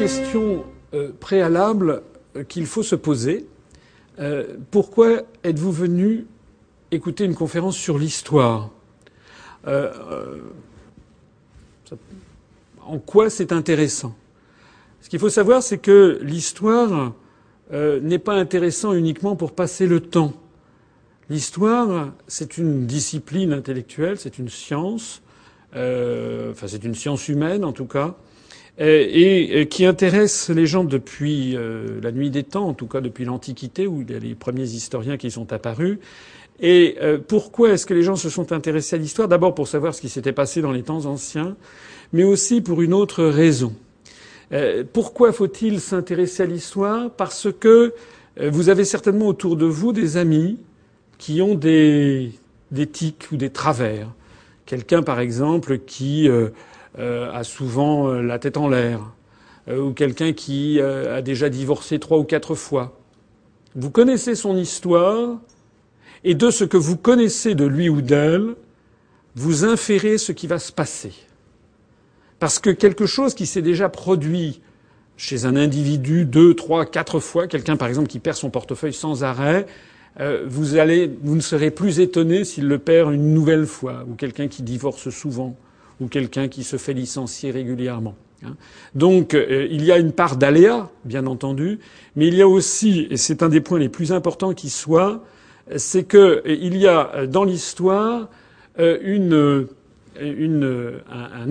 question euh, préalable euh, qu'il faut se poser. Euh, pourquoi êtes-vous venu écouter une conférence sur l'histoire? En quoi c'est intéressant? Ce qu'il faut savoir, c'est que l'histoire n'est pas intéressant uniquement pour passer le temps. L'histoire, c'est une discipline intellectuelle, c'est une science, enfin c'est une science humaine en tout cas, et, qui intéresse les gens depuis euh, la nuit des temps, en tout cas depuis l'Antiquité, où il y a les premiers historiens qui sont apparus. Et euh, pourquoi est-ce que les gens se sont intéressés à l'histoire? D'abord pour savoir ce qui s'était passé dans les temps anciens, mais aussi pour une autre raison. Euh, pourquoi faut-il s'intéresser à l'histoire? Parce que vous avez certainement autour de vous des amis qui ont des, des tics ou des travers. Quelqu'un, par exemple, qui euh, a souvent euh, la tête en l'air, euh, ou quelqu'un qui a déjà divorcé trois ou quatre fois. Vous connaissez son histoire, et de ce que vous connaissez de lui ou d'elle, vous inférez ce qui va se passer. Parce que quelque chose qui s'est déjà produit chez un individu deux, trois, quatre fois, quelqu'un par exemple qui perd son portefeuille sans arrêt, vous, allez, vous ne serez plus étonné s'il le perd une nouvelle fois, ou quelqu'un qui divorce souvent, ou quelqu'un qui se fait licencier régulièrement. Hein. Donc euh, il y a une part d'aléa, bien entendu, mais il y a aussi, et c'est un des points les plus importants qui soit, c'est qu'il euh, y a euh, dans l'histoire un,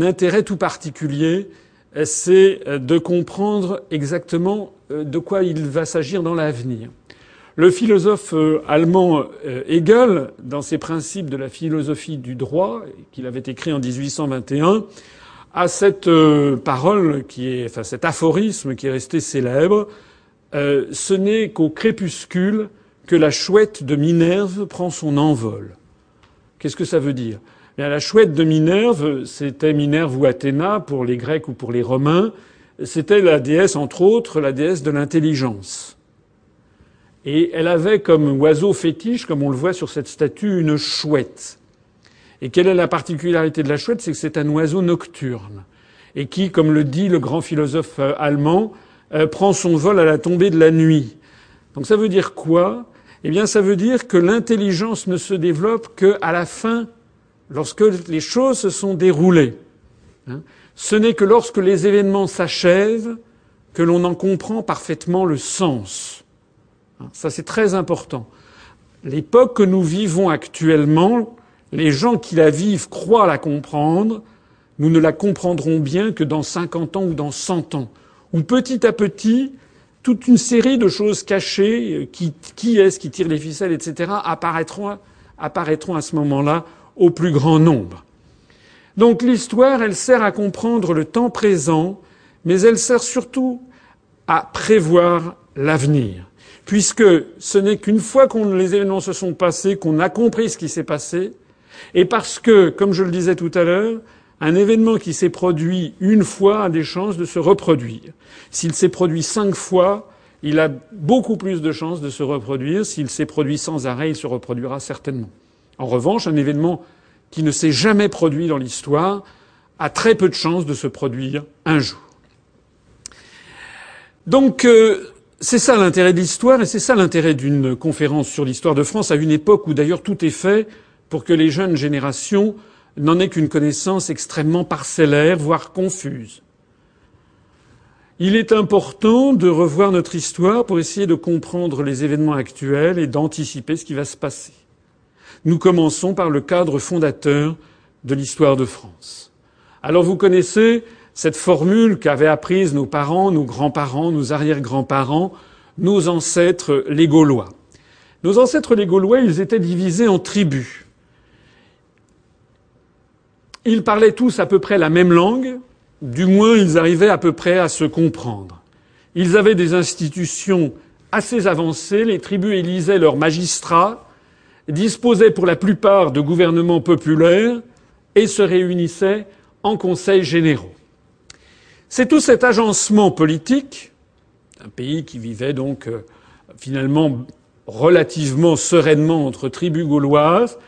intérêt tout particulier, c'est de comprendre exactement de quoi il va s'agir dans l'avenir. Le philosophe euh, allemand euh, Hegel, dans ses principes de la philosophie du droit, qu'il avait écrit en 1821, a cette euh, parole qui est, enfin cet aphorisme qui est resté célèbre. ce n'est qu'au crépuscule que la chouette de Minerve prend son envol. Qu'est-ce que ça veut dire? Eh Bien, La chouette de Minerve, c'était Minerve ou Athéna pour les Grecs ou pour les Romains. C'était la déesse, entre autres, la déesse de l'intelligence. Et elle avait comme oiseau fétiche, comme on le voit sur cette statue, une chouette. Et quelle est la particularité de la chouette C'est que c'est un oiseau nocturne. Et qui, comme le dit le grand philosophe euh, allemand, euh, prend son vol à la tombée de la nuit. Donc ça veut dire quoi? Eh bien ça veut dire que l'intelligence ne se développe qu'à la fin, lorsque les choses se sont déroulées. Hein? Ce n'est que lorsque les événements s'achèvent que l'on en comprend parfaitement le sens. Ça, c'est très important. L'époque que nous vivons actuellement, les gens qui la vivent croient la comprendre. Nous ne la comprendrons bien que dans 50 ans ou dans 100 ans. Où petit à petit, toute une série de choses cachées, qui, qui est-ce qui tire les ficelles, etc., apparaîtront, apparaîtront à ce moment-là au plus grand nombre. Donc l'histoire, elle sert à comprendre le temps présent, mais elle sert surtout à prévoir l'avenir puisque ce n'est qu'une fois que les événements se sont passés qu'on a compris ce qui s'est passé, et parce que, comme je le disais tout à l'heure, un événement qui s'est produit une fois a des chances de se reproduire. S'il s'est produit cinq fois, il a beaucoup plus de chances de se reproduire. S'il s'est produit sans arrêt, il se reproduira certainement. En revanche, un événement qui ne s'est jamais produit dans l'histoire a très peu de chances de se produire un jour. Donc, euh, c'est ça l'intérêt de l'histoire et c'est ça l'intérêt d'une conférence sur l'histoire de France à une époque où d'ailleurs tout est fait pour que les jeunes générations n'en aient qu'une connaissance extrêmement parcellaire, voire confuse. Il est important de revoir notre histoire pour essayer de comprendre les événements actuels et d'anticiper ce qui va se passer. Nous commençons par le cadre fondateur de l'histoire de France. Alors vous connaissez cette formule qu'avaient apprise nos parents, nos grands-parents, nos arrière-grands-parents, nos ancêtres les Gaulois. Nos ancêtres les Gaulois, ils étaient divisés en tribus. Ils parlaient tous à peu près la même langue, du moins ils arrivaient à peu près à se comprendre. Ils avaient des institutions assez avancées, les tribus élisaient leurs magistrats, disposaient pour la plupart de gouvernements populaires et se réunissaient en conseils généraux. C'est tout cet agencement politique, un pays qui vivait donc euh, finalement relativement sereinement entre tribus gauloises,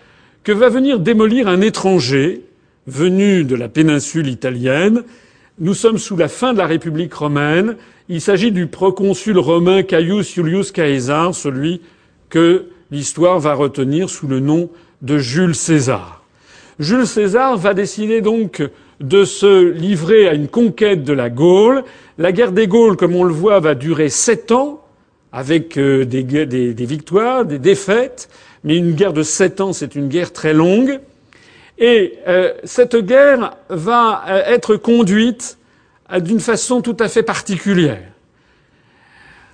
que va venir démolir un étranger venu de la péninsule italienne, nous sommes sous la fin de la République romaine. Il s'agit du proconsul romain Caius Iulius Caesar, celui que l'histoire va retenir sous le nom de Jules César. Jules César va décider donc de se livrer à une conquête de la Gaule. La guerre des Gaules, comme on le voit, va durer sept ans, avec euh, des, victoires, des défaites. Mais une guerre de sept ans, c'est une guerre très longue. Et euh, cette guerre va euh, être conduite d'une façon tout à fait particulière.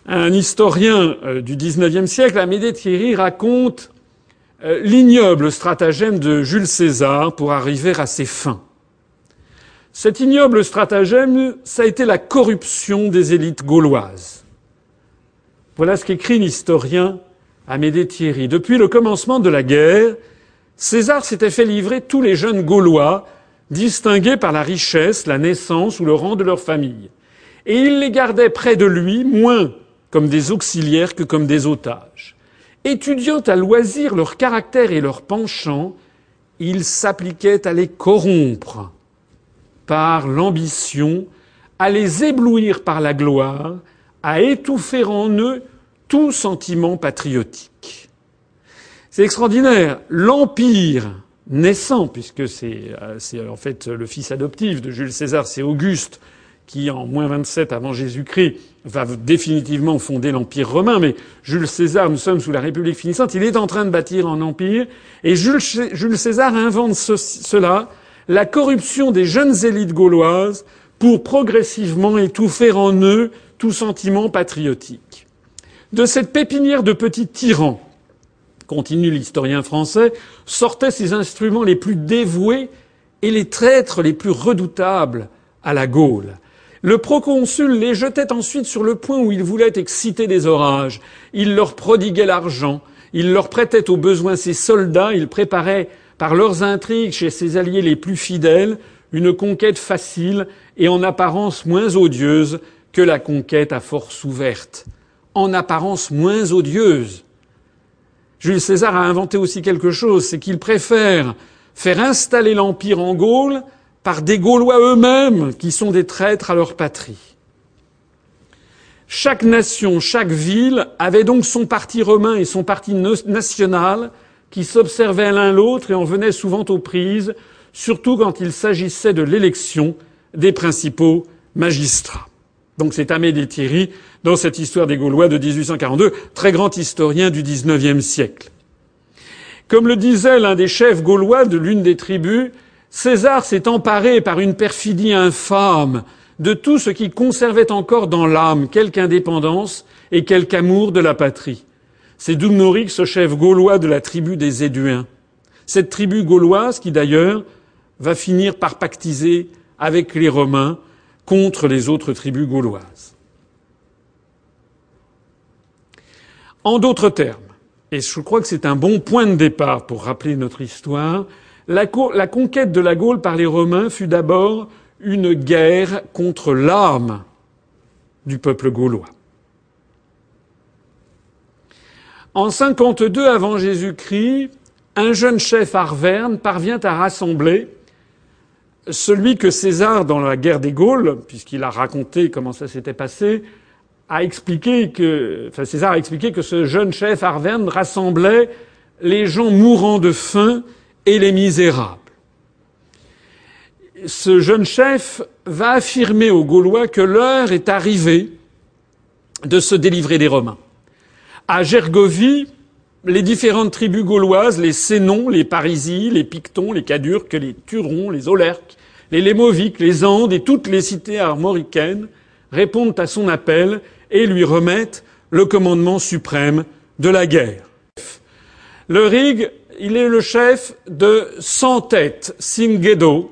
Un historien du XIXe siècle, Amédée Thierry, raconte l'ignoble stratagème de Jules César pour arriver à ses fins. Cet ignoble stratagème, ça a été la corruption des élites gauloises. Voilà ce qu'écrit l'historien Amédée Thierry. Depuis le commencement de la guerre, César s'était fait livrer tous les jeunes Gaulois, distingués par la richesse, la naissance ou le rang de leur famille. Et il les gardait près de lui, moins comme des auxiliaires que comme des otages. Étudiant à loisir leur caractère et leur penchant, il s'appliquait à les corrompre par l'ambition, à les éblouir par la gloire, à étouffer en eux tout sentiment patriotique. C'est extraordinaire. L'empire naissant, puisque c'est euh, en fait le fils adoptif de Jules César, c'est Auguste, qui en moins 27 avant Jésus-Christ va définitivement fonder l'Empire romain, mais Jules César, nous sommes sous la République finissante, il est en train de bâtir un empire, et Jules, César invente cela la corruption des jeunes élites gauloises pour progressivement étouffer en eux tout sentiment patriotique. De cette pépinière de petits tyrans, continue l'historien français, sortaient ces instruments les plus dévoués et les traîtres les plus redoutables à la Gaule. Le proconsul les jetait ensuite sur le point où il voulait exciter des orages. Il leur prodiguait l'argent, il leur prêtait aux besoins ses soldats, il préparait par leurs intrigues chez ses alliés les plus fidèles, une conquête facile et en apparence moins odieuse que la conquête à force ouverte. En apparence moins odieuse. Jules César a inventé aussi quelque chose, c'est qu'il préfère faire installer l'Empire en Gaule par des Gaulois eux-mêmes qui sont des traîtres à leur patrie. Chaque nation, chaque ville avait donc son parti romain et son parti national qui s'observaient l'un l'autre et en venaient souvent aux prises, surtout quand il s'agissait de l'élection des principaux magistrats. Donc c'est Amédée Thierry dans cette histoire des Gaulois de 1842, très grand historien du XIXe siècle. Comme le disait l'un des chefs gaulois de l'une des tribus, César s'est emparé par une perfidie infâme de tout ce qui conservait encore dans l'âme quelque indépendance et quelque amour de la patrie. C'est Dumnorix, ce chef gaulois de la tribu des Éduins. Cette tribu gauloise qui d'ailleurs va finir par pactiser avec les Romains contre les autres tribus gauloises. En d'autres termes, et je crois que c'est un bon point de départ pour rappeler notre histoire, la, conquête de la Gaule par les Romains fut d'abord une guerre contre l'âme du peuple gaulois. En 52 avant Jésus-Christ, un jeune chef Arverne parvient à rassembler celui que César, dans la guerre des Gaules, puisqu'il a raconté comment ça s'était passé, a expliqué que, César a expliqué que ce jeune chef Arverne rassemblait les gens mourant de faim et les misérables. Ce jeune chef va affirmer aux Gaulois que l'heure est arrivée de se délivrer des Romains. À Gergovie, les différentes tribus gauloises, les Sénons, les Parisies, les Pictons, les Cadurques, les Turons, les Olerques, les Lémoviques, les Andes et toutes les cités armoricaines répondent à son appel et lui remettent le commandement suprême de la guerre. Le Rig, il est le chef de 100 têtes, Singedo,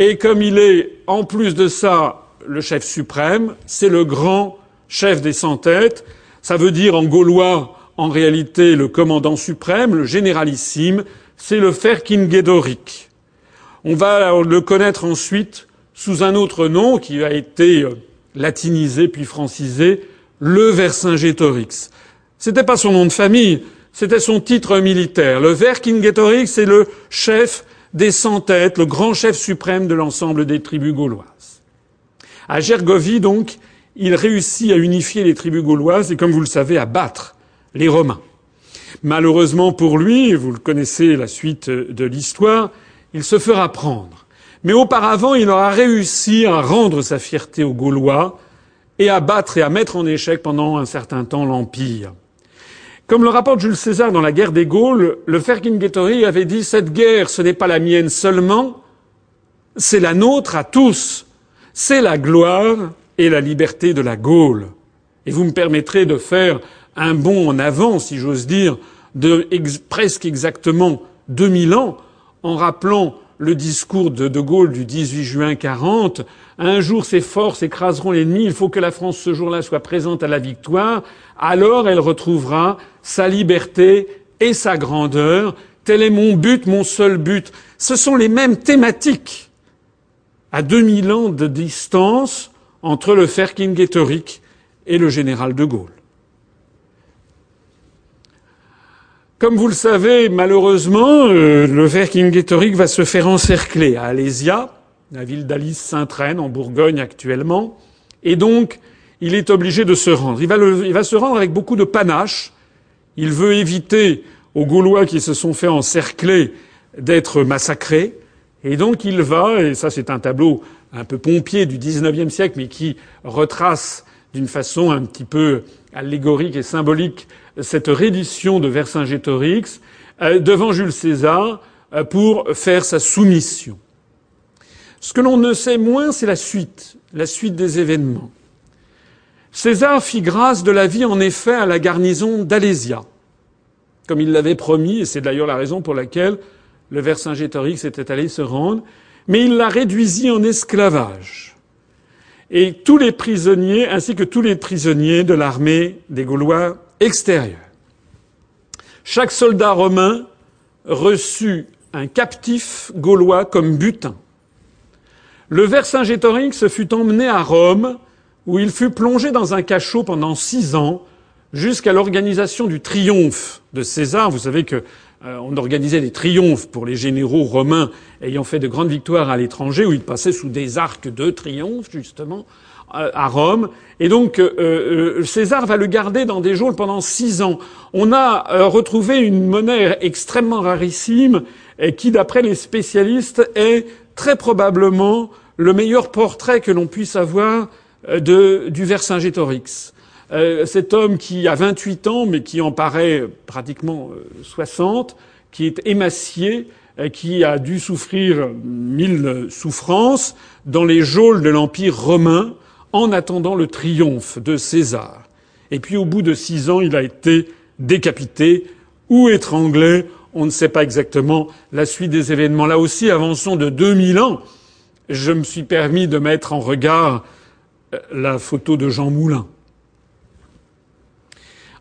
et comme il est en plus de ça le chef suprême, c'est le grand chef des 100 têtes, ça veut dire en gaulois, en réalité, le commandant suprême, le généralissime, c'est le Ferkingedoric. On va le connaître ensuite sous un autre nom qui a été euh, latinisé puis francisé, le Vercingétorix. C'était pas son nom de famille, c'était son titre militaire. Le Verkingétorix c'est le chef des cent têtes, le grand chef suprême de l'ensemble des tribus gauloises. À Gergovie, donc, il réussit à unifier les tribus gauloises et, comme vous le savez, à battre les Romains. Malheureusement pour lui, vous le connaissez la suite de l'histoire, il se fera prendre. Mais auparavant, il aura réussi à rendre sa fierté aux Gaulois et à battre et à mettre en échec pendant un certain temps l'Empire. Comme le rapporte Jules César dans la guerre des Gaules, le Vercingetorix avait dit cette guerre, ce n'est pas la mienne seulement, c'est la nôtre à tous. C'est la gloire et la liberté de la Gaule. Et vous me permettrez de faire un bond en avant, si j'ose dire, de presque exactement 2000 ans, en rappelant le discours de De Gaulle du 18 juin 40. Un jour, ses forces écraseront l'ennemi. Il faut que la France, ce jour-là, soit présente à la victoire. Alors, elle retrouvera sa liberté et sa grandeur. Tel est mon but, mon seul but. Ce sont les mêmes thématiques à 2000 ans de distance entre le Vercingetorix et le général de Gaulle. Comme vous le savez, malheureusement, euh, le Vercingetorix va se faire encercler à Alésia, la ville d'Alice Saint-Reine en Bourgogne actuellement, et donc il est obligé de se rendre. Il va, il va se rendre avec beaucoup de panache. Il veut éviter aux Gaulois qui se sont fait encercler d'être massacrés. Et donc il va, et ça c'est un tableau un peu pompier du XIXe siècle, mais qui retrace d'une façon un petit peu allégorique et symbolique cette reddition de Vercingétorix euh, devant Jules César euh, pour faire sa soumission. Ce que l'on ne sait moins, c'est la suite, la suite des événements. César fit grâce de la vie, en effet, à la garnison d'Alésia, comme il l'avait promis, et c'est d'ailleurs la raison pour laquelle le Vercingétorix était allé se rendre, mais il la réduisit en esclavage. Et tous les prisonniers, ainsi que tous les prisonniers de l'armée des Gaulois extérieur. Chaque soldat romain reçut un captif gaulois comme butin. Le Vercingétorix fut emmené à Rome, où il fut plongé dans un cachot pendant six ans, jusqu'à l'organisation du triomphe de César. Vous savez que euh, on organisait des triomphes pour les généraux romains ayant fait de grandes victoires à l'étranger, où ils passaient sous des arcs de triomphe, justement, euh, à Rome. Et donc euh, César va le garder dans des geôles pendant six ans. On a retrouvé une monnaie extrêmement rarissime qui, d'après les spécialistes, est très probablement le meilleur portrait que l'on puisse avoir de, du Vercingétorix. Cet homme qui a 28 ans, mais qui en paraît pratiquement 60, qui est émacié, qui a dû souffrir mille souffrances dans les geôles de l'Empire romain, en attendant le triomphe de César. Et puis au bout de six ans, il a été décapité ou étranglé. On ne sait pas exactement la suite des événements. Là aussi, avançons de 2000 ans. Je me suis permis de mettre en regard euh, la photo de Jean Moulin.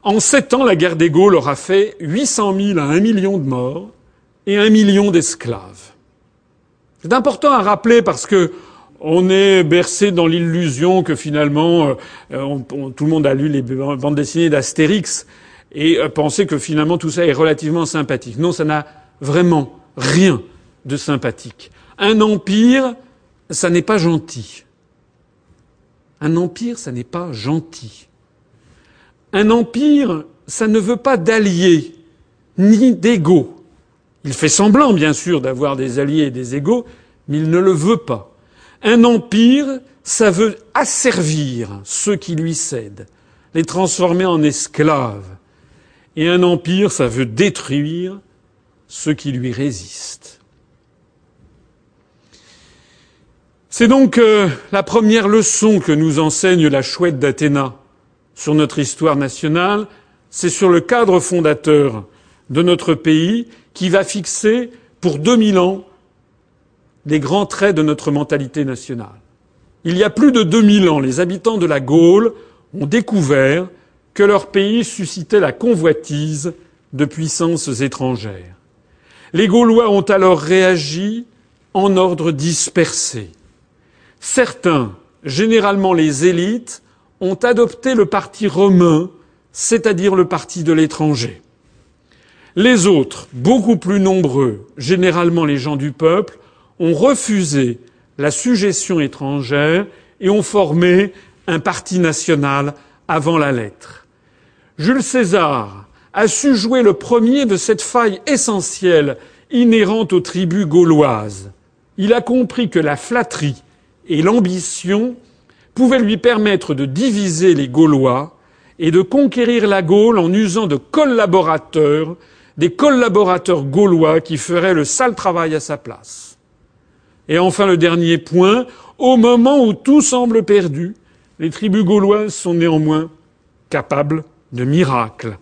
En sept ans, la guerre des Gaules aura fait 800 000 à un million de morts et un million d'esclaves. C'est important à rappeler parce que on est bercé dans l'illusion que finalement euh, tout le monde a lu les bandes dessinées d'Astérix et euh, que finalement tout ça est relativement sympathique. Non, ça n'a vraiment rien de sympathique. Un empire, ça n'est pas gentil. Un empire, ça n'est pas gentil. Un empire, ça ne veut pas d'alliés, ni d'égaux. Il fait semblant, bien sûr, d'avoir des alliés et des égaux, mais il ne le veut pas. Un empire, ça veut asservir ceux qui lui cèdent, les transformer en esclaves. Et un empire, ça veut détruire ceux qui lui résistent. C'est donc euh, la première leçon que nous enseigne la chouette d'Athéna sur notre histoire nationale, c'est sur le cadre fondateur de notre pays qui va fixer pour 2000 ans les grands traits de notre mentalité nationale. Il y a plus de 2000 ans, les habitants de la Gaule ont découvert que leur pays suscitait la convoitise de puissances étrangères. Les Gaulois ont alors réagi en ordre dispersé. Certains, généralement les élites, ont adopté le parti romain, c'est-à-dire le parti de l'étranger. Les autres, beaucoup plus nombreux, généralement les gens du peuple, ont refusé la suggestion étrangère et ont formé un parti national avant la lettre. Jules César a su jouer le premier de cette faille essentielle inhérente aux tribus gauloises. Il a compris que la flatterie et l'ambition pouvaient lui permettre de diviser les Gaulois et de conquérir la Gaule en usant de collaborateurs, des collaborateurs gaulois qui feraient le sale travail à sa place. Et enfin le dernier point, au moment où tout semble perdu, les tribus gauloises sont néanmoins capables de miracles,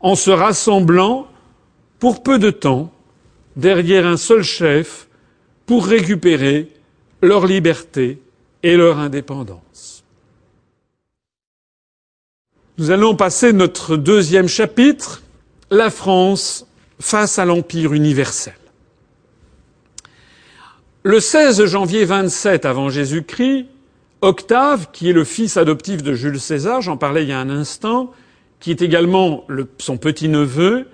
en se rassemblant pour peu de temps derrière un seul chef pour récupérer leur liberté et leur indépendance. Nous allons passer notre deuxième chapitre, la France face à l'Empire universel. Le 16 janvier 27 avant Jésus-Christ, Octave, qui est le fils adoptif de Jules César, j'en parlais il y a un instant, qui est également son petit-neveu,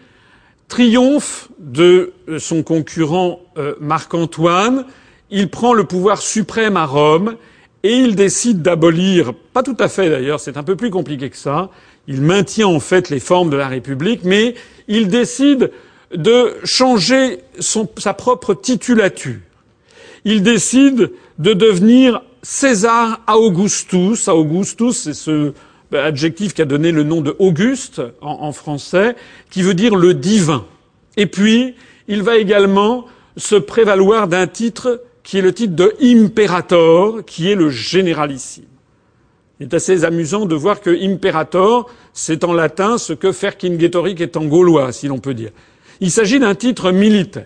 triomphe de euh, son concurrent euh, Marc-Antoine, il prend le pouvoir suprême à Rome et il décide d'abolir, pas tout à fait d'ailleurs, c'est un peu plus compliqué que ça, il maintient en fait les formes de la République, mais il décide de changer sa propre titulature. Il décide de devenir César Augustus. Augustus, c'est ce adjectif qui a donné le nom de Auguste en, français, qui veut dire le divin. Et puis, il va également se prévaloir d'un titre qui est le titre de imperator, qui est le généralissime. Il est assez amusant de voir que imperator, c'est en latin ce que Vercingetorix est en gaulois, si l'on peut dire. Il s'agit d'un titre militaire.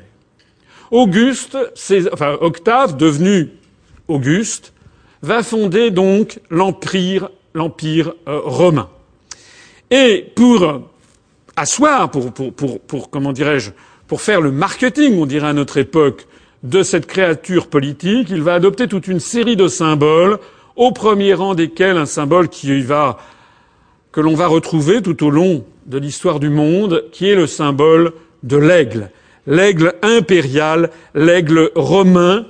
Auguste, enfin Octave, devenu Auguste, va fonder donc l'empire l'Empire euh, romain. Et pour asseoir, pour, pour, pour, pour comment dirais-je, pour faire le marketing, on dirait à notre époque, de cette créature politique, il va adopter toute une série de symboles, au premier rang desquels un symbole qui va, que l'on va retrouver tout au long de l'histoire du monde, qui est le symbole de l'aigle. L'aigle impérial, l'aigle romain,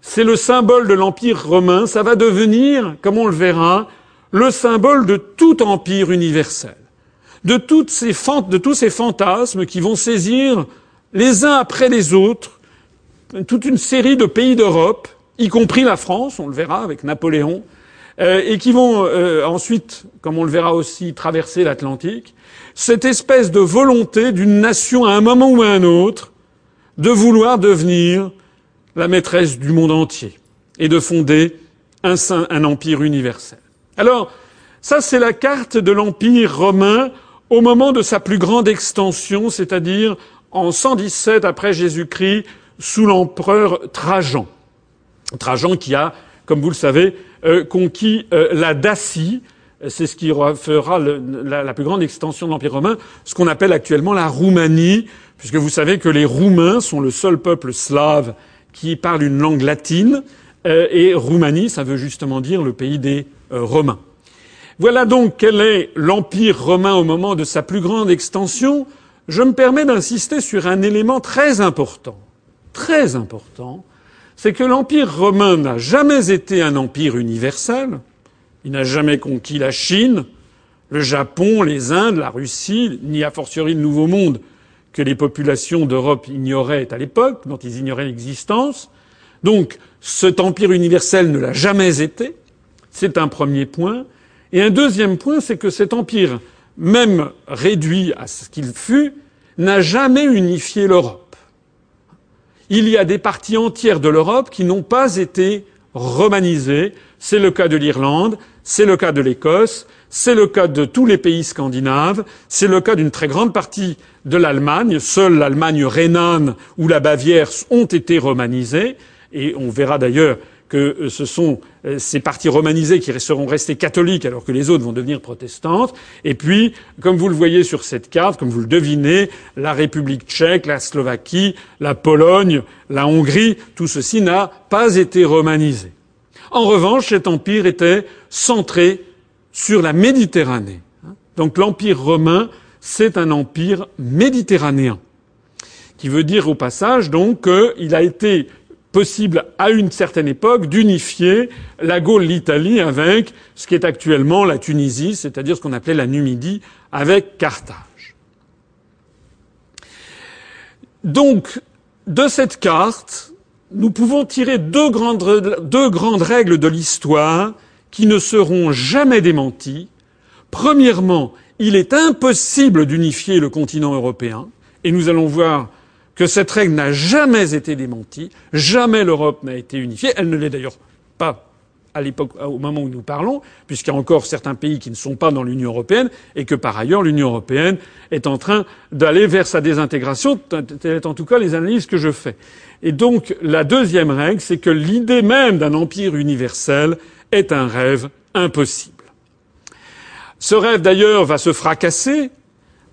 c'est le symbole de l'empire romain, ça va devenir, comme on le verra, le symbole de tout empire universel, de, toutes ces de tous ces fantasmes qui vont saisir les uns après les autres toute une série de pays d'Europe, y compris la France, on le verra avec Napoléon, euh, et qui vont euh, ensuite, comme on le verra aussi, traverser l'Atlantique, cette espèce de volonté d'une nation à un moment ou à un autre de vouloir devenir la maîtresse du monde entier et de fonder un, un empire universel. Alors, ça c'est la carte de l'Empire romain au moment de sa plus grande extension, c'est-à-dire en 117 après Jésus-Christ, sous l'empereur Trajan. Trajan qui a, comme vous le savez, euh, conquis euh, la Dacie, c'est ce qui fera la, plus grande extension de l'Empire romain, ce qu'on appelle actuellement la Roumanie, puisque vous savez que les Roumains sont le seul peuple slave qui parle une langue latine, euh, et Roumanie, ça veut justement dire le pays des romains. Voilà donc quel est l'Empire romain au moment de sa plus grande extension. Je me permets d'insister sur un élément très important, très important, c'est que l'Empire romain n'a jamais été un empire universel, il n'a jamais conquis la Chine, le Japon, les Indes, la Russie, ni a fortiori le Nouveau Monde que les populations d'Europe ignoraient à l'époque, dont ils ignoraient l'existence. Donc, cet empire universel ne l'a jamais été. C'est un premier point. Et un deuxième point, c'est que cet empire, même réduit à ce qu'il fut, n'a jamais unifié l'Europe. Il y a des parties entières de l'Europe qui n'ont pas été romanisées. C'est le cas de l'Irlande, c'est le cas de l'Écosse, c'est le cas de tous les pays scandinaves, c'est le cas d'une très grande partie de l'Allemagne. Seule l'Allemagne rhénane ou la Bavière ont été romanisées. Et on verra d'ailleurs que euh, ce sont ces parties romanisées qui seront restées catholiques alors que les autres vont devenir protestantes. Et puis, comme vous le voyez sur cette carte, comme vous le devinez, la République tchèque, la Slovaquie, la Pologne, la Hongrie, tout ceci n'a pas été romanisé. En revanche, cet empire était centré sur la Méditerranée. Donc l'empire romain, c'est un empire méditerranéen, qui veut dire au passage donc qu'il a été possible à une certaine époque d'unifier la Gaule, l'Italie avec ce qui est actuellement la Tunisie, c'est-à-dire ce qu'on appelait la Numidie avec Carthage. Donc, de cette carte, nous pouvons tirer deux grandes, deux grandes règles de l'histoire qui ne seront jamais démenties. Premièrement, il est impossible d'unifier le continent européen, et nous allons voir que cette règle n'a jamais été démentie, jamais l'Europe n'a été unifiée, elle ne l'est d'ailleurs pas à l'époque, au moment où nous parlons, puisqu'il y a encore certains pays qui ne sont pas dans l'Union européenne et que par ailleurs l'Union européenne est en train d'aller vers sa désintégration, telles en tout cas les analyses que je fais. Et donc la deuxième règle, c'est que l'idée même d'un empire universel est un rêve impossible. Ce rêve d'ailleurs va se fracasser,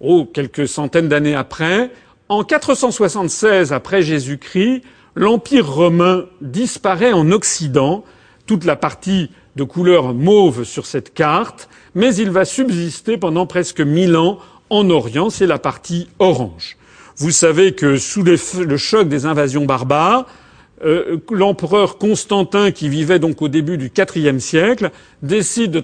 oh, quelques centaines d'années après, en 476 après Jésus-Christ, l'Empire romain disparaît en Occident, toute la partie de couleur mauve sur cette carte, mais il va subsister pendant presque mille ans en Orient, c'est la partie orange. Vous savez que sous le choc des invasions barbares, euh, l'empereur Constantin, qui vivait donc au début du IVe siècle, décide de,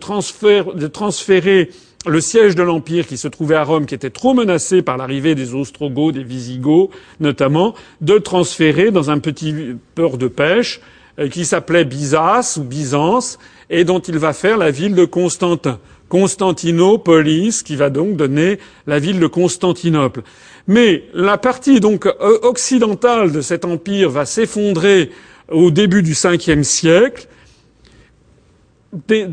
de transférer le siège de l'Empire qui se trouvait à Rome, qui était trop menacé par l'arrivée des Ostrogoths, des Visigoths notamment, de transférer dans un petit port de pêche euh, qui s'appelait Byzas ou Byzance et dont il va faire la ville de Constantin. Constantinopolis, qui va donc donner la ville de Constantinople. Mais la partie donc occidentale de cet empire va s'effondrer au début du Ve siècle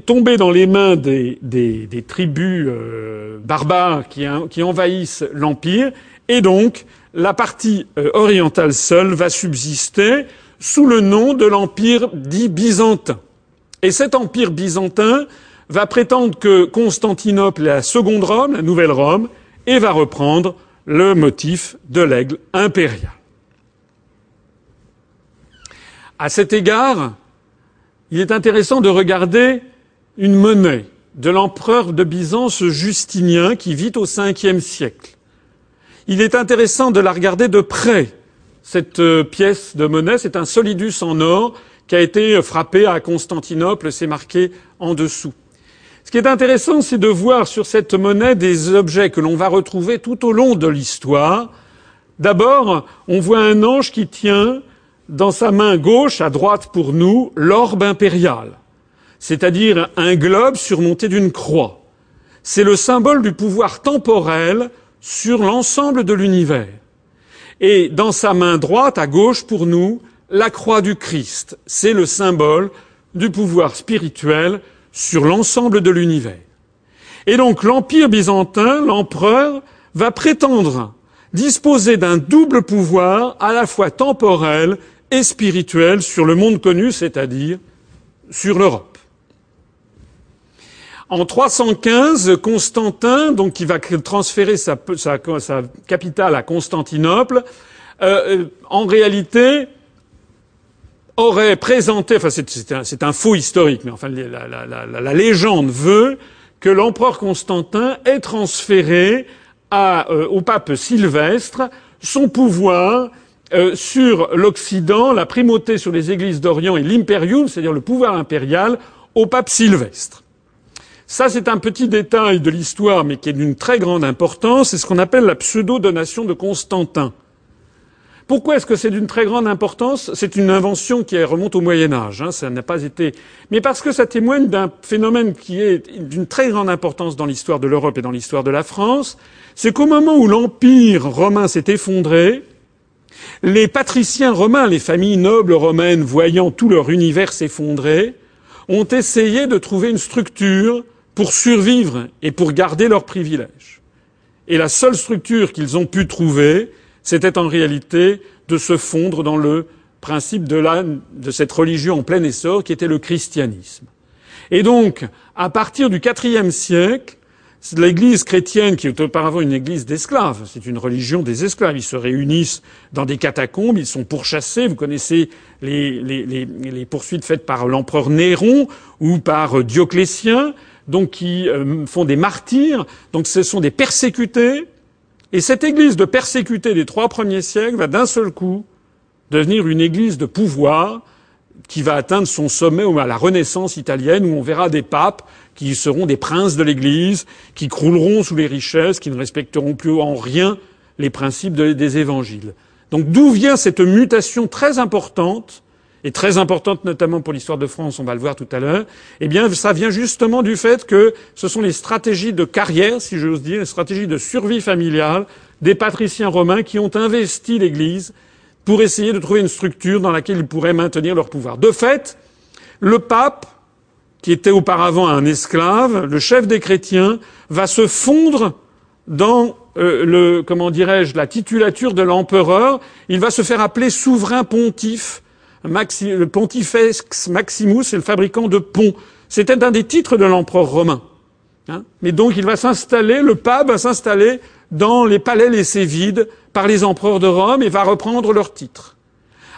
tomber dans les mains des, tribus euh, barbares qui, envahissent l'empire, et donc la partie euh, orientale seule va subsister sous le nom de l'empire dit byzantin. Et cet empire byzantin va prétendre que Constantinople est la seconde Rome, la nouvelle Rome, et va reprendre le motif de l'aigle impérial. À cet égard, il est intéressant de regarder une monnaie de l'empereur de Byzance Justinien qui vit au Ve siècle. Il est intéressant de la regarder de près. Cette euh, pièce de monnaie, c'est un solidus en or qui a été frappé à Constantinople, c'est marqué en dessous. Ce qui est intéressant, c'est de voir sur cette monnaie des objets que l'on va retrouver tout au long de l'histoire. D'abord, on voit un ange qui tient dans sa main gauche, à droite pour nous, l'orbe impérial, c'est-à-dire un globe surmonté d'une croix. C'est le symbole du pouvoir temporel sur l'ensemble de l'univers. Et dans sa main droite, à gauche pour nous, la croix du Christ. C'est le symbole du pouvoir spirituel sur l'ensemble de l'univers. Et donc l'Empire byzantin, l'empereur, va prétendre disposer d'un double pouvoir à la fois temporel et spirituel sur le monde connu, c'est-à-dire sur l'Europe. En 315, Constantin, donc qui va transférer sa, capitale à Constantinople, euh, euh, en réalité aurait présenté, enfin c'est un, faux historique, mais enfin la, légende veut que l'empereur Constantin ait transféré euh, au pape Sylvestre son pouvoir euh, sur l'Occident, la primauté sur les églises d'Orient et l'imperium, c'est-à-dire le pouvoir impérial, au pape Sylvestre. Ça, c'est un petit détail de l'histoire, mais qui est d'une très grande importance. C'est ce qu'on appelle la pseudo-donation de Constantin. Pourquoi est-ce que c'est d'une très grande importance? C'est une invention qui remonte au Moyen Âge. Hein, ça n'a pas été, mais parce que ça témoigne d'un phénomène qui est d'une très grande importance dans l'histoire de l'Europe et dans l'histoire de la France. C'est qu'au moment où l'empire romain s'est effondré, les patriciens romains, les familles nobles romaines, voyant tout leur univers s'effondrer, ont essayé de trouver une structure pour survivre et pour garder leurs privilèges. Et la seule structure qu'ils ont pu trouver, c'était en réalité de se fondre dans le principe de, de cette religion en plein essor qui était le christianisme. Et donc, à partir du IVe siècle, L'église chrétienne, qui est auparavant une église d'esclaves, c'est une religion des esclaves. Ils se réunissent dans des catacombes, ils sont pourchassés. Vous connaissez les, les, les, les poursuites faites par l'empereur Néron ou par Dioclétien, donc qui euh, font des martyrs. Donc ce sont des persécutés. Et cette église de persécutés des trois premiers siècles va d'un seul coup devenir une église de pouvoir qui va atteindre son sommet à la Renaissance italienne où on verra des papes qui seront des princes de l'Église, qui crouleront sous les richesses, qui ne respecteront plus en rien les principes des évangiles. Donc d'où vient cette mutation très importante, et très importante notamment pour l'histoire de France, on va le voir tout à l'heure, eh bien ça vient justement du fait que ce sont les stratégies de carrière, si j'ose dire, les stratégies de survie familiale des patriciens romains qui ont investi l'Église pour essayer de trouver une structure dans laquelle ils pourraient maintenir leur pouvoir. De fait, le pape, qui était auparavant un esclave, le chef des chrétiens, va se fondre dans euh, le comment dirais-je la titulature de l'empereur. Il va se faire appeler souverain pontife. Le pontifex Maximus est le fabricant de ponts. C'était un des titres de l'empereur romain. Hein Mais donc il va s'installer, le pape va s'installer dans les palais laissés vides par les empereurs de Rome et va reprendre leur titre.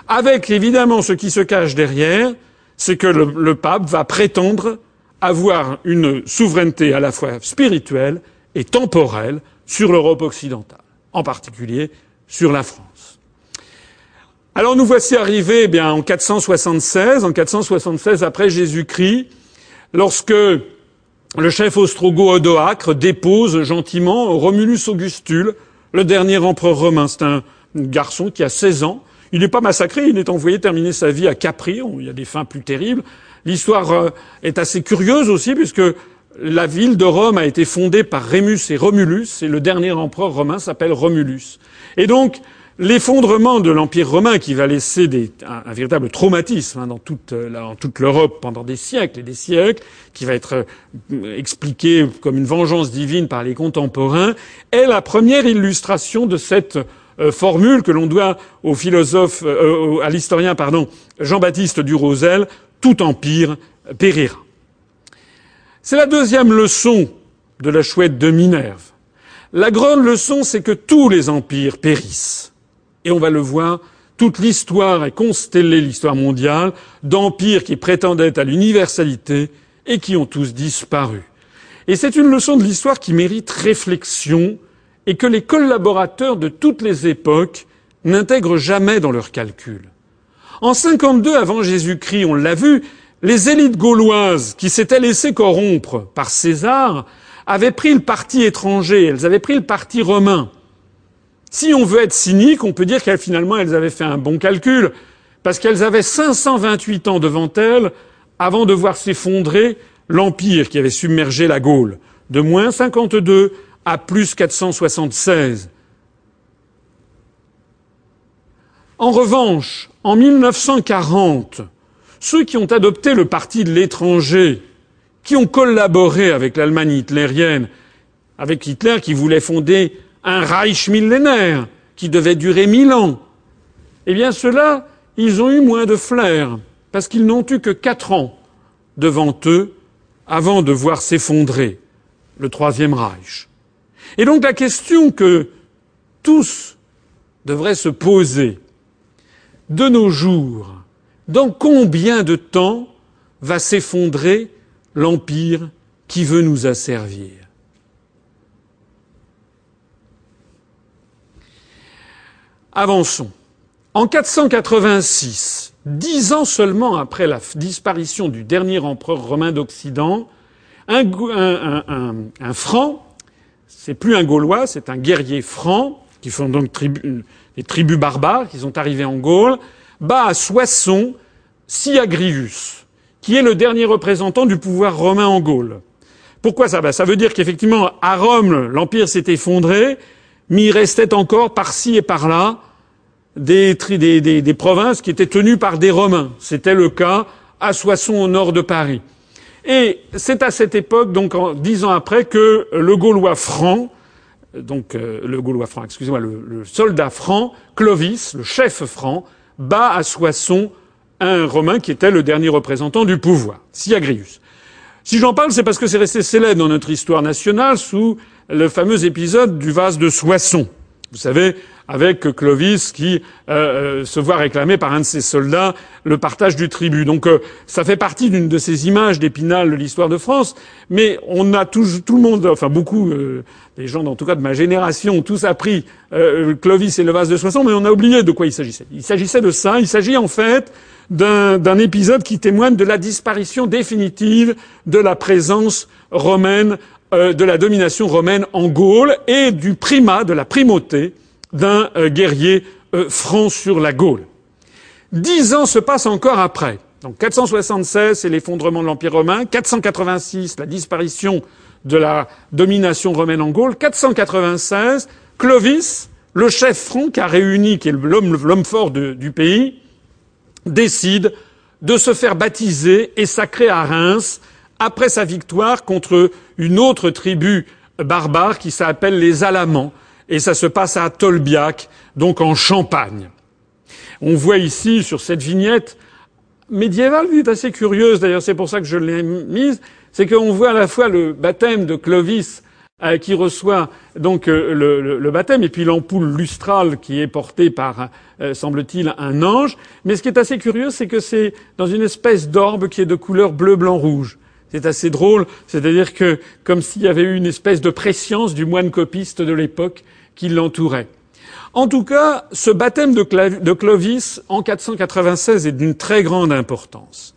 Avec évidemment ce qui se cache derrière, c'est que le, le, pape va prétendre avoir une souveraineté à la fois spirituelle et temporelle sur l'Europe occidentale, en particulier sur la France. Alors nous voici arrivés eh bien en 476, en 476 après Jésus-Christ, lorsque le chef ostrogo-odoacre dépose gentiment Romulus Augustule, le dernier empereur romain. C'est un garçon qui a 16 ans. Il n'est pas massacré, il est envoyé terminer sa vie à Capri. Il y a des fins plus terribles. L'histoire euh, est assez curieuse aussi, puisque la ville de Rome a été fondée par Rémus et Romulus, et le dernier empereur romain s'appelle Romulus. Et donc, L'effondrement de l'Empire romain, qui va laisser un, véritable traumatisme hein, dans toute, euh, toute l'Europe pendant des siècles et des siècles, qui va être euh, expliqué comme une vengeance divine par les contemporains, est la première illustration de cette euh, formule que l'on doit au philosophe, à l'historien, pardon, Jean-Baptiste Rosel, tout empire périra. C'est la deuxième leçon de la chouette de Minerve. La grande leçon, c'est que tous les empires périssent. Et on va le voir, toute l'histoire est constellée, l'histoire mondiale, d'empires qui prétendaient à l'universalité et qui ont tous disparu. Et c'est une leçon de l'histoire qui mérite réflexion et que les collaborateurs de toutes les époques n'intègrent jamais dans leurs calculs. En 52 avant Jésus-Christ, on l'a vu, les élites gauloises qui s'étaient laissées corrompre par César avaient pris le parti étranger, elles avaient pris le parti romain. Si on veut être cynique, on peut dire qu'elles finalement elles avaient fait un bon calcul, parce qu'elles avaient 528 ans devant elles avant de voir s'effondrer l'empire qui avait submergé la Gaule, de moins 52 à plus 476. En revanche, en 1940, ceux qui ont adopté le parti de l'étranger, qui ont collaboré avec l'Allemagne hitlérienne, avec Hitler qui voulait fonder un Reich millénaire qui devait durer mille ans. Eh bien, ceux-là, ils ont eu moins de flair, parce qu'ils n'ont eu que quatre ans devant eux avant de voir s'effondrer le Troisième Reich. Et donc la question que tous devraient se poser de nos jours, dans combien de temps va s'effondrer l'empire qui veut nous asservir? Avançons. En 486, dix ans seulement après la disparition du dernier empereur romain d'Occident, un, franc, c'est plus un Gaulois, c'est un guerrier franc, qui font donc des tribus barbares, qui sont arrivés en Gaule, bat à Soissons Siagrius, qui est le dernier représentant du pouvoir romain en Gaule. Pourquoi ça? Ça veut dire qu'effectivement, à Rome, l'Empire s'est effondré, mais il restait encore par-ci et par-là des, provinces qui étaient tenues par des Romains. C'était le cas à Soissons au nord de Paris. Et c'est à cette époque, donc dix ans après, que le Gaulois franc, donc euh, le Gaulois franc, excusez-moi, le, le, soldat franc, Clovis, le chef franc, bat à Soissons un Romain qui était le dernier représentant du pouvoir, Siagrius. Si j'en parle, c'est parce que c'est resté célèbre dans notre histoire nationale sous le fameux épisode du vase de Soissons. Vous savez, avec Clovis qui euh, euh, se voit réclamer par un de ses soldats le partage du tribut. Donc euh, ça fait partie d'une de ces images d'Épinal de l'histoire de France. Mais on a tout, tout le monde, enfin beaucoup, des gens en tout cas de ma génération, ont tous appris Clovis et le vase de Soissons, mais on a oublié de quoi il s'agissait. Il s'agissait de ça. Il s'agit en fait d'un épisode qui témoigne de la disparition définitive de la présence romaine euh, de la domination romaine en Gaule et du primat, de la primauté d'un euh, guerrier euh, franc sur la Gaule. Dix ans se passent encore après. Donc 476, c'est l'effondrement de l'Empire romain. 486, la disparition de la domination romaine en Gaule. 496, Clovis, le chef franc qui a réuni, qui est l'homme fort du pays, décide de se faire baptiser et sacrer à Reims après sa victoire contre une autre tribu barbare qui s'appelle les Alamans. Et ça se passe à Tolbiac, donc en Champagne. On voit ici, sur cette vignette médiévale, est assez curieuse, d'ailleurs c'est pour ça que je l'ai mise, c'est qu'on voit à la fois le baptême de Clovis euh, qui reçoit donc euh, le, baptême et puis l'ampoule lustrale qui est portée par, euh, semble-t-il, un ange. Mais ce qui est assez curieux, c'est que c'est dans une espèce d'orbe qui est de couleur bleu, blanc, rouge. C'est assez drôle, c'est-à-dire que comme s'il y avait eu une espèce de préscience du moine copiste de l'époque qui l'entourait. En tout cas, ce baptême de, Clovis en 496 est d'une très grande importance.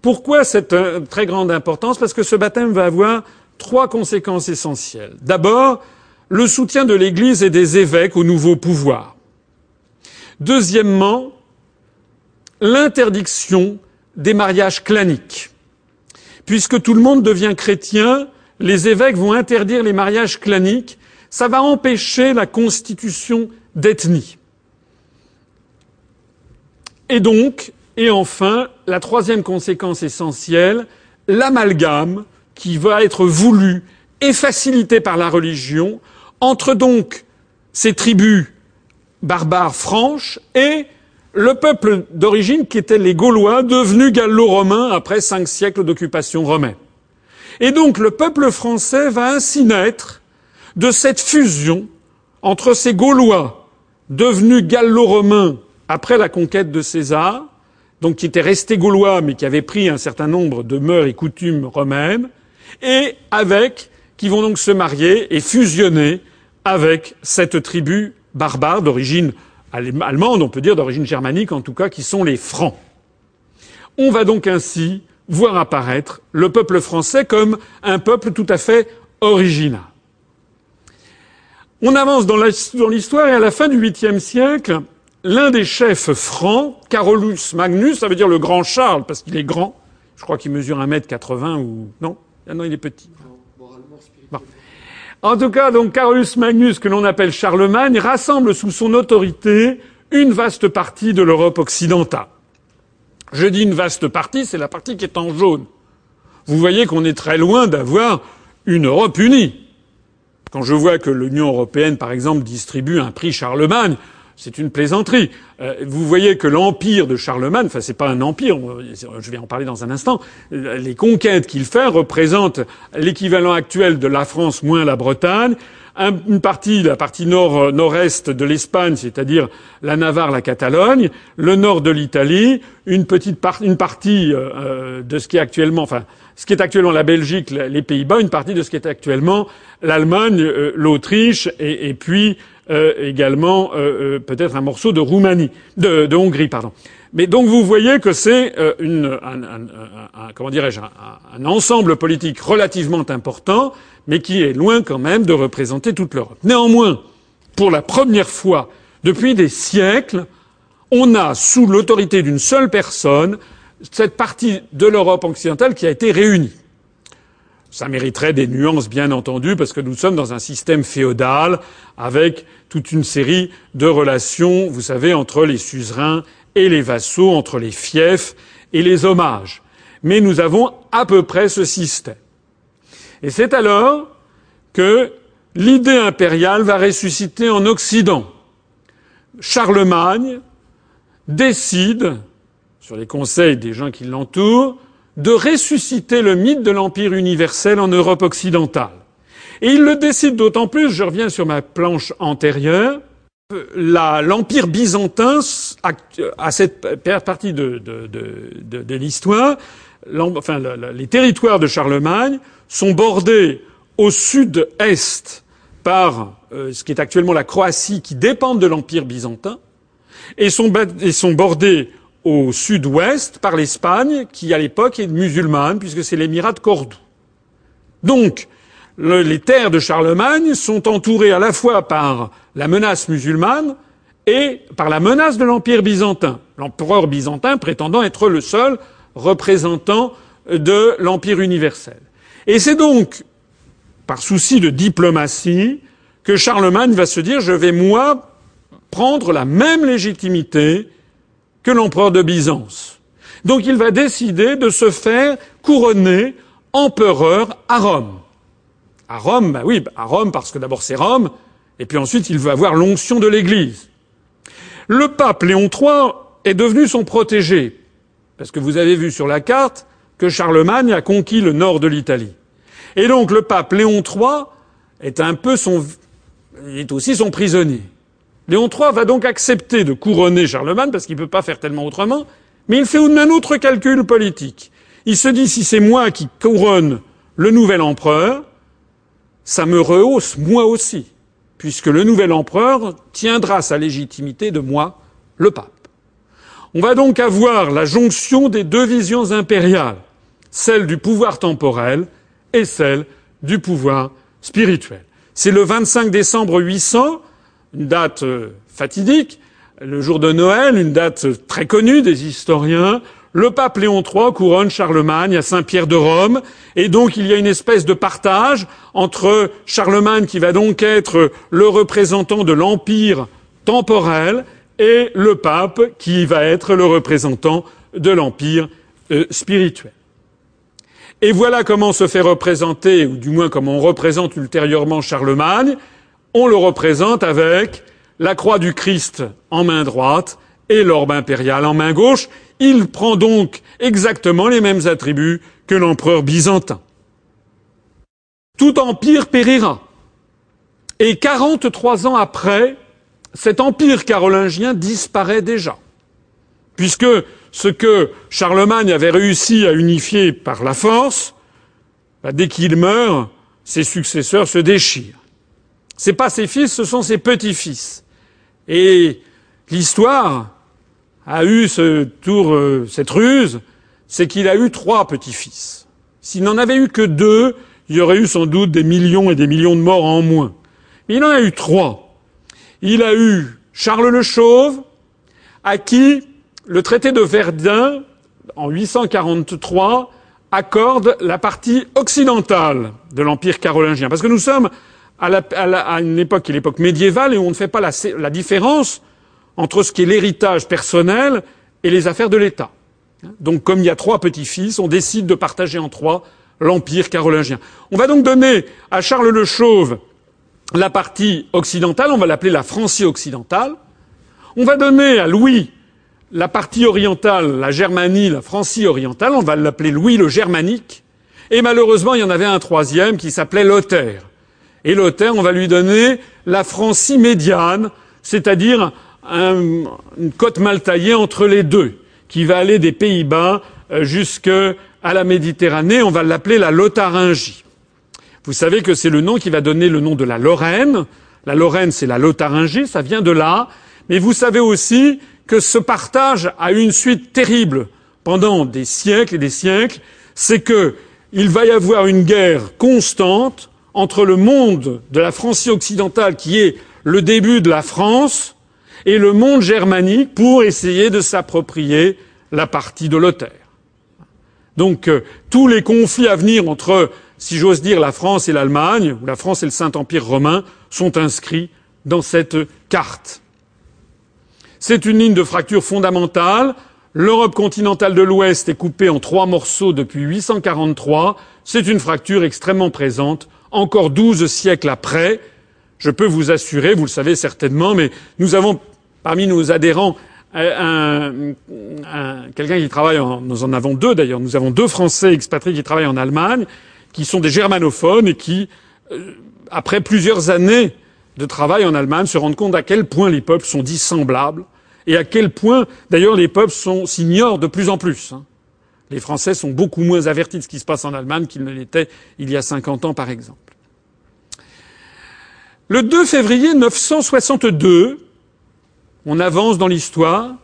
Pourquoi cette euh, très grande importance? Parce que ce baptême va avoir trois conséquences essentielles. D'abord, le soutien de l'Église et des évêques au nouveau pouvoir. Deuxièmement, l'interdiction des mariages claniques puisque tout le monde devient chrétien, les évêques vont interdire les mariages claniques, ça va empêcher la constitution d'ethnie. Et donc, et enfin, la troisième conséquence essentielle, l'amalgame qui va être voulu et facilité par la religion entre donc ces tribus barbares franches et le peuple d'origine qui était les Gaulois, devenus gallo-romains après cinq siècles d'occupation romaine. Et donc le peuple français va ainsi naître de cette fusion entre ces Gaulois devenus gallo-romains après la conquête de César, donc qui étaient restés gaulois mais qui avaient pris un certain nombre de mœurs et coutumes romaines, et avec, qui vont donc se marier et fusionner avec cette tribu barbare d'origine allemande, on peut dire d'origine germanique en tout cas, qui sont les Francs. On va donc ainsi voir apparaître le peuple français comme un peuple tout à fait original. On avance dans l'histoire et à la fin du 8e siècle, l'un des chefs francs, Carolus Magnus, ça veut dire le grand Charles parce qu'il est grand, je crois qu'il mesure 1m80 ou non, non, il est petit. En tout cas, donc Carolus Magnus, que l'on appelle Charlemagne, rassemble sous son autorité une vaste partie de l'Europe occidentale. Je dis une vaste partie, c'est la partie qui est en jaune. Vous voyez qu'on est très loin d'avoir une Europe unie. Quand je vois que l'Union européenne, par exemple, distribue un prix Charlemagne, c'est une plaisanterie. Euh, vous voyez que l'empire de Charlemagne, enfin c'est pas un empire, je vais en parler dans un instant, euh, les conquêtes qu'il fait représentent l'équivalent actuel de la France moins la Bretagne, une partie, la partie nord, euh, nord-est de l'Espagne, c'est-à-dire la Navarre, la Catalogne, le nord de l'Italie, une petite une partie de ce qui est actuellement, enfin, ce qui est actuellement la Belgique, les Pays-Bas, une partie de ce qui est actuellement l'Allemagne, l'Autriche, et, puis euh, également euh, euh, peut-être un morceau de Roumanie, de, Hongrie, pardon. Mais donc vous voyez que c'est une, un, un, ensemble politique relativement important, mais qui est loin quand même de représenter toute l'Europe. Néanmoins, pour la première fois depuis des siècles, on a sous l'autorité d'une seule personne cette partie de l'Europe occidentale qui a été réunie. Ça mériterait des nuances, bien entendu, parce que nous sommes dans un système féodal avec toute une série de relations, vous savez, entre les suzerains et les vassaux, entre les fiefs et les hommages. Mais nous avons à peu près ce système. Et c'est alors que l'idée impériale va ressusciter en Occident. Charlemagne décide, sur les conseils des gens qui l'entourent, de ressusciter le mythe de l'Empire universel en Europe occidentale. Et il le décide d'autant plus, je reviens sur ma planche antérieure, l'empire byzantin, à, cette partie de, l'histoire, enfin, les territoires de Charlemagne sont bordés au sud-est par euh, ce qui est actuellement la Croatie, qui dépendent de l'empire byzantin, et sont bordés au sud-ouest par l'Espagne, qui à l'époque est musulmane, puisque c'est l'émirat de Cordoue. Donc, les terres de Charlemagne sont entourées à la fois par la menace musulmane et par la menace de l'Empire byzantin. L'empereur byzantin prétendant être le seul représentant de l'Empire universel. Et c'est donc par souci de diplomatie que Charlemagne va se dire je vais moi prendre la même légitimité que l'empereur de Byzance. Donc il va décider de se faire couronner empereur à Rome. À Rome, bah oui, à Rome parce que d'abord c'est Rome, et puis ensuite il veut avoir l'onction de l'Église. Le pape Léon III est devenu son protégé, parce que vous avez vu sur la carte que Charlemagne a conquis le nord de l'Italie. Et donc le pape Léon III est un peu son, il est aussi son prisonnier. Léon III va donc accepter de couronner Charlemagne parce qu'il ne peut pas faire tellement autrement, mais il fait un autre calcul politique. Il se dit si c'est moi qui couronne le nouvel empereur, ça me rehausse moi aussi, puisque le nouvel empereur tiendra sa légitimité de moi, le pape. On va donc avoir la jonction des deux visions impériales, celle du pouvoir temporel et celle du pouvoir spirituel. C'est le 25 décembre 800, une date euh, fatidique, le jour de Noël, une date très connue des historiens, le pape Léon III couronne Charlemagne à Saint-Pierre de Rome, et donc il y a une espèce de partage entre Charlemagne qui va donc être le représentant de l'empire temporel et le pape qui va être le représentant de l'empire euh, spirituel. Et voilà comment se fait représenter, ou du moins comment on représente ultérieurement Charlemagne. On le représente avec la croix du Christ en main droite et l'orbe impérial en main gauche. Il prend donc exactement les mêmes attributs que l'empereur byzantin. Tout empire périra. Et 43 ans après, cet empire carolingien disparaît déjà. Puisque ce que Charlemagne avait réussi à unifier par la force, bah, dès qu'il meurt, ses successeurs se déchirent. Ce pas ses fils, ce sont ses petits-fils. Et l'histoire a eu ce tour, euh, cette ruse, c'est qu'il a eu trois petits-fils. S'il n'en avait eu que deux, il y aurait eu sans doute des millions et des millions de morts en moins. Mais il en a eu trois. Il a eu Charles le Chauve, à qui le traité de Verdun, en 843, accorde la partie occidentale de l'Empire carolingien. Parce que nous sommes à, une époque qui l'époque médiévale et où on ne fait pas la différence entre ce qui est l'héritage personnel et les affaires de l'État. Donc, comme il y a trois petits-fils, on décide de partager en trois l'empire carolingien. On va donc donner à Charles le Chauve la partie occidentale, on va l'appeler la Francie occidentale. On va donner à Louis la partie orientale, la Germanie, la Francie orientale, on va l'appeler Louis le Germanique. Et malheureusement, il y en avait un troisième qui s'appelait Lothaire. Et on va lui donner la Francie médiane, c'est-à-dire une côte mal taillée entre les deux, qui va aller des Pays-Bas euh, jusqu'à la Méditerranée. On va l'appeler la Lotharingie. Vous savez que c'est le nom qui va donner le nom de la Lorraine. La Lorraine, c'est la Lotharingie, ça vient de là. Mais vous savez aussi que ce partage a eu une suite terrible pendant des siècles et des siècles. C'est que il va y avoir une guerre constante entre le monde de la Francie occidentale, qui est le début de la France, et le monde germanique pour essayer de s'approprier la partie de Lothaire. Donc euh, tous les conflits à venir entre, si j'ose dire, la France et l'Allemagne, ou la France et le Saint-Empire romain, sont inscrits dans cette carte. C'est une ligne de fracture fondamentale. L'Europe continentale de l'Ouest est coupée en trois morceaux depuis 843. C'est une fracture extrêmement présente, encore douze siècles après. Je peux vous assurer, vous le savez certainement, mais nous avons parmi nos adhérents euh, quelqu'un qui travaille, en, nous en avons deux d'ailleurs, nous avons deux Français expatriés qui travaillent en Allemagne, qui sont des germanophones et qui, euh, après plusieurs années de travail en Allemagne se rendent compte à quel point les peuples sont dissemblables et à quel point, d'ailleurs, les peuples s'ignorent de plus en plus. Hein. Les Français sont beaucoup moins avertis de ce qui se passe en Allemagne qu'ils ne l'étaient il y a 50 ans, par exemple. Le 2 février 962, on avance dans l'histoire,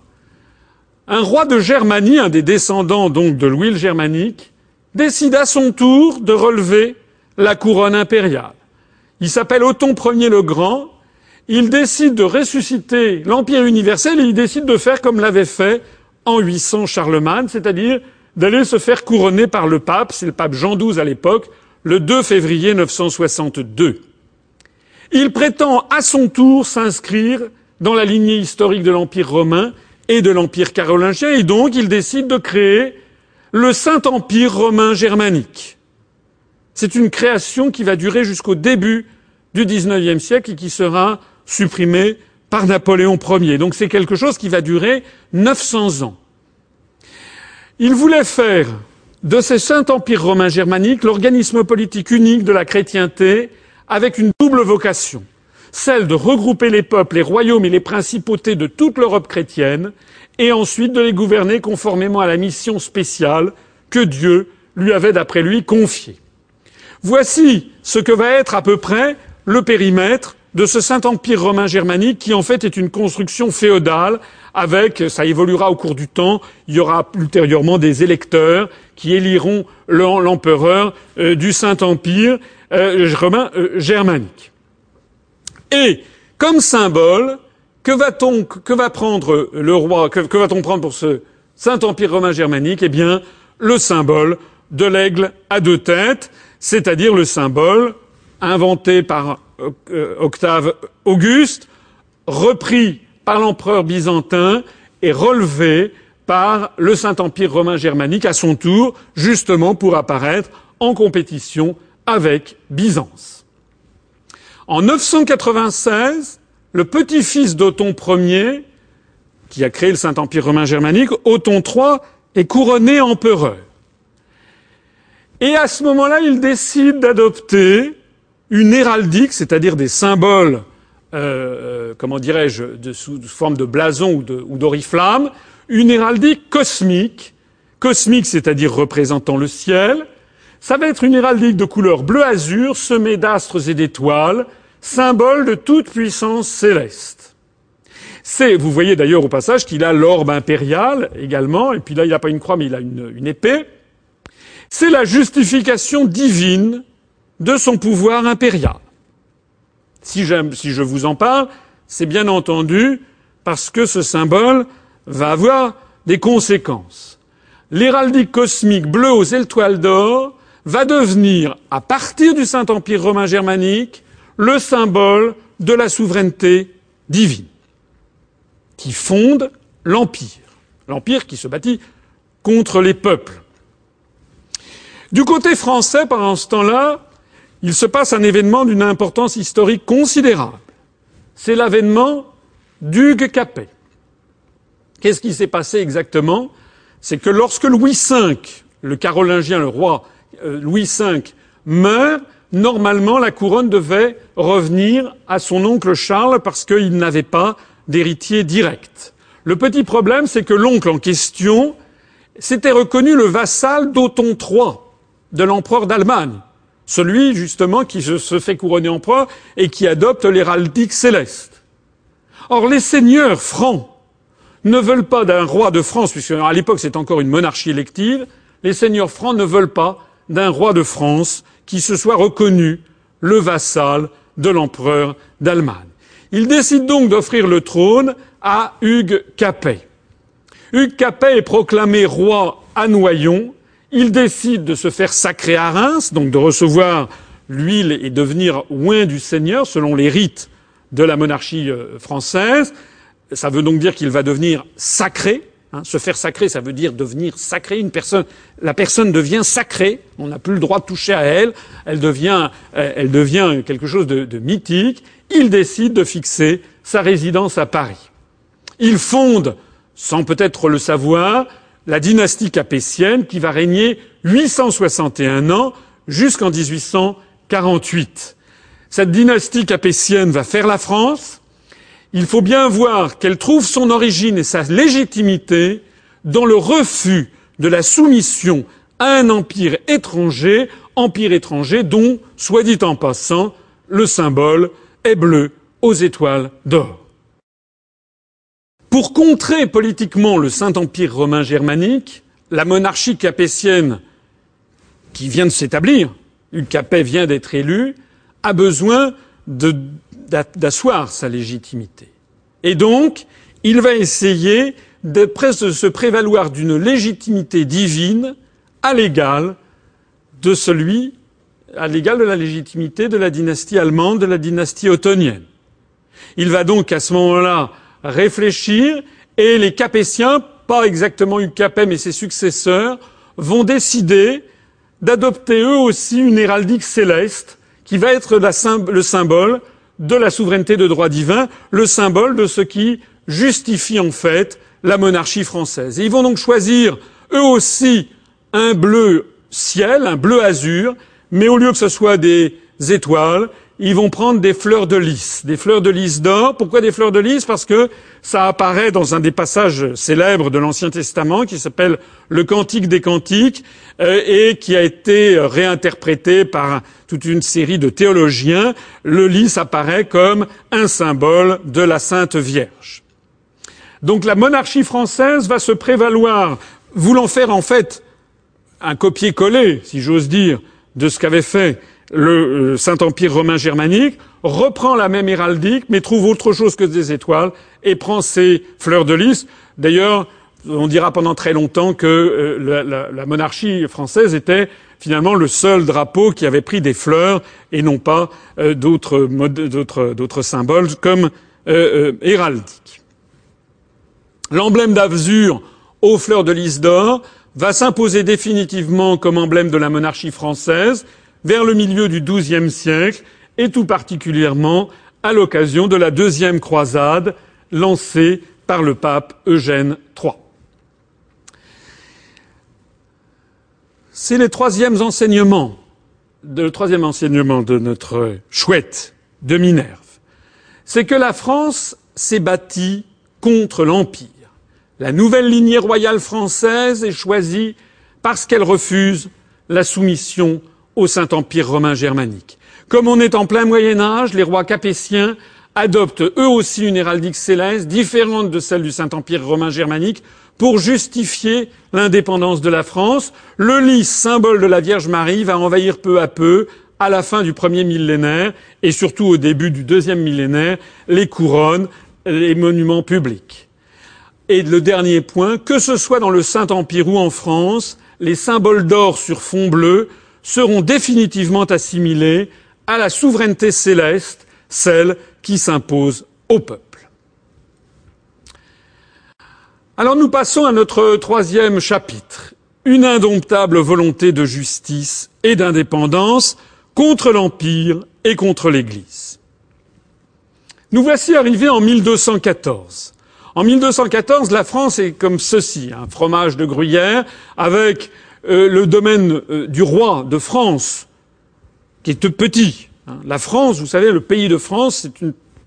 un roi de Germanie, un des descendants donc de Louis le Germanique, décide à son tour de relever la couronne impériale. Il s'appelle Othon Ier le Grand. Il décide de ressusciter l'Empire universel et il décide de faire comme l'avait fait en 800 Charlemagne, c'est-à-dire d'aller se faire couronner par le pape, c'est le pape Jean XII à l'époque, le 2 février 962. Il prétend à son tour s'inscrire dans la lignée historique de l'Empire romain et de l'Empire carolingien et donc il décide de créer le Saint-Empire romain germanique. C'est une création qui va durer jusqu'au début du XIXe siècle et qui sera supprimée par Napoléon Ier. Donc c'est quelque chose qui va durer 900 ans. Il voulait faire de ce Saint-Empire romain germanique l'organisme politique unique de la chrétienté avec une double vocation celle de regrouper les peuples, les royaumes et les principautés de toute l'Europe chrétienne, et ensuite de les gouverner conformément à la mission spéciale que Dieu lui avait, d'après lui, confiée. Voici ce que va être à peu près le périmètre de ce Saint-Empire romain germanique qui en fait est une construction féodale avec, ça évoluera au cours du temps, il y aura ultérieurement des électeurs qui éliront l'empereur euh, du Saint-Empire euh, romain euh, germanique. Et comme symbole, que va-t-on, que va prendre le roi, que, va-t-on prendre pour ce Saint-Empire romain germanique? Eh bien, le symbole de l'aigle à deux têtes, c'est-à-dire le symbole inventé par Octave Auguste, repris par l'empereur byzantin et relevé par le Saint-Empire romain germanique à son tour, justement pour apparaître en compétition avec Byzance. En 996, le petit-fils d'Othon Ier, qui a créé le Saint-Empire romain germanique, Othon III, est couronné empereur. Et à ce moment-là, il décide d'adopter une héraldique, c'est-à-dire des symboles, euh, euh comment dirais-je, sous forme de blason ou d'oriflamme, une héraldique cosmique, cosmique, c'est-à-dire représentant le ciel, ça va être une héraldique de couleur bleu-azur semée d'astres et d'étoiles, symbole de toute puissance céleste. C'est, vous voyez d'ailleurs au passage qu'il a l'orbe impérial également, et puis là il n'a pas une croix mais il a une épée. C'est la justification divine de son pouvoir impérial. Si, je vous en parle, c'est bien entendu parce que ce symbole va avoir des conséquences. L'héraldique cosmique bleue aux étoiles d'or va devenir, à partir du Saint-Empire romain germanique, le symbole de la souveraineté divine, qui fonde l'Empire. L'Empire qui se bâtit contre les peuples. Du côté français, pendant ce temps-là, il se passe un événement d'une importance historique considérable. C'est l'avènement d'Hugues Capet. Qu'est-ce qui s'est passé exactement? C'est que lorsque Louis V, le carolingien, le roi euh, Louis V meurt, normalement la couronne devait revenir à son oncle Charles parce qu'il n'avait pas d'héritier direct. Le petit problème, c'est que l'oncle en question s'était reconnu le vassal d'Othon III, de l'empereur d'Allemagne, celui justement qui se fait couronner empereur et qui adopte l'héraldique céleste. Or, les seigneurs francs ne veulent pas d'un roi de France, puisque à l'époque c'est encore une monarchie élective, les seigneurs francs ne veulent pas d'un roi de France qui se soit reconnu le vassal de l'empereur d'Allemagne. Il décide donc d'offrir le trône à Hugues Capet. Hugues Capet est proclamé roi à Noyon. Il décide de se faire sacrer à Reims, donc de recevoir l'huile et devenir oint du Seigneur selon les rites de la monarchie euh, française. Ça veut donc dire qu'il va devenir sacré, Hein, se faire sacré, ça veut dire devenir sacré. Une personne, la personne devient sacrée. On n'a plus le droit de toucher à elle. Elle devient, euh, elle devient quelque chose de mythique. Il décide de fixer sa résidence à Paris. Il fonde, sans peut-être le savoir, la dynastie capétienne qui va régner 861 ans jusqu'en 1848. cette dynastie capétienne va faire la France, il faut bien voir qu'elle trouve son origine et sa légitimité dans le refus de la soumission à un empire étranger, empire étranger dont, soit dit en passant, le symbole est bleu aux étoiles d'or. Pour contrer politiquement le Saint-Empire romain germanique, la monarchie capétienne qui vient de s'établir, Capet vient d'être élu, a besoin d'asseoir sa légitimité. Et donc, il va essayer de, se prévaloir d'une légitimité divine à l'égal de celui, à l'égal de la légitimité de la dynastie allemande, de la dynastie ottonienne. Il va donc à ce moment-là réfléchir et les Capétiens, pas exactement Capet mais ses successeurs, vont décider d'adopter eux aussi une héraldique céleste qui va être le symbole de la souveraineté de droit divin, le symbole de ce qui justifie en fait la monarchie française. Ils vont donc choisir eux aussi un bleu ciel, un bleu azur, mais au lieu que ce soit des étoiles, ils vont prendre des fleurs de lys, des fleurs de lys d'or. Pourquoi des fleurs de lys? Parce que ça apparaît dans un des passages célèbres de l'Ancien Testament qui s'appelle le Cantique des Cantiques euh, et qui a été réinterprété par toute une série de théologiens. Le lys apparaît comme un symbole de la Sainte Vierge. Donc la monarchie française va se prévaloir, voulant faire en fait un copier-coller, si j'ose dire, de ce qu'avait fait le euh, Saint-Empire romain germanique, reprend la même héraldique, mais trouve autre chose que des étoiles, et prend ses fleurs de lys. D'ailleurs, on dira pendant très longtemps que euh, la, monarchie française était finalement le seul drapeau qui avait pris des fleurs et non pas euh, d'autres symboles comme héraldique. L'emblème d'Azur aux fleurs de lys d'or va s'imposer définitivement comme emblème de la monarchie française vers le milieu du XIIe siècle et tout particulièrement à l'occasion de la deuxième croisade lancée par le pape Eugène III. C'est le troisième enseignement, le troisième enseignement de notre chouette de Minerve. C'est que la France s'est bâtie contre l'Empire. La nouvelle lignée royale française est choisie parce qu'elle refuse la soumission au Saint-Empire romain germanique. Comme on est en plein Moyen Âge, les rois capétiens adoptent eux aussi une héraldique céleste différente de celle du Saint-Empire romain germanique pour justifier l'indépendance de la France. Le lys, symbole de la Vierge Marie, va envahir peu à peu, à la fin du premier millénaire et surtout au début du deuxième millénaire, les couronnes, les monuments publics. Et le dernier point, que ce soit dans le Saint-Empire ou en France, les symboles d'or sur fond bleu seront définitivement assimilés à la souveraineté céleste, celle qui s'impose au peuple. Alors nous passons à notre troisième chapitre, une indomptable volonté de justice et d'indépendance contre l'Empire et contre l'Église. Nous voici arrivés en 1214. En 1214, la France est comme ceci, un fromage de gruyère avec euh, le domaine euh, du roi de France, qui est petit. Hein. La France, vous savez, le pays de France,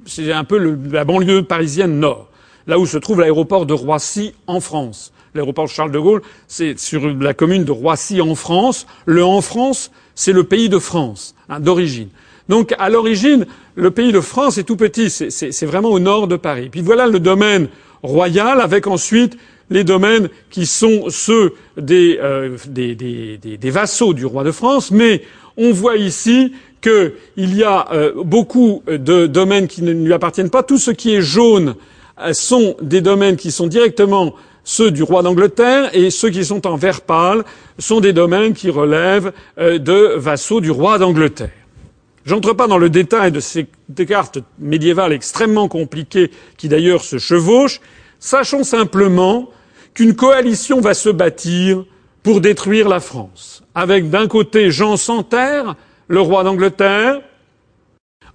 c'est un peu la banlieue parisienne nord, là où se trouve l'aéroport de Roissy en France. L'aéroport Charles de Gaulle, c'est sur la commune de Roissy en France. Le en France, c'est le pays de France, hein, d'origine. Donc, à l'origine, le pays de France est tout petit, c'est vraiment au nord de Paris. Puis voilà le domaine royal, avec ensuite les domaines qui sont ceux euh, des, des, des, des, vassaux du roi de France, mais on voit ici qu'il y a euh, beaucoup de domaines qui ne lui appartiennent pas. Tout ce qui est jaune euh, sont des domaines qui sont directement ceux du roi d'Angleterre et ceux qui sont en vert pâle sont des domaines qui relèvent de vassaux du roi d'Angleterre. J'entre pas dans le détail de ces cartes médiévales extrêmement compliquées qui d'ailleurs se chevauchent. Sachons simplement qu'une coalition va se bâtir pour détruire la France, avec d'un côté Jean Santerre, le roi d'Angleterre,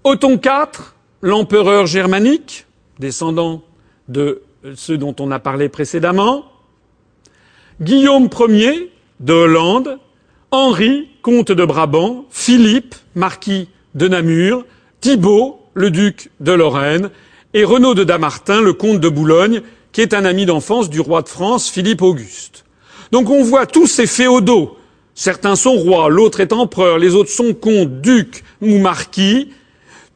Othon IV, l'empereur germanique, descendant de ceux dont on a parlé précédemment, Guillaume Ier de Hollande, Henri, comte de Brabant, Philippe, marquis de Namur, Thibault, le duc de Lorraine, et Renaud de Damartin, le comte de Boulogne, qui est un ami d'enfance du roi de France, Philippe Auguste. Donc on voit tous ces féodaux. Certains sont rois, l'autre est empereur, les autres sont comtes, ducs ou marquis.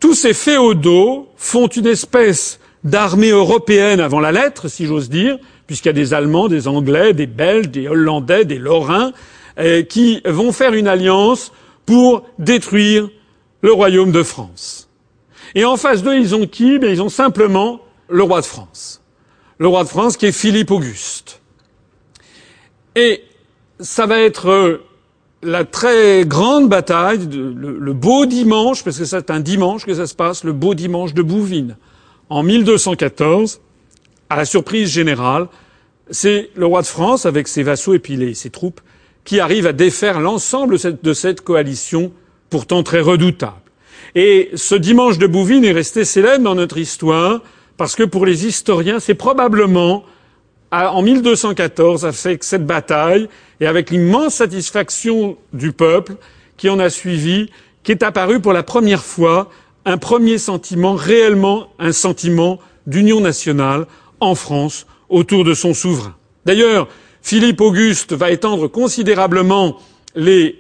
Tous ces féodaux font une espèce d'armée européenne avant la lettre, si j'ose dire, puisqu'il y a des Allemands, des Anglais, des Belges, des Hollandais, des Lorrains, euh, qui vont faire une alliance pour détruire le royaume de France. Et en face d'eux, ils ont qui? Ils ont simplement le roi de France. Le roi de France qui est Philippe Auguste. Et ça va être euh, la très grande bataille, le, beau dimanche, parce que c'est un dimanche que ça se passe, le beau dimanche de Bouvines. En 1214, à la surprise générale, c'est le roi de France, avec ses vassaux et puis ses troupes, qui arrive à défaire l'ensemble de cette coalition pourtant très redoutable. Et ce dimanche de Bouvines est resté célèbre dans notre histoire parce que pour les historiens, c'est probablement en 1214, avec cette bataille et avec l'immense satisfaction du peuple qui en a suivi, qui est apparu pour la première fois un premier sentiment, réellement un sentiment d'union nationale en France autour de son souverain. D'ailleurs, Philippe Auguste va étendre considérablement euh,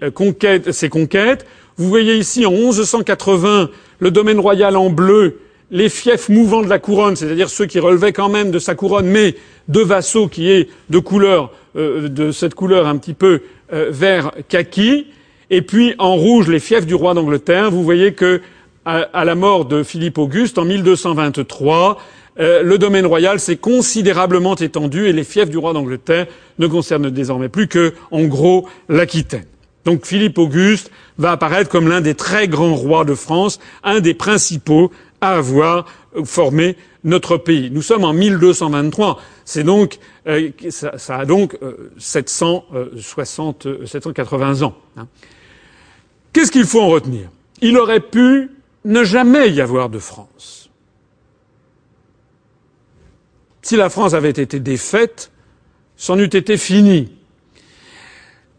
ses conquêtes. Vous voyez ici en 1180 le domaine royal en bleu, les fiefs mouvants de la couronne, c'est-à-dire ceux qui relevaient quand même de sa couronne, mais de vassaux qui est de couleur, euh, de cette couleur un petit peu euh, vert kaki. Et puis en rouge les fiefs du roi d'Angleterre. Vous voyez que à la mort de Philippe Auguste en 1223, euh, le domaine royal s'est considérablement étendu et les fiefs du roi d'Angleterre ne concernent désormais plus que, en gros, l'Aquitaine. Donc Philippe Auguste va apparaître comme l'un des très grands rois de France, un des principaux à avoir formé notre pays. Nous sommes en 1223. C'est donc, euh, ça, a donc 760, euh, 780 ans. Hein. Qu'est-ce qu'il faut en retenir? Il aurait pu ne jamais y avoir de France. Si la France avait été défaite, c'en eût été fini.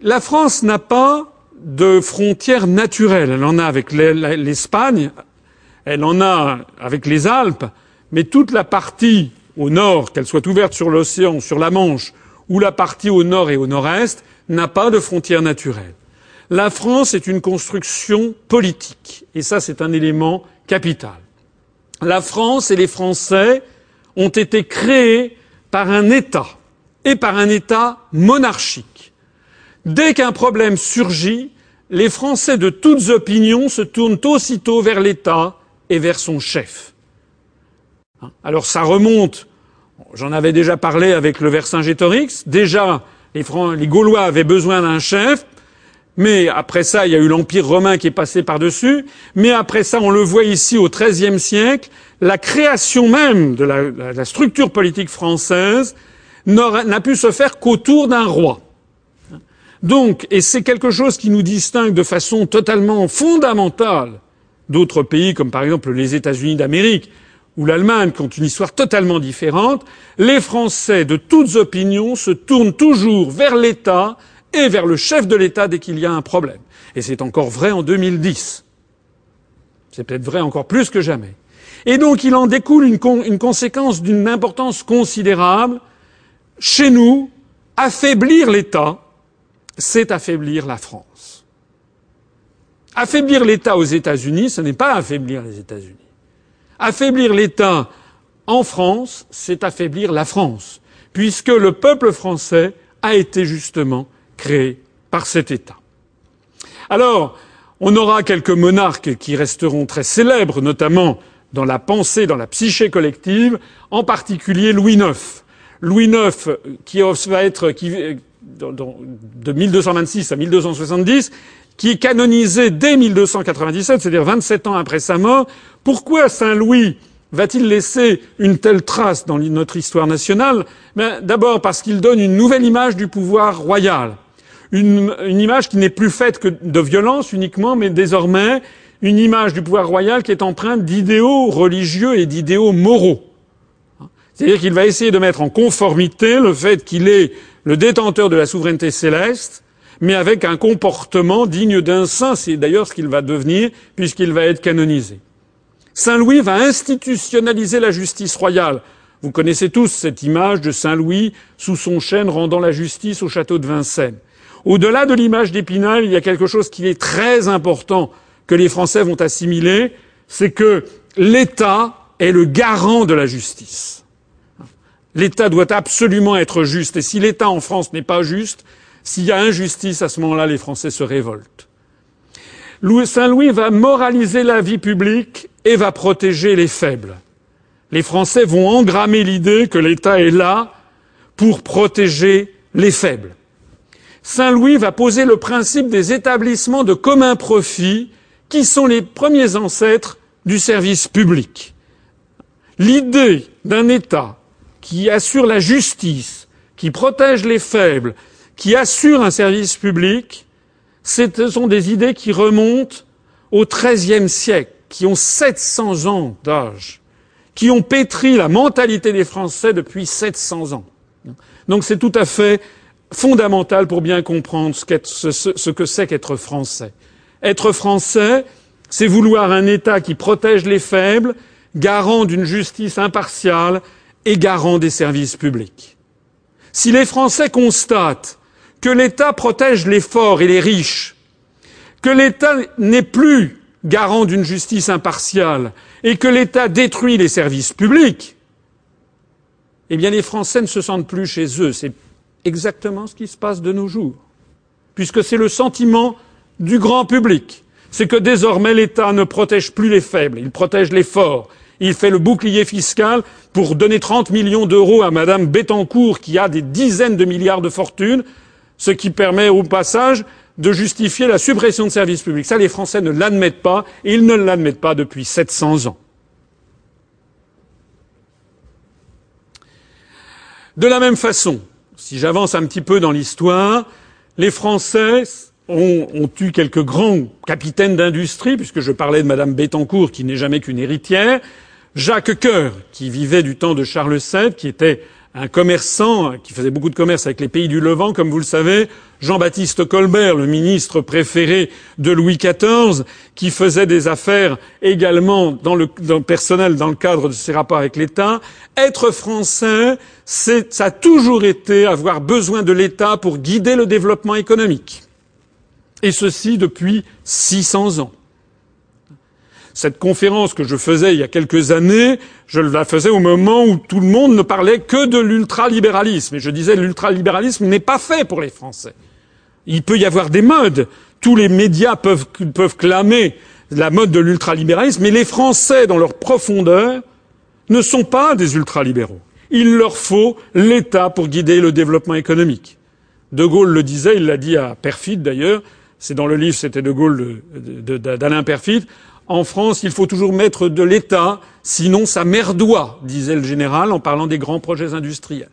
La France n'a pas de frontières naturelles. Elle en a avec l'Espagne, elle en a avec les Alpes, mais toute la partie au nord, qu'elle soit ouverte sur l'océan, sur la Manche, ou la partie au nord et au nord-est, n'a pas de frontières naturelles. La France est une construction politique, et ça c'est un élément capital. La France et les Français ont été créés par un État et par un État monarchique. Dès qu'un problème surgit, les Français de toutes opinions se tournent aussitôt vers l'État et vers son chef. Alors ça remonte, j'en avais déjà parlé avec le Vercingétorix, déjà les, les Gaulois avaient besoin d'un chef, mais après ça, il y a eu l'Empire romain qui est passé par-dessus. Mais après ça, on le voit ici au XIIIe siècle, la création même de la, structure politique française n'a pu se faire qu'autour d'un roi. Donc, et c'est quelque chose qui nous distingue de façon totalement fondamentale d'autres pays, comme par exemple les États-Unis d'Amérique ou l'Allemagne, qui ont une histoire totalement différente, les Français de toutes opinions se tournent toujours vers l'État et vers le chef de l'État dès qu'il y a un problème. Et c'est encore vrai en 2010. C'est peut-être vrai encore plus que jamais. Et donc il en découle une, conséquence d'une importance considérable. Chez nous, affaiblir l'État, c'est affaiblir la France. Affaiblir l'État aux États-Unis, ce n'est pas affaiblir les États-Unis. Affaiblir l'État en France, c'est affaiblir la France, puisque le peuple français a été justement créé par cet État. Alors, on aura quelques monarques qui resteront très célèbres, notamment dans la pensée, dans la psyché collective, en particulier Louis IX. Louis IX, qui va être qui, de 1226 à 1270, qui est canonisé dès 1297, c'est-à-dire 27 ans après sa mort. Pourquoi Saint Louis va-t-il laisser une telle trace dans notre histoire nationale? Ben, D'abord parce qu'il donne une nouvelle image du pouvoir royal une, image qui n'est plus faite que de violence uniquement, mais désormais une image du pouvoir royal qui est empreinte d'idéaux religieux et d'idéaux moraux. C'est-à-dire qu'il va essayer de mettre en conformité le fait qu'il est le détenteur de la souveraineté céleste, mais avec un comportement digne d'un saint. C'est d'ailleurs ce qu'il va devenir puisqu'il va être canonisé. Saint-Louis va institutionnaliser la justice royale. Vous connaissez tous cette image de Saint-Louis sous son chêne rendant la justice au château de Vincennes. Au-delà de l'image d'Épinal, il y a quelque chose qui est très important que les Français vont assimiler, c'est que l'État est le garant de la justice. L'État doit absolument être juste. Et si l'État en France n'est pas juste, s'il y a injustice, à ce moment-là, les Français se révoltent. Saint-Louis va moraliser la vie publique et va protéger les faibles. Les Français vont engrammer l'idée que l'État est là pour protéger les faibles. Saint-Louis va poser le principe des établissements de commun profit qui sont les premiers ancêtres du service public. L'idée d'un État qui assure la justice, qui protège les faibles, qui assure un service public, ce sont des idées qui remontent au XIIIe siècle, qui ont 700 ans d'âge, qui ont pétri la mentalité des Français depuis 700 ans. Donc c'est tout à fait fondamental pour bien comprendre ce, que c'est qu'être français. Être français, c'est vouloir un État qui protège les faibles, garant d'une justice impartiale et garant des services publics. Si les Français constatent que l'État protège les forts et les riches, que l'État n'est plus garant d'une justice impartiale et que l'État détruit les services publics, eh bien les Français ne se sentent plus chez eux. C'est exactement ce qui se passe de nos jours, puisque c'est le sentiment du grand public. C'est que désormais l'État ne protège plus les faibles, il protège les forts. Il fait le bouclier fiscal pour donner 30 millions d'euros à Madame Bettencourt qui a des dizaines de milliards de fortune, ce qui permet au passage de justifier la suppression de services publics. Ça, les Français ne l'admettent pas, et ils ne l'admettent pas depuis 700 ans. De la même façon, si j'avance un petit peu dans l'histoire, les Français ont, ont, eu quelques grands capitaines d'industrie, puisque je parlais de Madame Bettencourt, qui n'est jamais qu'une héritière, Jacques Coeur, qui vivait du temps de Charles VII, qui était un commerçant qui faisait beaucoup de commerce avec les pays du Levant, comme vous le savez, Jean-Baptiste Colbert, le ministre préféré de Louis XIV, qui faisait des affaires également dans le, personnel dans le cadre de ses rapports avec l'État. Être français, ça a toujours été avoir besoin de l'État pour guider le développement économique. Et ceci depuis 600 ans. Cette conférence que je faisais il y a quelques années, je la faisais au moment où tout le monde ne parlait que de l'ultralibéralisme. Et je disais, l'ultralibéralisme n'est pas fait pour les Français. Il peut y avoir des modes. Tous les médias peuvent, peuvent clamer la mode de l'ultralibéralisme, mais les Français, dans leur profondeur, ne sont pas des ultralibéraux. Il leur faut l'État pour guider le développement économique. De Gaulle le disait, il l'a dit à Perfit d'ailleurs, c'est dans le livre, c'était De Gaulle d'Alain Perfit, en France, il faut toujours mettre de l'État, sinon ça merdoit, disait le général en parlant des grands projets industriels.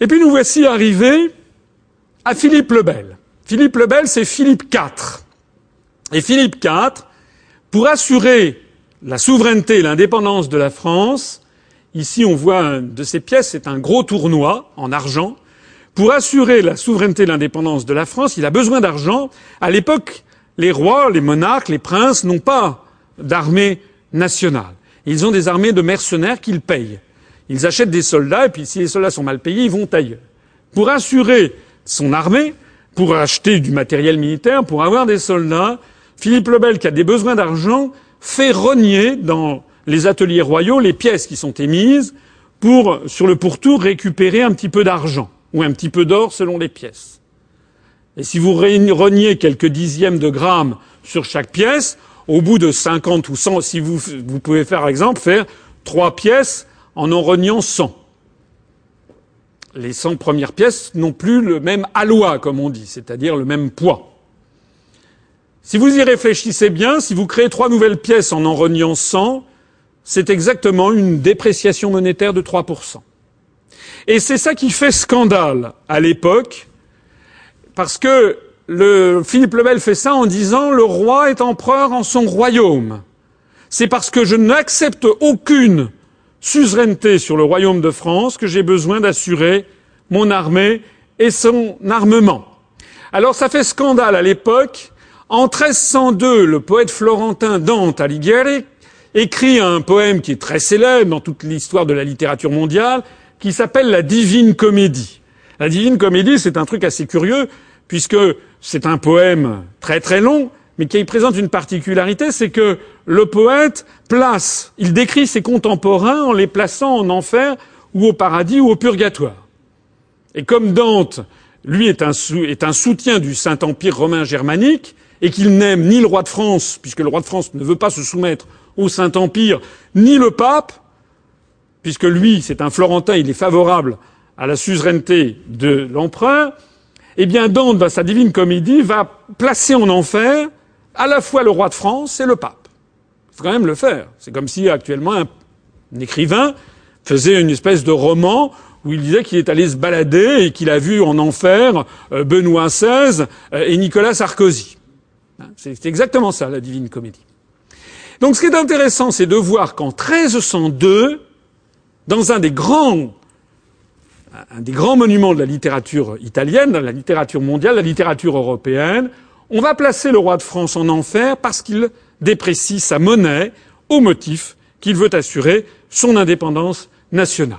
Et puis nous voici arrivés à Philippe le Bel. Philippe le Bel, c'est Philippe IV. Et Philippe IV, pour assurer la souveraineté et l'indépendance de la France, ici on voit un de ces pièces, c'est un gros tournoi en argent. Pour assurer la souveraineté et l'indépendance de la France, il a besoin d'argent. À l'époque, les rois, les monarques, les princes n'ont pas d'armée nationale. Ils ont des armées de mercenaires qu'ils payent. Ils achètent des soldats, et puis si les soldats sont mal payés, ils vont ailleurs. Pour assurer son armée, pour acheter du matériel militaire, pour avoir des soldats, Philippe le Bel, qui a des besoins d'argent, fait rogner dans les ateliers royaux les pièces qui sont émises pour, sur le pourtour, récupérer un petit peu d'argent, ou un petit peu d'or selon les pièces. Et si vous reniez quelques dixièmes de grammes sur chaque pièce, au bout de 50 ou 100, si vous, vous pouvez faire, par exemple, faire trois pièces en en reniant 100. Les 100 premières pièces n'ont plus le même aloi, comme on dit, c'est-à-dire le même poids. Si vous y réfléchissez bien, si vous créez trois nouvelles pièces en en reniant 100, c'est exactement une dépréciation monétaire de 3%. Et c'est ça qui fait scandale à l'époque, parce que le, Philippe le Bel fait ça en disant le roi est empereur en son royaume. C'est parce que je n'accepte aucune suzeraineté sur le royaume de France que j'ai besoin d'assurer mon armée et son armement. Alors ça fait scandale à l'époque En 1302, le poète florentin Dante Alighieri écrit un poème qui est très célèbre dans toute l'histoire de la littérature mondiale, qui s'appelle la Divine Comédie. La Divine Comédie, c'est un truc assez curieux, puisque c'est un poème très très long, mais qui présente une particularité, c'est que le poète place, il décrit ses contemporains en les plaçant en enfer ou au paradis ou au purgatoire. Et comme Dante, lui, est un, est un soutien du Saint-Empire romain germanique, et qu'il n'aime ni le roi de France, puisque le roi de France ne veut pas se soumettre au Saint-Empire, ni le pape, puisque lui, c'est un Florentin, il est favorable à la suzeraineté de l'empereur, eh bien, Dante, dans sa divine comédie, va placer en enfer à la fois le roi de France et le pape. Il faut quand même le faire. C'est comme si actuellement un, écrivain faisait une espèce de roman où il disait qu'il est allé se balader et qu'il a vu en enfer euh, Benoît XVI euh, et Nicolas Sarkozy. Hein, c'est exactement ça, la divine comédie. Donc ce qui est intéressant, c'est de voir qu'en 1302, dans un des grands un des grands monuments de la littérature italienne, de la littérature mondiale, la littérature européenne, on va placer le roi de France en enfer parce qu'il déprécie sa monnaie au motif qu'il veut assurer son indépendance nationale.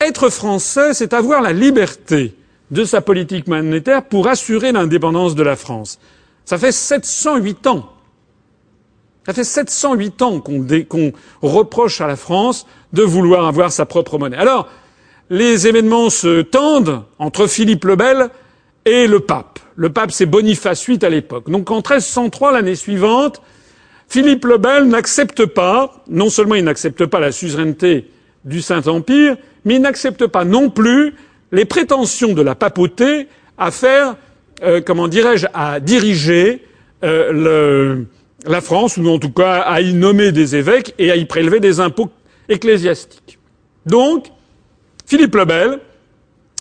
Être français, c'est avoir la liberté de sa politique monétaire pour assurer l'indépendance de la France. Ça fait 708 ans. Ça fait 708 ans qu'on reproche à la France de vouloir avoir sa propre monnaie. Alors, les événements se tendent entre Philippe le Bel et le pape. Le pape, c'est Boniface VIII à l'époque. Donc en 1303, l'année suivante, Philippe le Bel n'accepte pas, non seulement il n'accepte pas la suzeraineté du Saint-Empire, mais il n'accepte pas non plus les prétentions de la papauté à faire, euh, comment dirais-je, à diriger euh, la France, ou en tout cas à y nommer des évêques et à y prélever des impôts ecclésiastiques. Donc, Philippe le Bel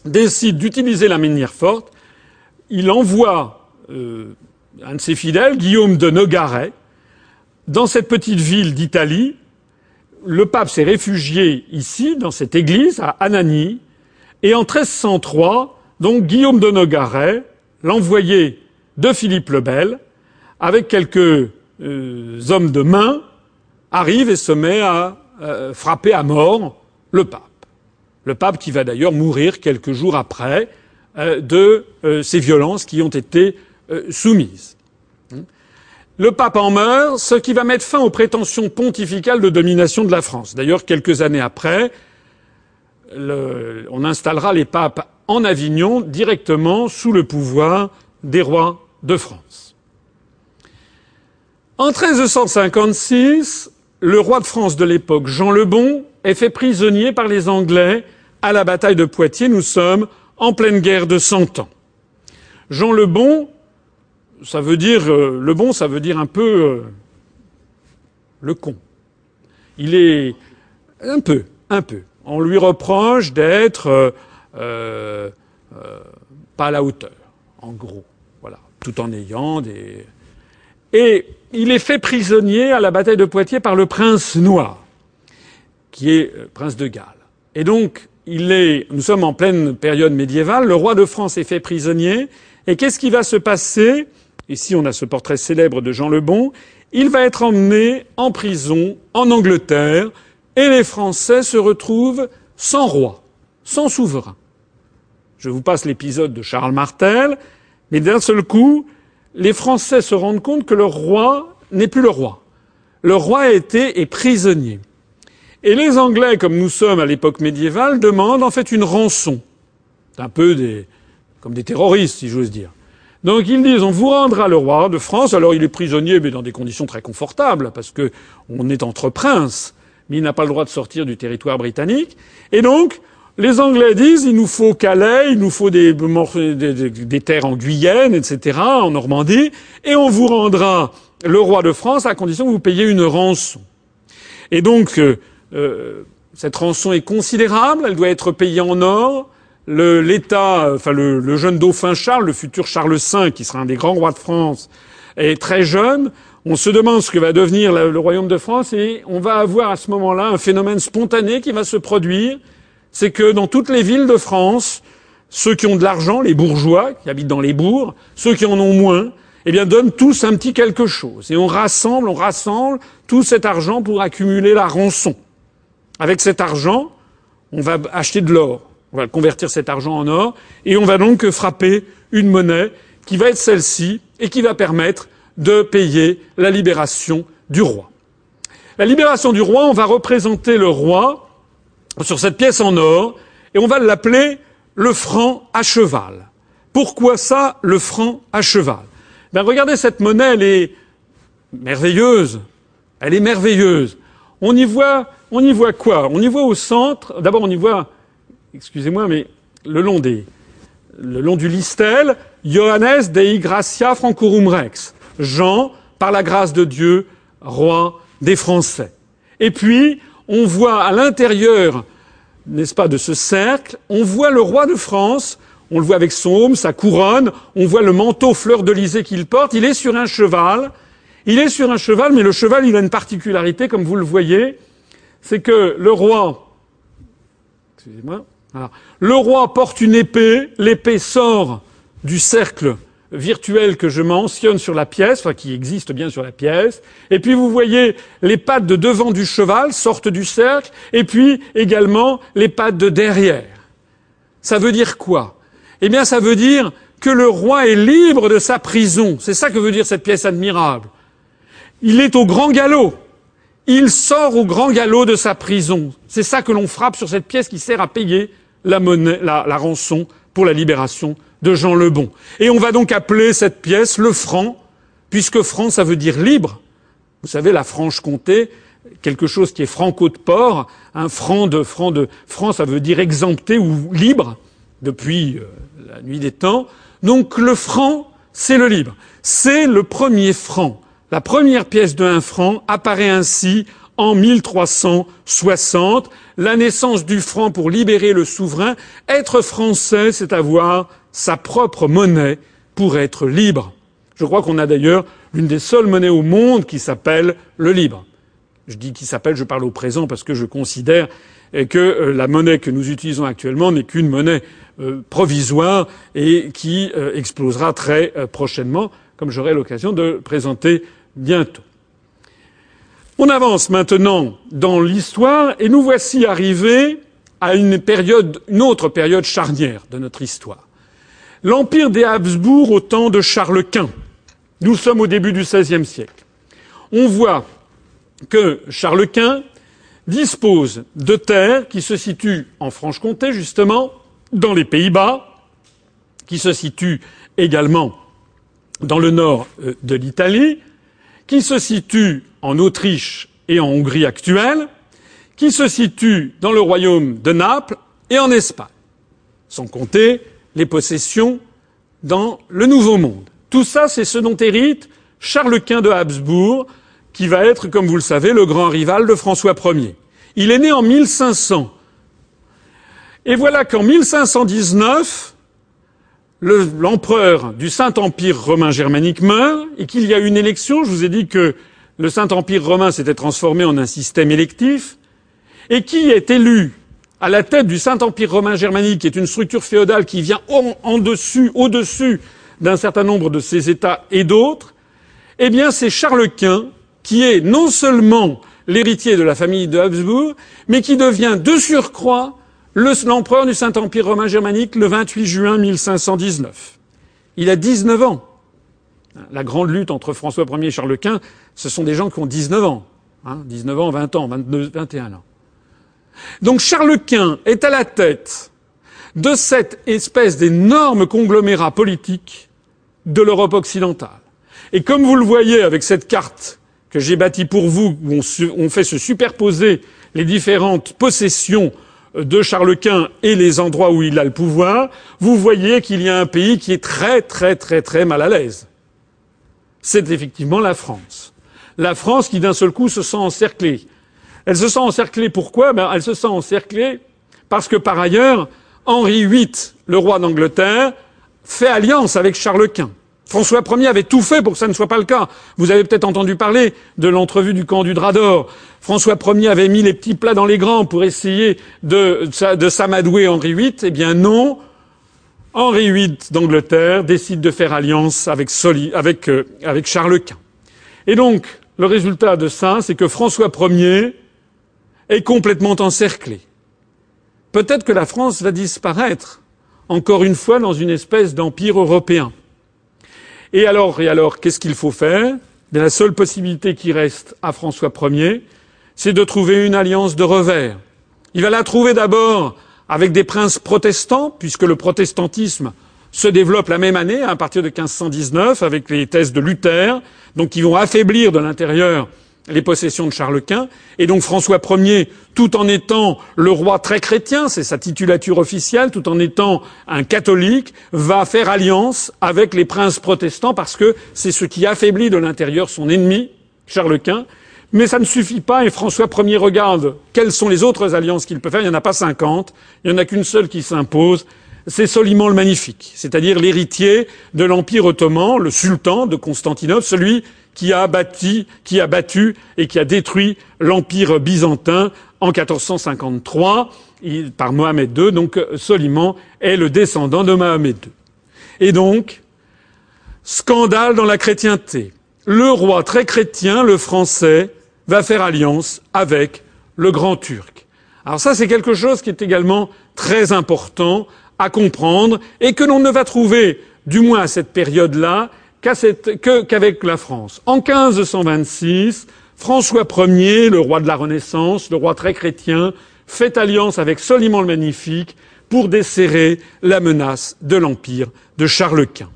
décide d'utiliser la manière forte. Il envoie euh, un de ses fidèles, Guillaume de Nogaret, dans cette petite ville d'Italie. Le pape s'est réfugié ici, dans cette église, à Anani. Et en 1303, donc Guillaume de Nogaret, l'envoyé de Philippe le Bel, avec quelques euh, hommes de main, arrive et se met à euh, frapper à mort le pape. Le pape qui va d'ailleurs mourir quelques jours après euh, de euh, ces violences qui ont été euh, soumises. Le pape en meurt, ce qui va mettre fin aux prétentions pontificales de domination de la France. D'ailleurs, quelques années après, on installera les papes en Avignon directement sous le pouvoir des rois de France. En 1356, le roi de France de l'époque, Jean le Bon, est fait prisonnier par les Anglais à la bataille de Poitiers. Nous sommes en pleine guerre de Cent Ans. Jean le Bon, ça veut dire euh, le bon, ça veut dire un peu euh, le con. Il est un peu, un peu. On lui reproche d'être euh, pas à la hauteur, en gros, voilà, tout en ayant des. Et il est fait prisonnier à la bataille de Poitiers par le prince noir, qui est prince de Galles. Et donc, il est, nous sommes en pleine période médiévale, le roi de France est fait prisonnier, et qu'est-ce qui va se passer? Ici, on a ce portrait célèbre de Jean le Bon. Il va être emmené en prison en Angleterre, et les Français se retrouvent sans roi, sans souverain. Je vous passe l'épisode de Charles Martel, mais d'un seul coup, les Français se rendent compte que leur roi n'est plus le roi. Le roi a été est prisonnier. Et les Anglais, comme nous sommes à l'époque médiévale, demandent en fait une rançon. C'est un peu des, comme des terroristes, si j'ose dire. Donc ils disent on vous rendra le roi de France. Alors il est prisonnier, mais dans des conditions très confortables, parce que on est entre princes, mais il n'a pas le droit de sortir du territoire britannique. Et donc les Anglais disent il nous faut Calais, il nous faut des, des, des terres en Guyenne, etc., en Normandie, et on vous rendra le roi de France à condition que vous payiez une rançon. Et donc euh, cette rançon est considérable, elle doit être payée en or. L'État, enfin le, jeune dauphin Charles, le futur Charles V, qui sera un des grands rois de France, est très jeune. On se demande ce que va devenir le royaume de France et on va avoir à ce moment-là un phénomène spontané qui va se produire. C'est que dans toutes les villes de France, ceux qui ont de l'argent, les bourgeois qui habitent dans les bourgs, ceux qui en ont moins, eh bien, donnent tous un petit quelque chose. Et on rassemble, on rassemble tout cet argent pour accumuler la rançon. Avec cet argent, on va acheter de l'or. On va convertir cet argent en or et on va donc frapper une monnaie qui va être celle-ci et qui va permettre de payer la libération du roi. La libération du roi, on va représenter le roi sur cette pièce en or et on va l'appeler le franc à cheval. Pourquoi ça, le franc à cheval? Ben, Regardez cette monnaie, elle est merveilleuse. Elle est merveilleuse. On y voit, on y voit quoi? On y voit au centre, d'abord on y voit, excusez-moi, mais le long des, le long du listel, Johannes Dei Gracia Francorum Rex. Jean, par la grâce de Dieu, roi des Français. Et puis, on voit à l'intérieur, n'est-ce pas, de ce cercle, on voit le roi de France, on le voit avec son homme, sa couronne, on voit le manteau fleur de qu'il porte, il est sur un cheval, il est sur un cheval, mais le cheval, il a une particularité, comme vous le voyez, c'est que le roi, excusez-moi, le roi porte une épée, l'épée sort du cercle virtuel que je mentionne sur la pièce, enfin qui existe bien sur la pièce. Et puis vous voyez les pattes de devant du cheval sortent du cercle, et puis également les pattes de derrière. Ça veut dire quoi? Eh bien ça veut dire que le roi est libre de sa prison. C'est ça que veut dire cette pièce admirable. Il est au grand galop. Il sort au grand galop de sa prison. C'est ça que l'on frappe sur cette pièce qui sert à payer la, monnaie, rançon pour la libération de Jean Lebon. Et on va donc appeler cette pièce le franc, puisque franc, ça veut dire libre. Vous savez, la Franche-Comté, quelque chose qui est franco de port, un franc de franc de franc, ça veut dire exempté ou libre depuis euh, la nuit des temps. Donc le franc, c'est le libre. C'est le premier franc. La première pièce de un franc apparaît ainsi en 1360, la naissance du franc pour libérer le souverain. Être français, c'est avoir sa propre monnaie pour être libre. Je crois qu'on a d'ailleurs l'une des seules monnaies au monde qui s'appelle le libre. Je dis qui s'appelle, je parle au présent parce que je considère que euh, la monnaie que nous utilisons actuellement n'est qu'une monnaie euh, provisoire et qui euh, explosera très prochainement, comme j'aurai l'occasion de présenter bientôt. On avance maintenant dans l'histoire et nous voici arrivés à une période, une autre période charnière de notre histoire. L'empire des Habsbourg au temps de Charles Quint. Nous sommes au début du XVIe siècle. On voit que Charles Quint dispose de terres qui se situent en Franche-Comté, justement, dans les Pays-Bas, qui se situent également dans le nord euh, de l'Italie, qui se situent en Autriche et en Hongrie actuelle, qui se situent dans le royaume de Naples et en Espagne, sans compter les possessions dans le Nouveau Monde. Tout ça, c'est ce dont hérite Charles Quint de Habsbourg, qui va être, comme vous le savez, le grand rival de François Ier. Il est né en 1500. Et voilà qu'en 1519, l'empereur du Saint-Empire romain germanique meurt et qu'il y a une élection. Je vous ai dit que le Saint-Empire romain s'était transformé en un système électif. Et qui est élu à la tête du Saint-Empire romain germanique, qui est une structure féodale qui vient en, dessus, au-dessus d'un certain nombre de ces États et d'autres, eh bien, c'est Charles Quint qui est non seulement l'héritier de la famille de Habsbourg, mais qui devient de surcroît l'empereur du Saint-Empire romain germanique le 28 juin 1519. Il a 19 ans. La grande lutte entre François Ier et Charles Quint, ce sont des gens qui ont 19 ans. Hein, 19 ans, 20 ans, 22, 21 ans. Donc Charles Quint est à la tête de cette espèce d'énorme conglomérat politique de l'Europe occidentale. Et comme vous le voyez avec cette carte que j'ai bâtie pour vous, où on, fait se superposer les différentes possessions de Charles Quint et les endroits où il a le pouvoir, vous voyez qu'il y a un pays qui est très très très très mal à l'aise. C'est effectivement la France. La France qui d'un seul coup se sent encerclée. Elle se sent encerclée pourquoi? Ben, Elle se sent encerclée parce que par ailleurs, Henri VIII, le roi d'Angleterre, fait alliance avec Charles Quint. François Ier avait tout fait pour que ça ne soit pas le cas. Vous avez peut-être entendu parler de l'entrevue du camp du Drap d'Or. François Ier avait mis les petits plats dans les grands pour essayer de, s'amadouer Henri VIII. Eh bien non, Henri VIII d'Angleterre décide de faire alliance avec, avec, euh, avec Charles Quint. Et donc, le résultat de ça, c'est que François Ier est complètement encerclé. Peut-être que la France va disparaître, encore une fois, dans une espèce d'empire européen. Et alors, et alors, qu'est-ce qu'il faut faire? La seule possibilité qui reste à François Ier, c'est de trouver une alliance de revers. Il va la trouver d'abord avec des princes protestants, puisque le protestantisme se développe la même année, à partir de 1519, avec les thèses de Luther, donc qui vont affaiblir de l'intérieur les possessions de Charles Quint. Et donc François Ier, tout en étant le roi très chrétien, c'est sa titulature officielle, tout en étant un catholique, va faire alliance avec les princes protestants parce que c'est ce qui affaiblit de l'intérieur son ennemi, Charles Quint. Mais ça ne suffit pas et François Ier regarde quelles sont les autres alliances qu'il peut faire. Il n'y en a pas cinquante. Il n'y en a qu'une seule qui s'impose. C'est Soliman le Magnifique, c'est-à-dire l'héritier de l'Empire ottoman, le sultan de Constantinople, celui qui a battu et qui a détruit l'Empire byzantin en 1453 par Mohamed II. Donc Soliman est le descendant de Mohamed II. Et donc, scandale dans la chrétienté. Le roi très chrétien, le français, va faire alliance avec le grand turc. Alors ça, c'est quelque chose qui est également très important à comprendre et que l'on ne va trouver, du moins à cette période-là, qu'avec la France. En 1526, François Ier, le roi de la Renaissance, le roi très chrétien, fait alliance avec Soliman le Magnifique pour desserrer la menace de l'empire de Charles Quint.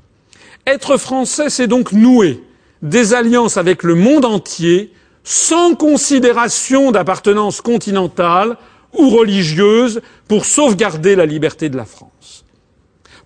Être français, c'est donc nouer des alliances avec le monde entier sans considération d'appartenance continentale ou religieuse pour sauvegarder la liberté de la France.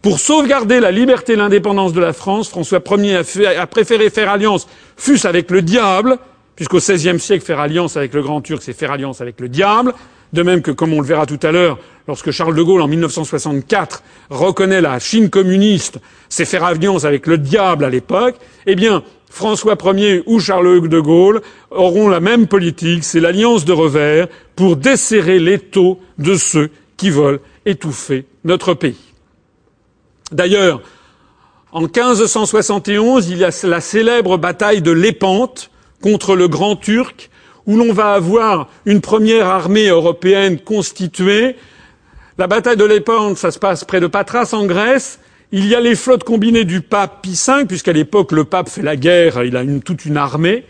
Pour sauvegarder la liberté et l'indépendance de la France, François Ier a, préféré faire alliance, fût-ce avec le diable, puisqu'au XVIe siècle, faire alliance avec le Grand Turc, c'est faire alliance avec le diable, de même que, comme on le verra tout à l'heure, lorsque Charles de Gaulle, en 1964, reconnaît la Chine communiste, c'est faire alliance avec le diable à l'époque, eh bien, François Ier ou Charles de Gaulle auront la même politique, c'est l'alliance de revers pour desserrer l'étau de ceux qui veulent étouffer notre pays. D'ailleurs, en 1571, il y a la célèbre bataille de Lépante contre le Grand Turc, où l'on va avoir une première armée européenne constituée. La bataille de Lépante, ça se passe près de Patras en Grèce, il y a les flottes combinées du pape Pie V, puisqu'à l'époque le pape fait la guerre, il a toute une armée,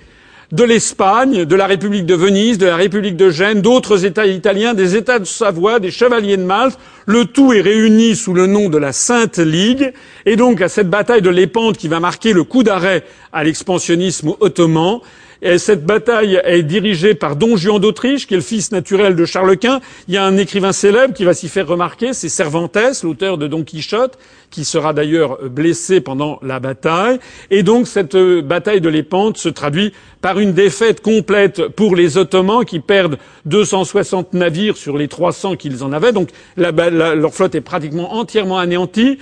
de l'Espagne, de la République de Venise, de la République de Gênes, d'autres États italiens, des États de Savoie, des chevaliers de Malte. Le tout est réuni sous le nom de la Sainte Ligue. Et donc, à cette bataille de Lépante qui va marquer le coup d'arrêt à l'expansionnisme ottoman, et cette bataille est dirigée par Don Juan d'Autriche, qui est le fils naturel de Charles Quint. Il y a un écrivain célèbre qui va s'y faire remarquer, c'est Cervantes, l'auteur de Don Quichotte, qui sera d'ailleurs blessé pendant la bataille. Et donc cette euh, bataille de Lépante se traduit par une défaite complète pour les Ottomans qui perdent 260 navires sur les 300 qu'ils en avaient. Donc leur flotte est pratiquement entièrement anéantie.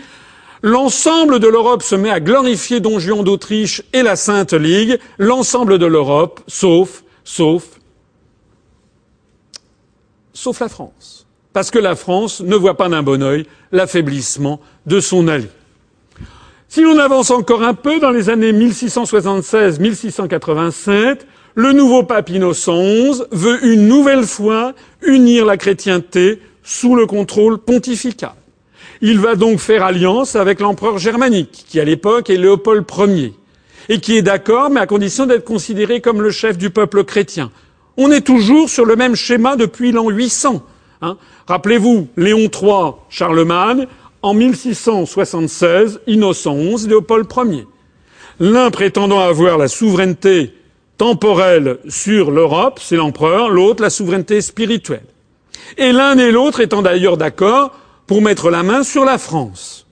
L'ensemble de l'Europe se met à glorifier Don Juan d'Autriche et la Sainte Ligue, l'ensemble de l'Europe, sauf, sauf, sauf la France. Parce que la France ne voit pas d'un bon œil l'affaiblissement de son allié. Si l'on avance encore un peu dans les années 1676-1687, le nouveau pape Innocent XI veut une nouvelle fois unir la chrétienté sous le contrôle pontifical. Il va donc faire alliance avec l'empereur germanique, qui à l'époque est Léopold Ier, et qui est d'accord, mais à condition d'être considéré comme le chef du peuple chrétien. On est toujours sur le même schéma depuis l'an 800. Hein. Rappelez-vous, Léon III, Charlemagne, en 1676, Innocent XI, Léopold Ier. L'un prétendant avoir la souveraineté temporelle sur l'Europe, c'est l'empereur, l'autre la souveraineté spirituelle. Et l'un et l'autre étant d'ailleurs d'accord pour mettre la main sur la France.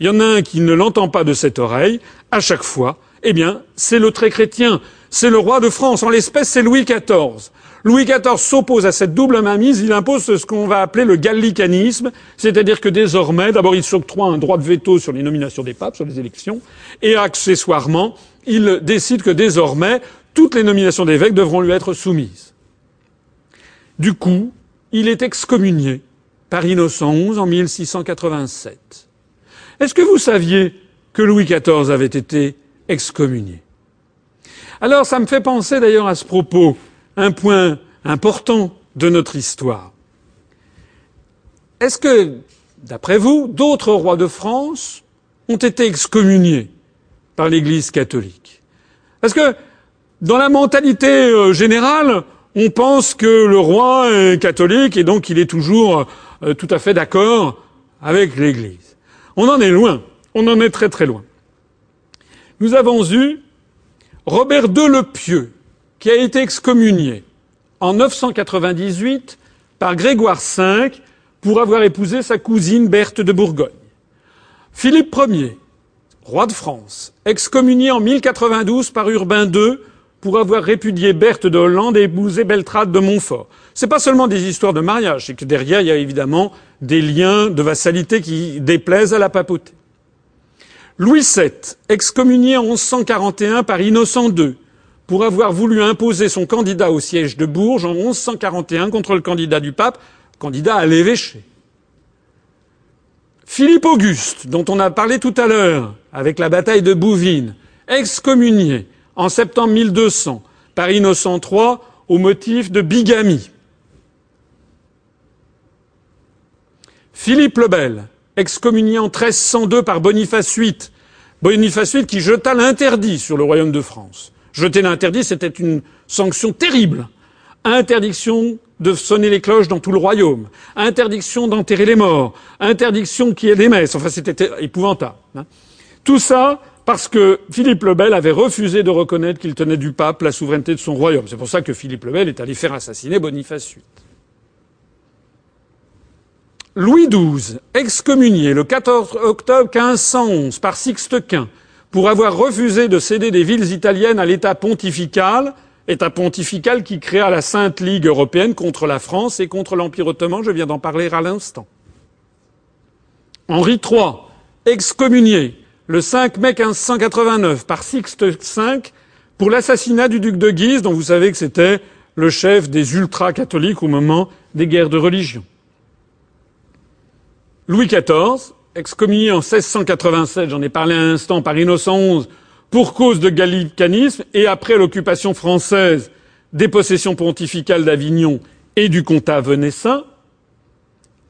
Il y en a un qui ne l'entend pas de cette oreille, à chaque fois, eh bien, c'est le très chrétien, c'est le roi de France. En l'espèce, c'est Louis XIV. Louis XIV s'oppose à cette double mainmise, il impose ce qu'on va appeler le gallicanisme, c'est-à-dire que désormais, d'abord, il s'octroie un droit de veto sur les nominations des papes, sur les élections, et accessoirement, il décide que désormais, toutes les nominations d'évêques devront lui être soumises. Du coup, il est excommunié par Innocent XI en 1687. Est-ce que vous saviez que Louis XIV avait été excommunié? Alors ça me fait penser d'ailleurs à ce propos un point important de notre histoire. Est-ce que, d'après vous, d'autres rois de France ont été excommuniés par l'Église catholique? Parce que dans la mentalité euh, générale, on pense que le roi est catholique et donc il est toujours euh, tout à fait d'accord avec l'Église. On en est loin, on en est très très loin. Nous avons eu Robert II le Pieux, qui a été excommunié en 998 par Grégoire V pour avoir épousé sa cousine Berthe de Bourgogne. Philippe Ier, roi de France, excommunié en 1092 par Urbain II pour avoir répudié Berthe de Hollande et épousé Beltrade de Montfort. Ce n'est pas seulement des histoires de mariage, c'est que derrière, il y a évidemment des liens de vassalité qui déplaisent à la papauté. Louis VII, excommunié en 1141 par Innocent II, pour avoir voulu imposer son candidat au siège de Bourges en 1141 contre le candidat du pape, candidat à l'évêché. Philippe Auguste, dont on a parlé tout à l'heure, avec la bataille de Bouvines, excommunié en septembre 1200 par Innocent III au motif de bigamie. Philippe le Bel, excommunié en 1302 par Boniface VIII, Boniface VIII qui jeta l'interdit sur le royaume de France. Jeter l'interdit, c'était une sanction terrible. Interdiction de sonner les cloches dans tout le royaume, interdiction d'enterrer les morts, interdiction qu'il y ait des messes. Enfin, c'était épouvantable. Hein. Tout ça parce que Philippe le Bel avait refusé de reconnaître qu'il tenait du pape la souveraineté de son royaume. C'est pour ça que Philippe le Bel est allé faire assassiner Boniface VIII. Louis XII, excommunié le 14 octobre 1511 par Sixte Quint pour avoir refusé de céder des villes italiennes à l'État pontifical, État pontifical qui créa la Sainte Ligue européenne contre la France et contre l'Empire ottoman, je viens d'en parler à l'instant. Henri III, excommunié le 5 mai 1589 par Sixte V pour l'assassinat du duc de Guise, dont vous savez que c'était le chef des ultra-catholiques au moment des guerres de religion. Louis XIV, excommunié en 1687, j'en ai parlé un instant, par Innocent XI, pour cause de gallicanisme, et après l'occupation française des possessions pontificales d'Avignon et du comtat venessin.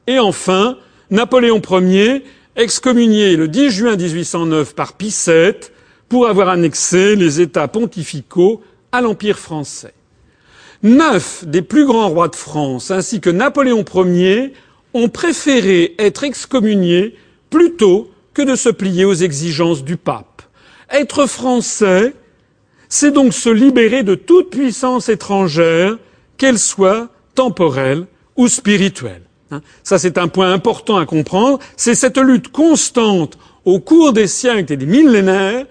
Et enfin, Napoléon Ier, excommunié le 10 juin 1809 par Pie pour avoir annexé les États pontificaux à l'Empire français. Neuf des plus grands rois de France ainsi que Napoléon Ier ont préféré être excommuniés plutôt que de se plier aux exigences du pape. Être français, c'est donc se libérer de toute puissance étrangère, qu'elle soit temporelle ou spirituelle. Hein. Ça, c'est un point important à comprendre. C'est cette lutte constante au cours des siècles et des millénaires,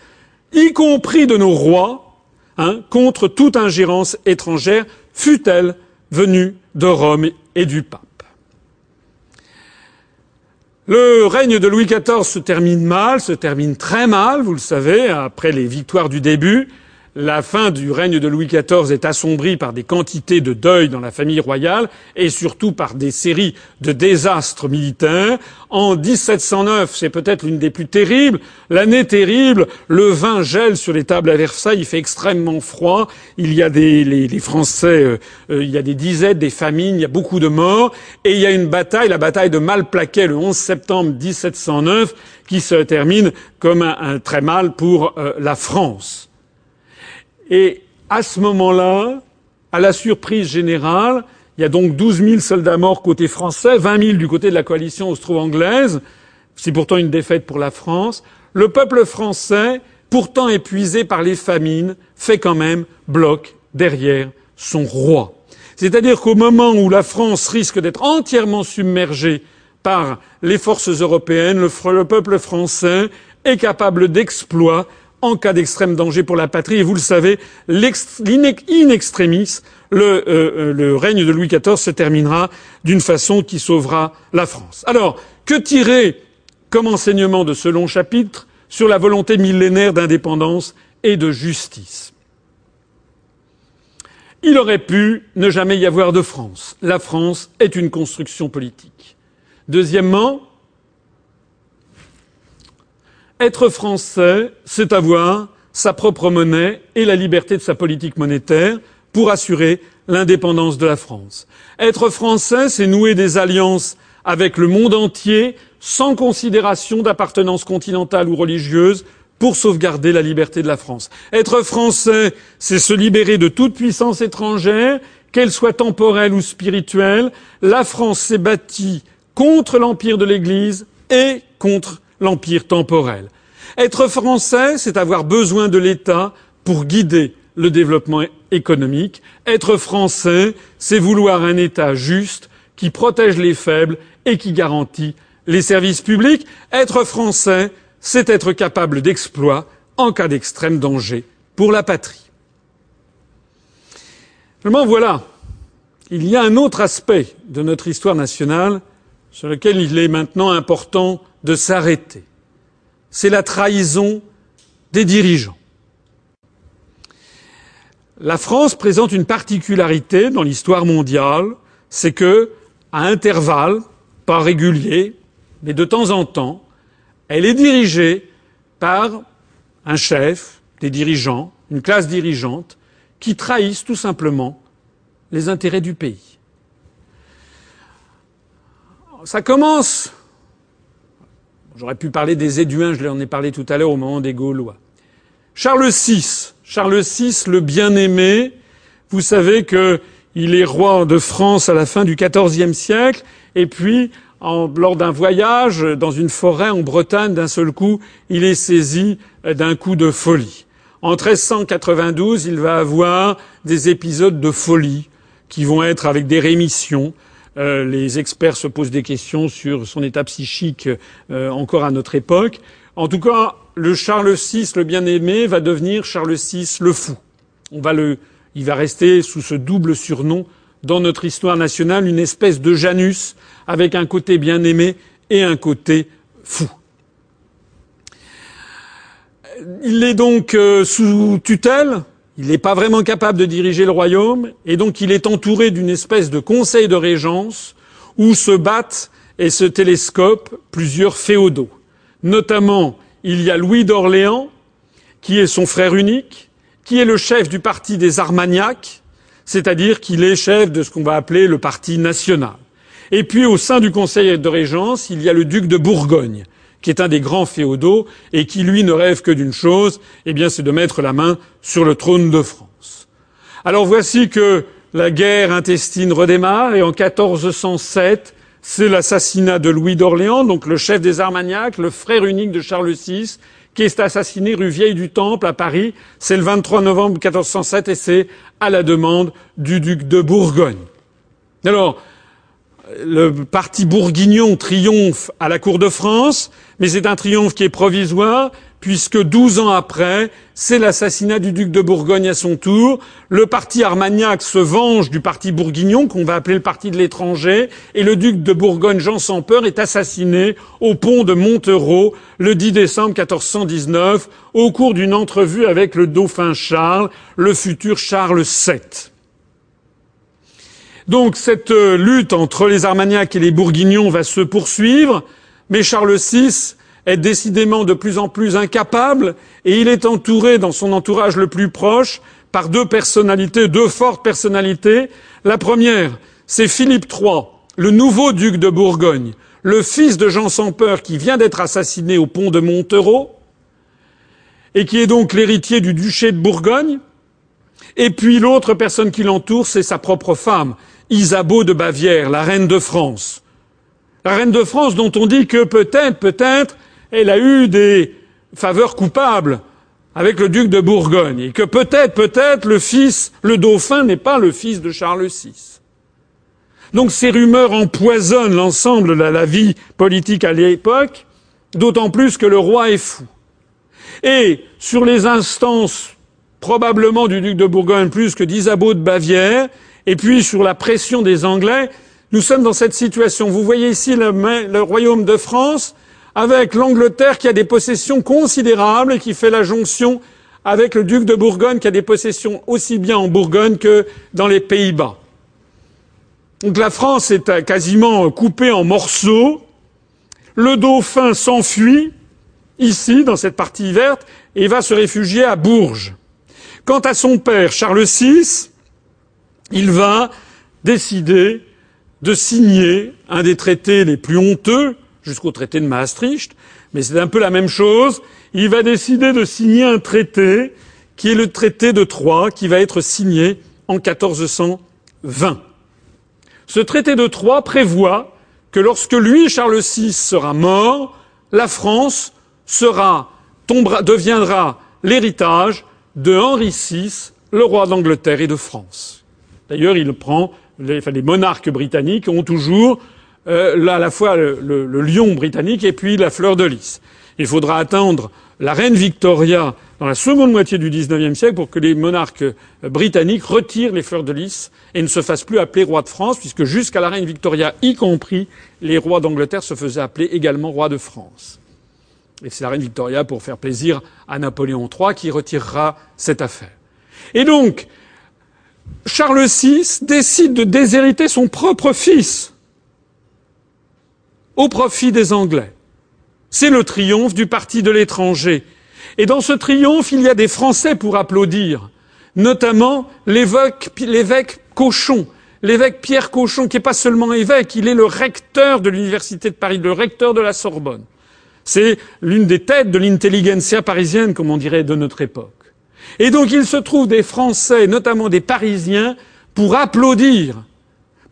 y compris de nos rois, hein, contre toute ingérence étrangère, fût-elle venue de Rome et du pape. Le règne de Louis XIV se termine mal, se termine très mal, vous le savez, après les victoires du début. La fin du règne de Louis XIV est assombrie par des quantités de deuil dans la famille royale et surtout par des séries de désastres militaires. En 1709, c'est peut-être l'une des plus terribles. L'année terrible, le vin gèle sur les tables à Versailles, il fait extrêmement froid. Il y a des les, Français, euh, euh, il y a des dizaines, des famines, il y a beaucoup de morts et il y a une bataille, la bataille de Malplaquet le 11 septembre 1709, qui se termine comme un, très mal pour euh, la France. Et à ce moment-là, à la surprise générale, il y a donc 12 000 soldats morts côté français, 20 000 du côté de la coalition austro-anglaise. C'est pourtant une défaite pour la France. Le peuple français, pourtant épuisé par les famines, fait quand même bloc derrière son roi. C'est-à-dire qu'au moment où la France risque d'être entièrement submergée par les forces européennes, le, peuple français est capable d'exploits en cas d'extrême danger pour la patrie. Et vous le savez, in extremis, le, euh, le, règne de Louis XIV se terminera d'une façon qui sauvera la France. Alors, que tirer comme enseignement de ce long chapitre sur la volonté millénaire d'indépendance et de justice? Il aurait pu ne jamais y avoir de France. La France est une construction politique. Deuxièmement, Être français, c'est avoir sa propre monnaie et la liberté de sa politique monétaire pour assurer l'indépendance de la France. Être français, c'est nouer des alliances avec le monde entier sans considération d'appartenance continentale ou religieuse pour sauvegarder la liberté de la France. Être français, c'est se libérer de toute puissance étrangère, qu'elle soit temporelle ou spirituelle. La France s'est bâtie contre l'empire de l'Église et contre l'empire temporel. Être français, c'est avoir besoin de l'État pour guider le développement économique. Être français, c'est vouloir un État juste qui protège les faibles et qui garantit les services publics. Être français, c'est être capable d'exploit en cas d'extrême danger pour la patrie. Seulement voilà, il y a un autre aspect de notre histoire nationale sur lequel il est maintenant important de s'arrêter c'est la trahison des dirigeants. La France présente une particularité dans l'histoire mondiale, c'est que, à intervalles, pas réguliers, mais de temps en temps, elle est dirigée par un chef, des dirigeants, une classe dirigeante, qui trahissent tout simplement les intérêts du pays. Ça commence J'aurais pu parler des Éduins, je l'en ai parlé tout à l'heure au moment des Gaulois. Charles VI, Charles VI le bien-aimé, vous savez qu'il est roi de France à la fin du XIVe siècle, et puis lors d'un voyage dans une forêt en Bretagne, d'un seul coup, il est saisi d'un coup de folie. En 1392, il va avoir des épisodes de folie qui vont être avec des rémissions, euh, les experts se posent des questions sur son état psychique euh, encore à notre époque. En tout cas, le Charles VI, le bien-aimé, va devenir Charles VI le fou. On va le, il va rester sous ce double surnom dans notre histoire nationale, une espèce de Janus avec un côté bien-aimé et un côté fou. Il est donc euh, sous tutelle il n'est pas vraiment capable de diriger le royaume, et donc il est entouré d'une espèce de conseil de régence où se battent et se télescopent plusieurs féodaux. Notamment, il y a Louis d'Orléans, qui est son frère unique, qui est le chef du parti des Armagnacs, c'est-à-dire qu'il est chef de ce qu'on va appeler le parti national. Et puis, au sein du conseil de régence, il y a le duc de Bourgogne, qui est un des grands féodaux et qui, lui, ne rêve que d'une chose, eh c'est de mettre la main sur le trône de France. Alors voici que la guerre intestine redémarre et en 1407, c'est l'assassinat de Louis d'Orléans, donc le chef des Armagnacs, le frère unique de Charles VI, qui est assassiné rue Vieille du Temple à Paris. C'est le 23 novembre 1407 et c'est à la demande du duc de Bourgogne. Alors, le parti bourguignon triomphe à la cour de France, mais c'est un triomphe qui est provisoire, puisque douze ans après, c'est l'assassinat du duc de Bourgogne à son tour. Le parti armagnac se venge du parti bourguignon, qu'on va appeler le parti de l'étranger, et le duc de Bourgogne, Jean sans peur, est assassiné au pont de Montereau le 10 décembre 1419, au cours d'une entrevue avec le dauphin Charles, le futur Charles VII. Donc cette euh, lutte entre les Armagnacs et les Bourguignons va se poursuivre, mais Charles VI est décidément de plus en plus incapable et il est entouré dans son entourage le plus proche par deux personnalités, deux fortes personnalités. La première, c'est Philippe III, le nouveau duc de Bourgogne, le fils de Jean sans peur qui vient d'être assassiné au pont de Montereau et qui est donc l'héritier du duché de Bourgogne. Et puis l'autre personne qui l'entoure, c'est sa propre femme, Isabeau de Bavière, la reine de France. La reine de France dont on dit que peut-être, peut-être, elle a eu des faveurs coupables avec le duc de Bourgogne, et que peut-être, peut-être, le fils, le dauphin n'est pas le fils de Charles VI. Donc ces rumeurs empoisonnent l'ensemble de la vie politique à l'époque, d'autant plus que le roi est fou. Et sur les instances probablement du duc de Bourgogne plus que d'Isabeau de Bavière, et puis sur la pression des Anglais, nous sommes dans cette situation. Vous voyez ici le, royaume de France avec l'Angleterre qui a des possessions considérables et qui fait la jonction avec le duc de Bourgogne qui a des possessions aussi bien en Bourgogne que dans les Pays-Bas. Donc la France est quasiment coupée en morceaux. Le dauphin s'enfuit ici, dans cette partie verte, et va se réfugier à Bourges. Quant à son père, Charles VI, il va décider de signer un des traités les plus honteux, jusqu'au traité de Maastricht, mais c'est un peu la même chose. Il va décider de signer un traité qui est le traité de Troyes, qui va être signé en 1420. Ce traité de Troyes prévoit que lorsque lui, Charles VI, sera mort, la France sera, tombera, deviendra l'héritage de Henri VI, le roi d'Angleterre et de France. D'ailleurs, les, monarques britanniques ont toujours euh, à la fois le, lion britannique et puis la fleur de lys. Il faudra attendre la reine Victoria dans la seconde moitié du XIXe siècle pour que les monarques euh, britanniques retirent les fleurs de lys et ne se fassent plus appeler roi de France, puisque jusqu'à la reine Victoria, y compris, les rois d'Angleterre se faisaient appeler également roi de France. Et c'est la reine Victoria, pour faire plaisir à Napoléon III, qui retirera cette affaire. Et donc, Charles VI décide de déshériter son propre fils au profit des Anglais. C'est le triomphe du parti de l'étranger. Et dans ce triomphe, il y a des Français pour applaudir, notamment l'évêque Cochon, l'évêque Pierre Cochon, qui n'est pas seulement évêque, il est le recteur de l'Université de Paris, le recteur de la Sorbonne. C'est l'une des têtes de l'intelligentsia parisienne, comme on dirait de notre époque. Et donc il se trouve des Français, notamment des Parisiens, pour applaudir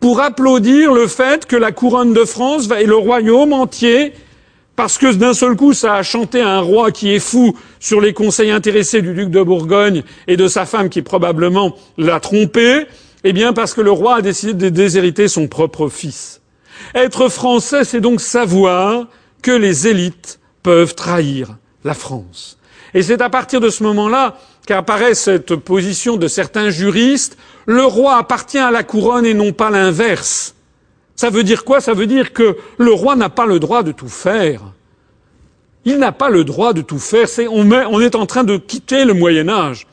pour applaudir le fait que la couronne de France et le royaume entier, parce que d'un seul coup ça a chanté un roi qui est fou sur les conseils intéressés du duc de Bourgogne et de sa femme qui probablement l'a trompé, eh bien parce que le roi a décidé de déshériter son propre fils. Être français, c'est donc savoir que les élites peuvent trahir la France. Et c'est à partir de ce moment-là qu'apparaît cette position de certains juristes le roi appartient à la couronne et non pas l'inverse. Ça veut dire quoi? Ça veut dire que le roi n'a pas le droit de tout faire. Il n'a pas le droit de tout faire. on, on, est en train de quitter le Moyen Âge.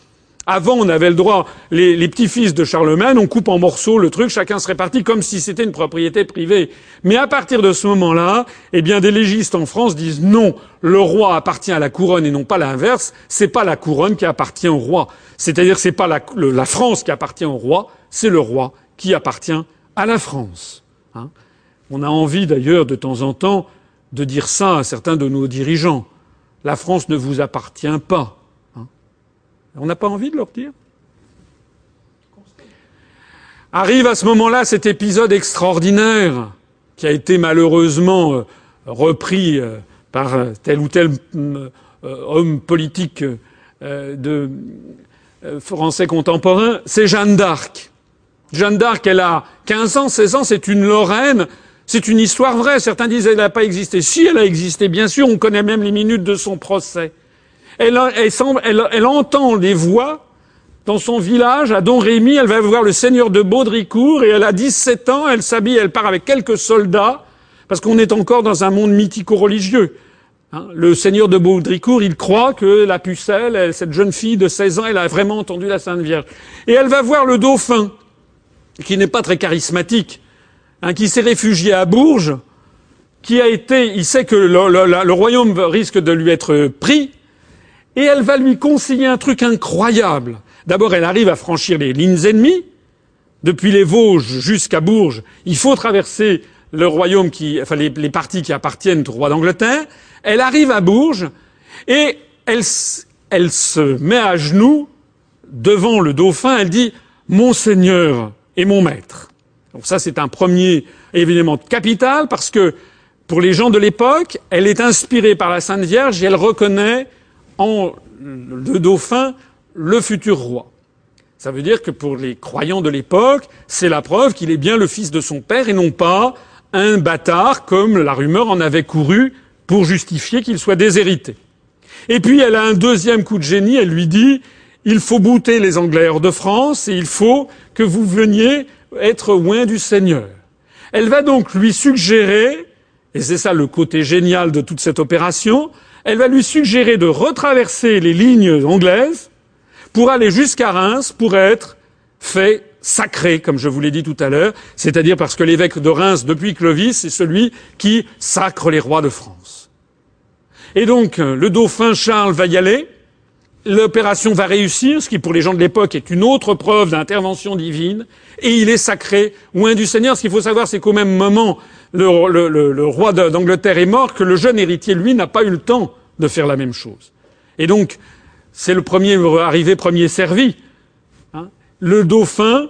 Avant, on avait le droit, les, petits-fils de Charlemagne, on coupe en morceaux le truc, chacun se répartit comme si c'était une propriété privée. Mais à partir de ce moment-là, eh bien, des légistes en France disent non, le roi appartient à la couronne et non pas l'inverse. C'est pas la couronne qui appartient au roi. C'est-à-dire, c'est pas la, la, France qui appartient au roi, c'est le roi qui appartient à la France. Hein on a envie d'ailleurs de temps en temps de dire ça à certains de nos dirigeants. La France ne vous appartient pas. On n'a pas envie de leur dire. Arrive à ce moment-là cet épisode extraordinaire qui a été malheureusement euh, repris euh, par euh, tel ou tel homme politique de français contemporain, c'est Jeanne d'Arc. Jeanne d'Arc, elle a 15 ans, 16 ans, c'est une Lorraine, c'est une histoire vraie. Certains disent qu'elle n'a pas existé. Si, elle a existé, bien sûr, on connaît même les minutes de son procès. Elle, entend les voix dans son village, à Don Rémy, elle va voir le seigneur de Baudricourt, et elle a 17 ans, elle s'habille, elle part avec quelques soldats, parce qu'on est encore dans un monde mythico-religieux. Hein, le seigneur de Baudricourt, il croit que la pucelle, cette jeune fille de 16 ans, elle a vraiment entendu la Sainte Vierge. Et elle va voir le dauphin, qui n'est pas très charismatique, hein, qui s'est réfugié à Bourges, qui a été, il sait que le royaume risque de lui être pris, et elle va lui conseiller un truc incroyable. D'abord, elle arrive à franchir les lignes ennemies. Depuis les Vosges jusqu'à Bourges, il faut traverser le royaume qui, enfin, les, parties qui appartiennent au roi d'Angleterre. Elle arrive à Bourges et elle, elle se met à genoux devant le dauphin. Elle dit, mon seigneur et mon maître. Donc ça, c'est un premier événement capital parce que pour les gens de l'époque, elle est inspirée par la Sainte Vierge et elle reconnaît en le dauphin le futur roi. Ça veut dire que pour les croyants de l'époque, c'est la preuve qu'il est bien le fils de son père et non pas un bâtard comme la rumeur en avait couru pour justifier qu'il soit déshérité. Et puis elle a un deuxième coup de génie, elle lui dit il faut bouter les Anglais hors de France et il faut que vous veniez être loin du Seigneur. Elle va donc lui suggérer, et c'est ça le côté génial de toute cette opération, elle va lui suggérer de retraverser les lignes anglaises pour aller jusqu'à Reims pour être fait sacré, comme je vous l'ai dit tout à l'heure, c'est-à-dire parce que l'évêque de Reims, depuis Clovis, est celui qui sacre les rois de France. Et donc, le dauphin Charles va y aller. L'opération va réussir, ce qui pour les gens de l'époque est une autre preuve d'intervention divine, et il est sacré, loin du Seigneur. Ce qu'il faut savoir, c'est qu'au même moment, le, roi d'Angleterre est mort, que le jeune héritier, lui, n'a pas eu le temps de faire la même chose. Et donc, c'est le premier arrivé, premier servi. Hein. le dauphin,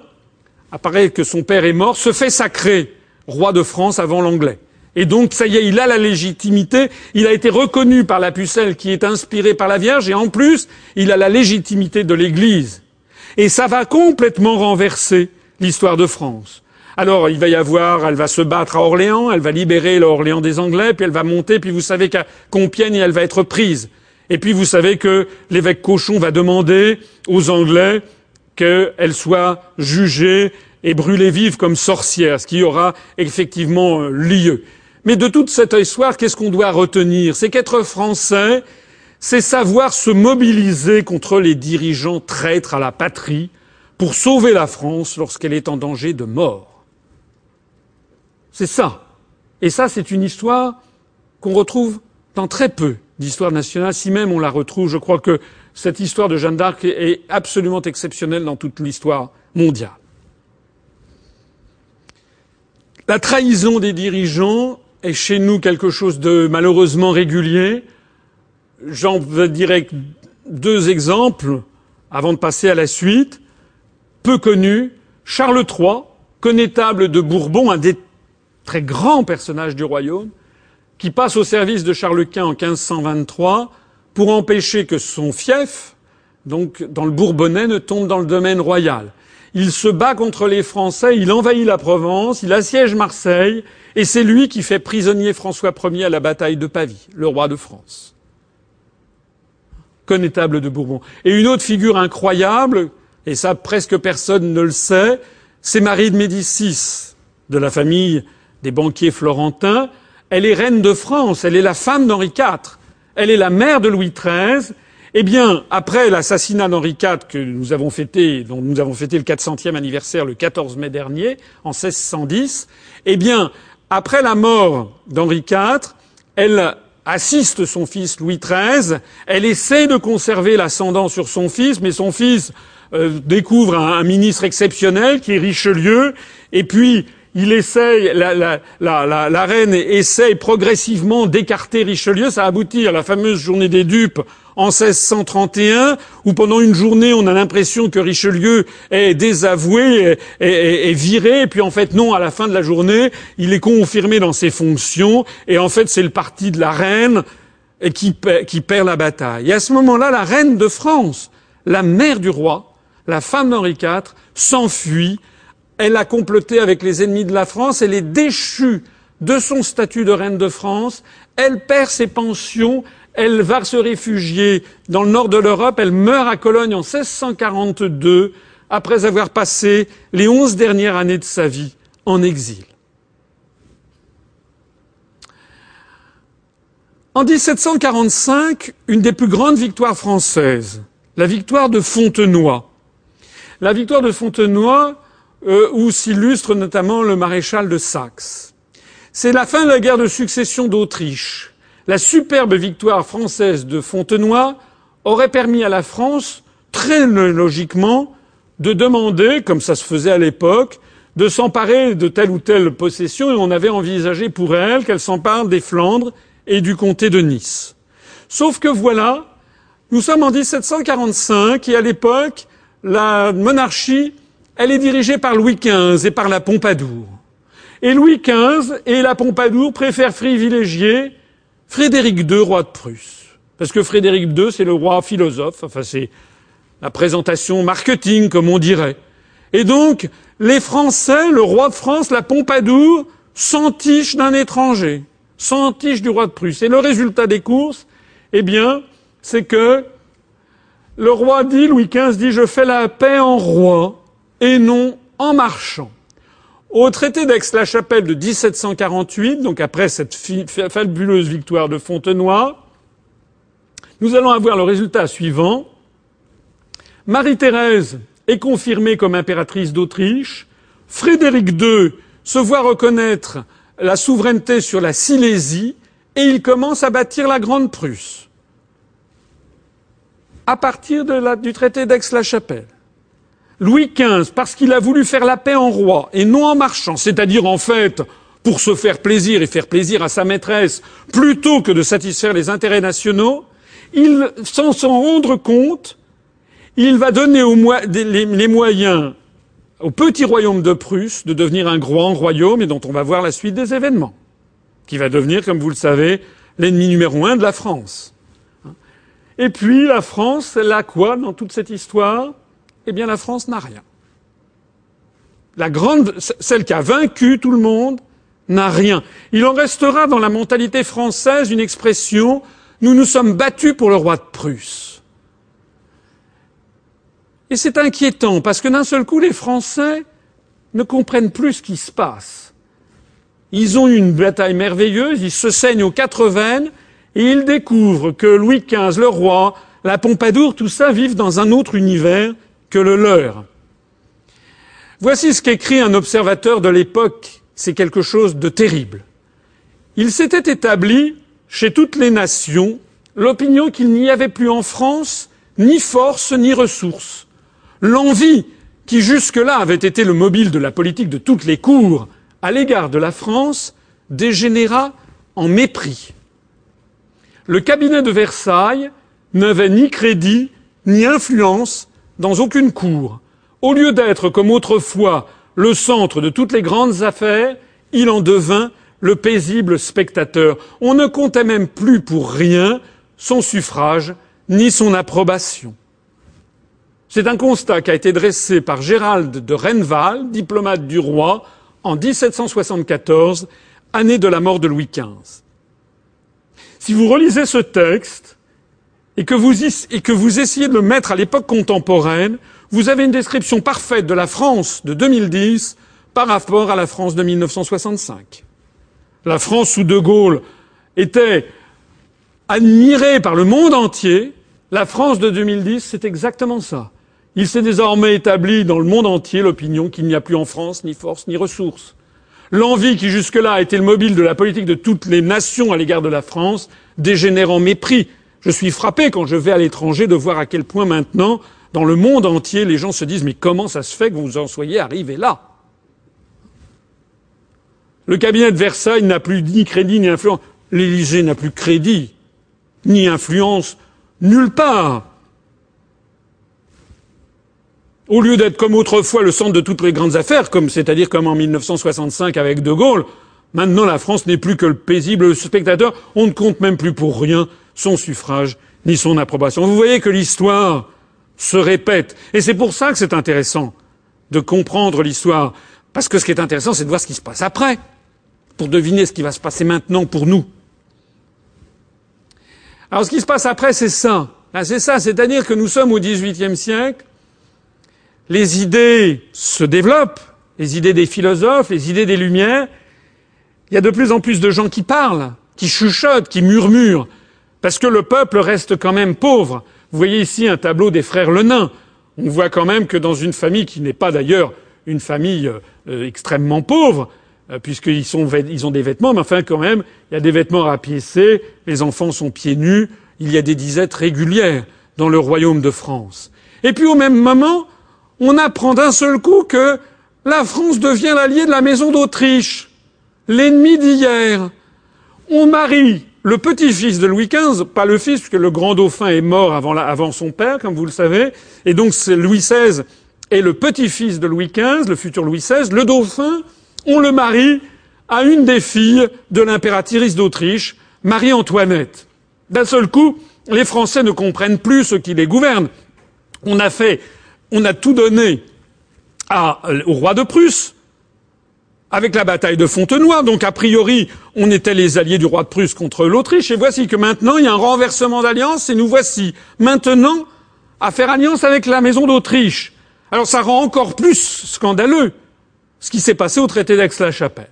apparaît que son père est mort, se fait sacrer roi de France avant l'anglais. Et donc, ça y est, il a la légitimité, il a été reconnu par la pucelle qui est inspirée par la Vierge, et en plus, il a la légitimité de l'Église. Et ça va complètement renverser l'histoire de France. Alors, il va y avoir, elle va se battre à Orléans, elle va libérer l'Orléans des Anglais, puis elle va monter, puis vous savez qu'à Compiègne, elle va être prise. Et puis vous savez que l'évêque Cochon va demander aux Anglais qu'elle soit jugée et brûlée vive comme sorcière, ce qui aura effectivement lieu. Mais de toute cette histoire, qu'est-ce qu'on doit retenir? C'est qu'être français, c'est savoir se mobiliser contre les dirigeants traîtres à la patrie pour sauver la France lorsqu'elle est en danger de mort. C'est ça. Et ça, c'est une histoire qu'on retrouve dans très peu d'histoire nationale. Si même on la retrouve, je crois que cette histoire de Jeanne d'Arc est absolument exceptionnelle dans toute l'histoire mondiale. La trahison des dirigeants est chez nous quelque chose de malheureusement régulier. J'en dirais deux exemples avant de passer à la suite. Peu connus, Charles III, connétable de Bourbon, un des très grands personnages du royaume, qui passe au service de Charles Quint en 1523 pour empêcher que son fief, donc dans le Bourbonnais, ne tombe dans le domaine royal. Il se bat contre les Français, il envahit la Provence, il assiège Marseille, et c'est lui qui fait prisonnier François Ier à la bataille de Pavie, le roi de France. Connétable de Bourbon. Et une autre figure incroyable, et ça presque personne ne le sait, c'est Marie de Médicis, de la famille des banquiers florentins. Elle est reine de France, elle est la femme d'Henri IV, elle est la mère de Louis XIII, eh bien, après l'assassinat d'Henri IV que nous avons fêté, dont nous avons fêté le 400e anniversaire le 14 mai dernier, en 1610, eh bien, après la mort d'Henri IV, elle assiste son fils Louis XIII, elle essaie de conserver l'ascendant sur son fils, mais son fils euh, découvre un, ministre exceptionnel qui est Richelieu, et puis il essaye, la, reine essaye progressivement d'écarter Richelieu. Ça aboutit à la fameuse journée des dupes en 1631, où pendant une journée, on a l'impression que Richelieu est désavoué, est, viré, et puis en fait non, à la fin de la journée, il est confirmé dans ses fonctions, et en fait c'est le parti de la reine qui, qui perd la bataille. Et à ce moment-là, la reine de France, la mère du roi, la femme d'Henri IV, s'enfuit. Elle a comploté avec les ennemis de la France, elle est déchue de son statut de reine de France, elle perd ses pensions, elle va se réfugier dans le nord de l'Europe, elle meurt à Cologne en 1642, après avoir passé les onze dernières années de sa vie en exil. En 1745, une des plus grandes victoires françaises, la victoire de Fontenoy. La victoire de Fontenoy, euh, où s'illustre notamment le maréchal de Saxe. C'est la fin de la guerre de succession d'Autriche. La superbe victoire française de Fontenoy aurait permis à la France, très logiquement, de demander, comme ça se faisait à l'époque, de s'emparer de telle ou telle possession, et on avait envisagé pour elle qu'elle s'empare des Flandres et du comté de Nice. Sauf que voilà, nous sommes en 1745 et à l'époque, la monarchie elle est dirigée par Louis XV et par la Pompadour. Et Louis XV et la Pompadour préfèrent privilégier Frédéric II, roi de Prusse. Parce que Frédéric II, c'est le roi philosophe, enfin c'est la présentation marketing, comme on dirait. Et donc, les Français, le roi de France, la Pompadour, s'entichent d'un étranger, s'entichent du roi de Prusse. Et le résultat des courses, eh bien, c'est que le roi dit, Louis XV dit, je fais la paix en roi et non en marchant. Au traité d'Aix-la-Chapelle de 1748, donc après cette fabuleuse victoire de Fontenoy, nous allons avoir le résultat suivant. Marie-Thérèse est confirmée comme impératrice d'Autriche. Frédéric II se voit reconnaître la souveraineté sur la Silésie et il commence à bâtir la Grande Prusse à partir du traité d'Aix-la-Chapelle. Louis XV, parce qu'il a voulu faire la paix en roi et non en marchand, c'est-à-dire en fait pour se faire plaisir et faire plaisir à sa maîtresse, plutôt que de satisfaire les intérêts nationaux, il, sans s'en rendre compte, il va donner les, moyens au petit royaume de Prusse de devenir un grand royaume et dont on va voir la suite des événements, qui va devenir, comme vous le savez, l'ennemi numéro un de la France. Et puis la France, elle a quoi dans toute cette histoire? Eh bien la France n'a rien. La grande, celle qui a vaincu tout le monde, n'a rien. Il en restera dans la mentalité française une expression nous nous sommes battus pour le roi de Prusse. Et c'est inquiétant parce que d'un seul coup, les Français ne comprennent plus ce qui se passe. Ils ont eu une bataille merveilleuse, ils se saignent aux quatre veines et ils découvrent que Louis XV, le roi, la Pompadour, tout ça vivent dans un autre univers que le leur. Voici ce qu'écrit un observateur de l'époque c'est quelque chose de terrible. Il s'était établi chez toutes les nations l'opinion qu'il n'y avait plus en France ni force ni ressources. L'envie qui jusque-là avait été le mobile de la politique de toutes les cours à l'égard de la France dégénéra en mépris. Le cabinet de Versailles n'avait ni crédit ni influence dans aucune cour. Au lieu d'être comme autrefois le centre de toutes les grandes affaires, il en devint le paisible spectateur. On ne comptait même plus pour rien son suffrage ni son approbation. C'est un constat qui a été dressé par Gérald de Renneval, diplomate du roi, en 1774, année de la mort de Louis XV. Si vous relisez ce texte et que vous, et que vous essayez de le mettre à l'époque contemporaine, vous avez une description parfaite de la France de 2010 par rapport à la France de 1965. La France sous De Gaulle était admirée par le monde entier. La France de 2010, c'est exactement ça. Il s'est désormais établi dans le monde entier l'opinion qu'il n'y a plus en France ni force ni ressources. L'envie qui jusque-là a été le mobile de la politique de toutes les nations à l'égard de la France dégénère en mépris. Je suis frappé quand je vais à l'étranger de voir à quel point maintenant dans le monde entier, les gens se disent mais comment ça se fait que vous en soyez arrivé là? Le cabinet de Versailles n'a plus ni crédit ni influence. L'Élysée n'a plus crédit ni influence nulle part. Au lieu d'être comme autrefois le centre de toutes les grandes affaires, comme c'est-à-dire comme en 1965 avec De Gaulle, maintenant la France n'est plus que le paisible spectateur. On ne compte même plus pour rien son suffrage ni son approbation. Vous voyez que l'histoire se répète. Et c'est pour ça que c'est intéressant de comprendre l'histoire. Parce que ce qui est intéressant, c'est de voir ce qui se passe après, pour deviner ce qui va se passer maintenant pour nous. Alors ce qui se passe après, c'est ça. c'est ça, c'est-à-dire que nous sommes au XVIIIe siècle, les idées se développent, les idées des philosophes, les idées des Lumières. Il y a de plus en plus de gens qui parlent, qui chuchotent, qui murmurent, parce que le peuple reste quand même pauvre. Vous voyez ici un tableau des frères Lenain. On voit quand même que dans une famille qui n'est pas d'ailleurs une famille euh, extrêmement pauvre, euh, puisqu'ils ils ont des vêtements, mais enfin quand même, il y a des vêtements rapiécés, les enfants sont pieds nus, il y a des disettes régulières dans le royaume de France. Et puis au même moment, on apprend d'un seul coup que la France devient l'allié de la maison d'Autriche, l'ennemi d'hier. On marie le petit-fils de Louis XV, pas le fils, puisque le grand dauphin est mort avant, son père, comme vous le savez, et donc c'est Louis XVI est le petit-fils de Louis XV, le futur Louis XVI. Le dauphin, on le marie à une des filles de l'impératrice d'Autriche, Marie-Antoinette. D'un seul coup, les Français ne comprennent plus ce qui les gouverne. On a fait, on a tout donné au roi de Prusse, avec la bataille de Fontenoy. Donc, a priori, on était les alliés du roi de Prusse contre l'Autriche. Et voici que maintenant, il y a un renversement d'alliance et nous voici maintenant à faire alliance avec la maison d'Autriche. Alors, ça rend encore plus scandaleux ce qui s'est passé au traité d'Aix-la-Chapelle.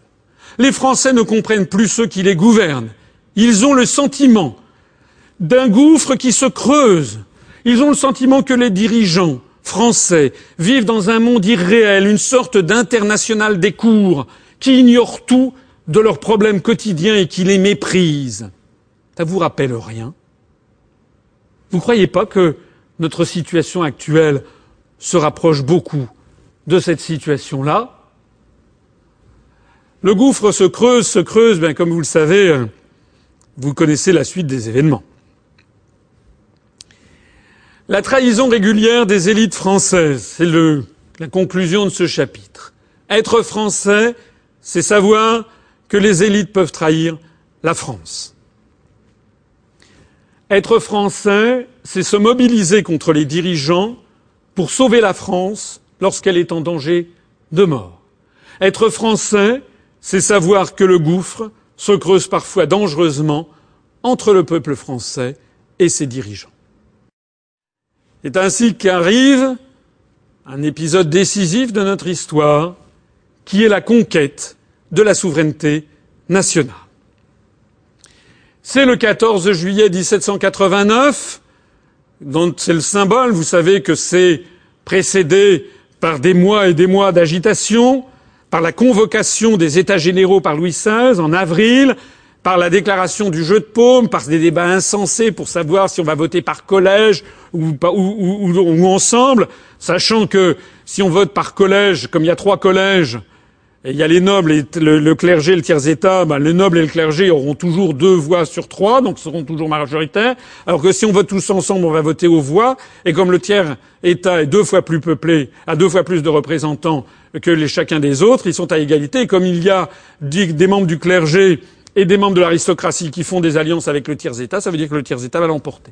Les Français ne comprennent plus ceux qui les gouvernent. Ils ont le sentiment d'un gouffre qui se creuse. Ils ont le sentiment que les dirigeants français vivent dans un monde irréel, une sorte d'international des cours, qui ignore tout de leurs problèmes quotidiens et qui les méprisent, ça vous rappelle rien? Vous ne croyez pas que notre situation actuelle se rapproche beaucoup de cette situation-là? Le gouffre se creuse, se creuse, bien comme vous le savez, vous connaissez la suite des événements. La trahison régulière des élites françaises, c'est la conclusion de ce chapitre. Être français, c'est savoir que les élites peuvent trahir la France. Être français, c'est se mobiliser contre les dirigeants pour sauver la France lorsqu'elle est en danger de mort. Être français, c'est savoir que le gouffre se creuse parfois dangereusement entre le peuple français et ses dirigeants. C'est ainsi qu'arrive un épisode décisif de notre histoire, qui est la conquête de la souveraineté nationale. C'est le 14 juillet 1789, dont c'est le symbole. Vous savez que c'est précédé par des mois et des mois d'agitation, par la convocation des États généraux par Louis XVI en avril, par la déclaration du jeu de paume, par des débats insensés pour savoir si on va voter par collège ou, ou, ou, ensemble, sachant que si on vote par collège, comme il y a trois collèges, il y a les nobles et le, clergé, le tiers état, ben, les nobles et le clergé auront toujours deux voix sur trois, donc seront toujours majoritaires. Alors que si on vote tous ensemble, on va voter aux voix. Et comme le tiers état est deux fois plus peuplé, a deux fois plus de représentants que les, chacun des autres, ils sont à égalité. Et comme il y a des membres du clergé et des membres de l'aristocratie qui font des alliances avec le tiers-État, ça veut dire que le tiers-État va l'emporter.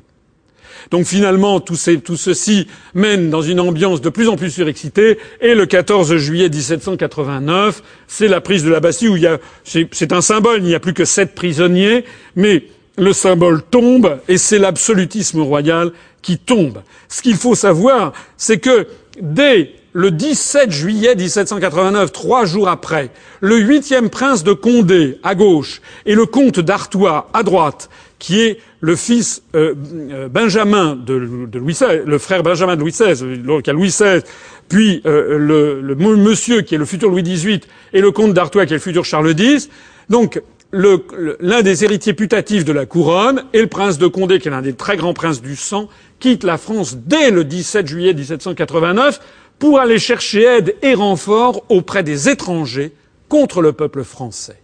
Donc finalement, tout, ceci mène dans une ambiance de plus en plus surexcitée, et le 14 juillet 1789, c'est la prise de la Bastille où il y a, c'est un symbole, il n'y a plus que sept prisonniers, mais le symbole tombe, et c'est l'absolutisme royal qui tombe. Ce qu'il faut savoir, c'est que dès le 17 juillet 1789, trois jours après, le huitième prince de Condé, à gauche, et le comte d'Artois, à droite, qui est le fils euh, euh, Benjamin de, Louis XVI, le frère Benjamin de Louis XVI, donc à Louis XVI, puis euh, le, monsieur qui est le futur Louis XVIII, et le comte d'Artois qui est le futur Charles X. Donc l'un des héritiers putatifs de la couronne, et le prince de Condé, qui est l'un des très grands princes du sang, quitte la France dès le 17 juillet 1789 pour aller chercher aide et renfort auprès des étrangers contre le peuple français.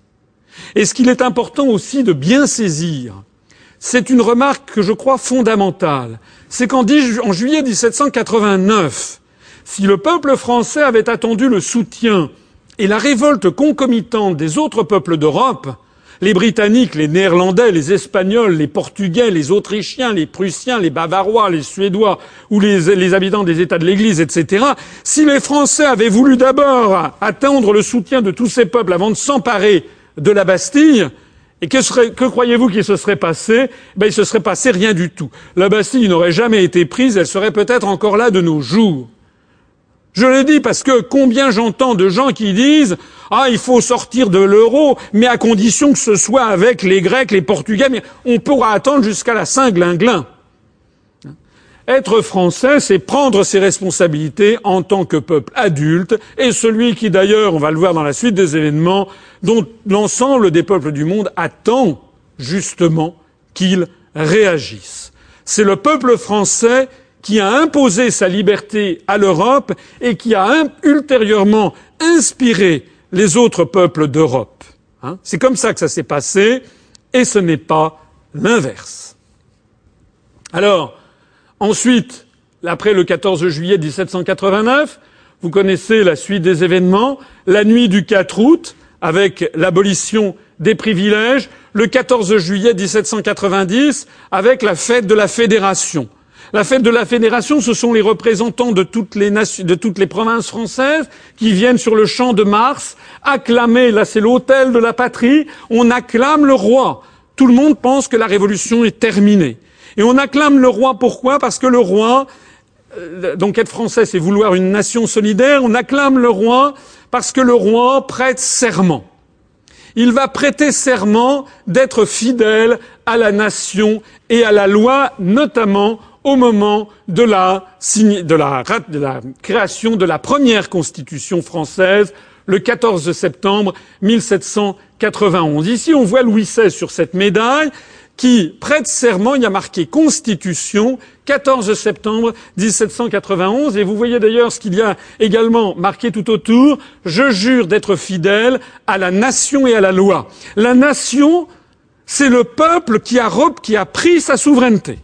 Et ce qu'il est important aussi de bien saisir, c'est une remarque que je crois fondamentale, c'est qu'en juillet 1789, si le peuple français avait attendu le soutien et la révolte concomitante des autres peuples d'Europe, les Britanniques, les Néerlandais, les Espagnols, les Portugais, les Autrichiens, les Prussiens, les Bavarois, les Suédois ou les, habitants des États de l'Église, etc. Si les Français avaient voulu d'abord attendre le soutien de tous ces peuples avant de s'emparer de la Bastille, et que, que croyez-vous qu'il se serait passé? Ben, il se serait passé rien du tout. La Bastille n'aurait jamais été prise, elle serait peut-être encore là de nos jours. Je le dis parce que combien j'entends de gens qui disent ah il faut sortir de l'euro, mais à condition que ce soit avec les Grecs, les Portugais, mais on pourra attendre jusqu'à la Saint-Glinglin. Être français, c'est prendre ses responsabilités en tant que peuple adulte, et celui qui d'ailleurs, on va le voir dans la suite des événements, dont l'ensemble des peuples du monde attend justement qu'il réagisse. C'est le peuple français qui a imposé sa liberté à l'Europe et qui a ultérieurement inspiré les autres peuples d'Europe. Hein. C'est comme ça que ça s'est passé et ce n'est pas l'inverse. Alors, ensuite, après le 14 juillet 1789, vous connaissez la suite des événements, la nuit du 4 août, avec l'abolition des privilèges, le 14 juillet 1790, avec la fête de la Fédération. La fête de la Fédération, ce sont les représentants de toutes les, provinces françaises qui viennent sur le champ de Mars acclamer, là c'est l'hôtel de la patrie, on acclame le roi. Tout le monde pense que la révolution est terminée. Et on acclame le roi pourquoi? Parce que le roi, euh, donc être français c'est vouloir une nation solidaire, on acclame le roi parce que le roi prête serment. Il va prêter serment d'être fidèle à la nation et à la loi, notamment au moment de la, création de la première constitution française le 14 septembre 1791. Ici, on voit Louis XVI sur cette médaille qui prête serment, il y a marqué Constitution, 14 septembre 1791, et vous voyez d'ailleurs ce qu'il y a également marqué tout autour, je jure d'être fidèle à la nation et à la loi. La nation, c'est le peuple qui a, qui a pris sa souveraineté.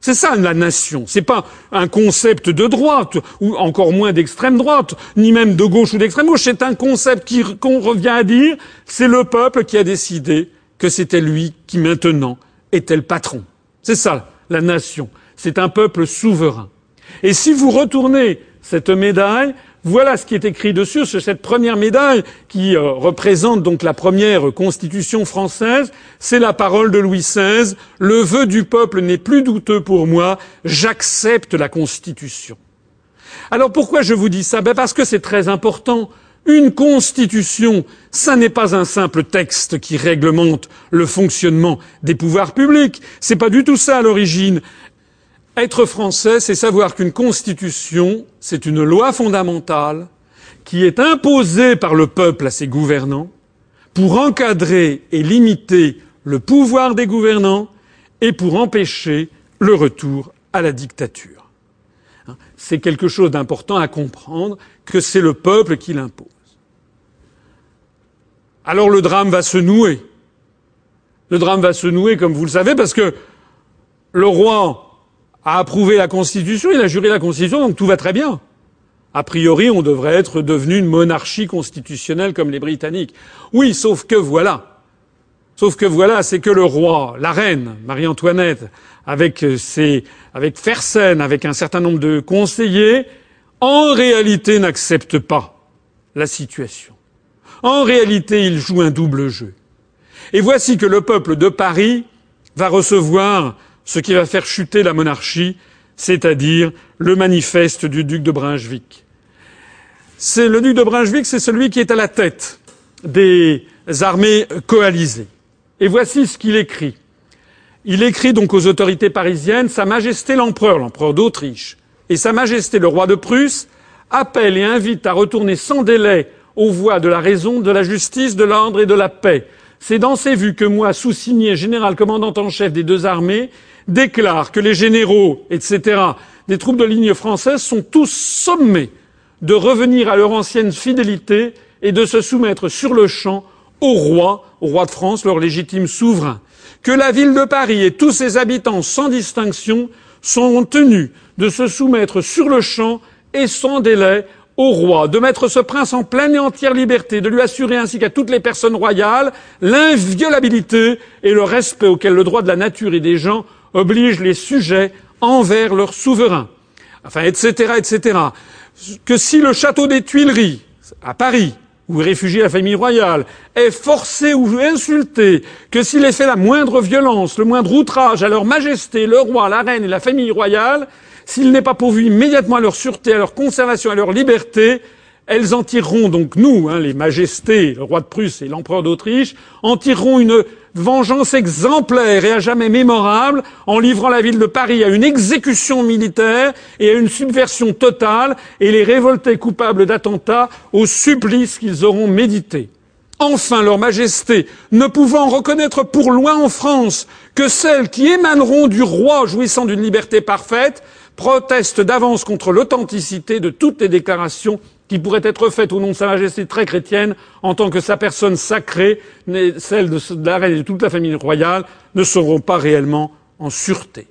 C'est ça la nation. C'est pas un concept de droite ou encore moins d'extrême droite, ni même de gauche ou d'extrême gauche. C'est un concept qu'on revient à dire. C'est le peuple qui a décidé que c'était lui qui maintenant était le patron. C'est ça, la nation. C'est un peuple souverain. Et si vous retournez cette médaille, voilà ce qui est écrit dessus, sur cette première médaille qui euh, représente donc la première constitution française. C'est la parole de Louis XVI. Le vœu du peuple n'est plus douteux pour moi. J'accepte la constitution. Alors pourquoi je vous dis ça? Ben Parce que c'est très important. Une constitution, ça n'est pas un simple texte qui réglemente le fonctionnement des pouvoirs publics. C'est pas du tout ça à l'origine. Être français, c'est savoir qu'une constitution, c'est une loi fondamentale qui est imposée par le peuple à ses gouvernants pour encadrer et limiter le pouvoir des gouvernants et pour empêcher le retour à la dictature. C'est quelque chose d'important à comprendre que c'est le peuple qui l'impose alors le drame va se nouer. Le drame va se nouer, comme vous le savez, parce que le roi a approuvé la Constitution, il a juré la Constitution, donc tout va très bien. A priori, on devrait être devenu une monarchie constitutionnelle comme les Britanniques. Oui, sauf que voilà. Sauf que voilà, c'est que le roi, la reine, Marie-Antoinette, avec ses, avec Fersen, avec un certain nombre de conseillers, en réalité n'accepte pas la situation. En réalité, il joue un double jeu. Et voici que le peuple de Paris va recevoir ce qui va faire chuter la monarchie, c'est-à-dire le manifeste du duc de Brunswick. C'est le duc de Brunswick, c'est celui qui est à la tête des armées coalisées. Et voici ce qu'il écrit. Il écrit donc aux autorités parisiennes Sa Majesté l'Empereur, l'Empereur d'Autriche, et Sa Majesté le Roi de Prusse appellent et invitent à retourner sans délai aux voies de la raison, de la justice, de l'ordre et de la paix. C'est dans ces vues que moi, sous-signé général commandant en chef des deux armées, déclare que les généraux, etc., des troupes de ligne française sont tous sommés de revenir à leur ancienne fidélité et de se soumettre sur le champ au roi, au roi de France, leur légitime souverain. Que la ville de Paris et tous ses habitants, sans distinction, sont tenus de se soumettre sur le champ et sans délai au roi de mettre ce prince en pleine et entière liberté, de lui assurer ainsi qu'à toutes les personnes royales l'inviolabilité et le respect auquel le droit de la nature et des gens oblige les sujets envers leur souverain. Enfin, etc., etc. Que si le château des Tuileries, à Paris, où est réfugiée la famille royale, est forcé ou insulté, que s'il est fait la moindre violence, le moindre outrage à leur majesté, le roi, la reine et la famille royale, s'il n'est pas pourvu immédiatement à leur sûreté, à leur conservation, à leur liberté, elles en tireront donc nous, hein, les majestés, le roi de Prusse et l'empereur d'Autriche, en tireront une vengeance exemplaire et à jamais mémorable en livrant la ville de Paris à une exécution militaire et à une subversion totale et les révoltés coupables d'attentats au supplice qu'ils auront médité. Enfin, leur majesté, ne pouvant reconnaître pour loin en France que celles qui émaneront du roi jouissant d'une liberté parfaite, proteste d'avance contre l'authenticité de toutes les déclarations qui pourraient être faites au nom de Sa Majesté très chrétienne en tant que sa personne sacrée, celle de la reine et de toute la famille royale, ne seront pas réellement en sûreté.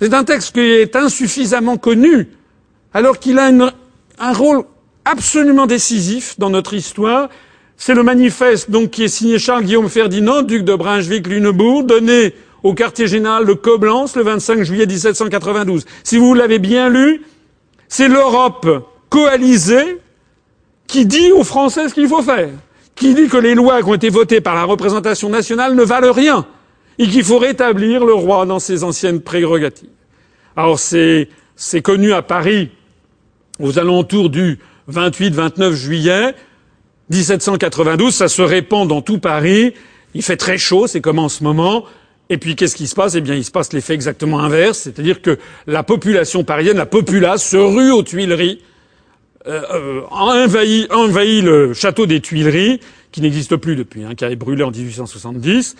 C'est un texte qui est insuffisamment connu, alors qu'il a un rôle absolument décisif dans notre histoire. C'est le manifeste donc qui est signé Charles Guillaume Ferdinand, duc de Brunswick-Lunebourg, donné au quartier général de Coblence le 25 juillet 1792. Si vous l'avez bien lu, c'est l'Europe coalisée qui dit aux Français ce qu'il faut faire, qui dit que les lois qui ont été votées par la représentation nationale ne valent rien et qu'il faut rétablir le roi dans ses anciennes prérogatives. Alors c'est, connu à Paris aux alentours du 28-29 juillet 1792, ça se répand dans tout Paris, il fait très chaud, c'est comme en ce moment, et puis qu'est-ce qui se passe? Eh bien, il se passe l'effet exactement inverse, c'est-à-dire que la population parisienne, la populace, se rue aux Tuileries euh, envahit, envahit le château des Tuileries, qui n'existe plus depuis, hein, qui a brûlé en 1870,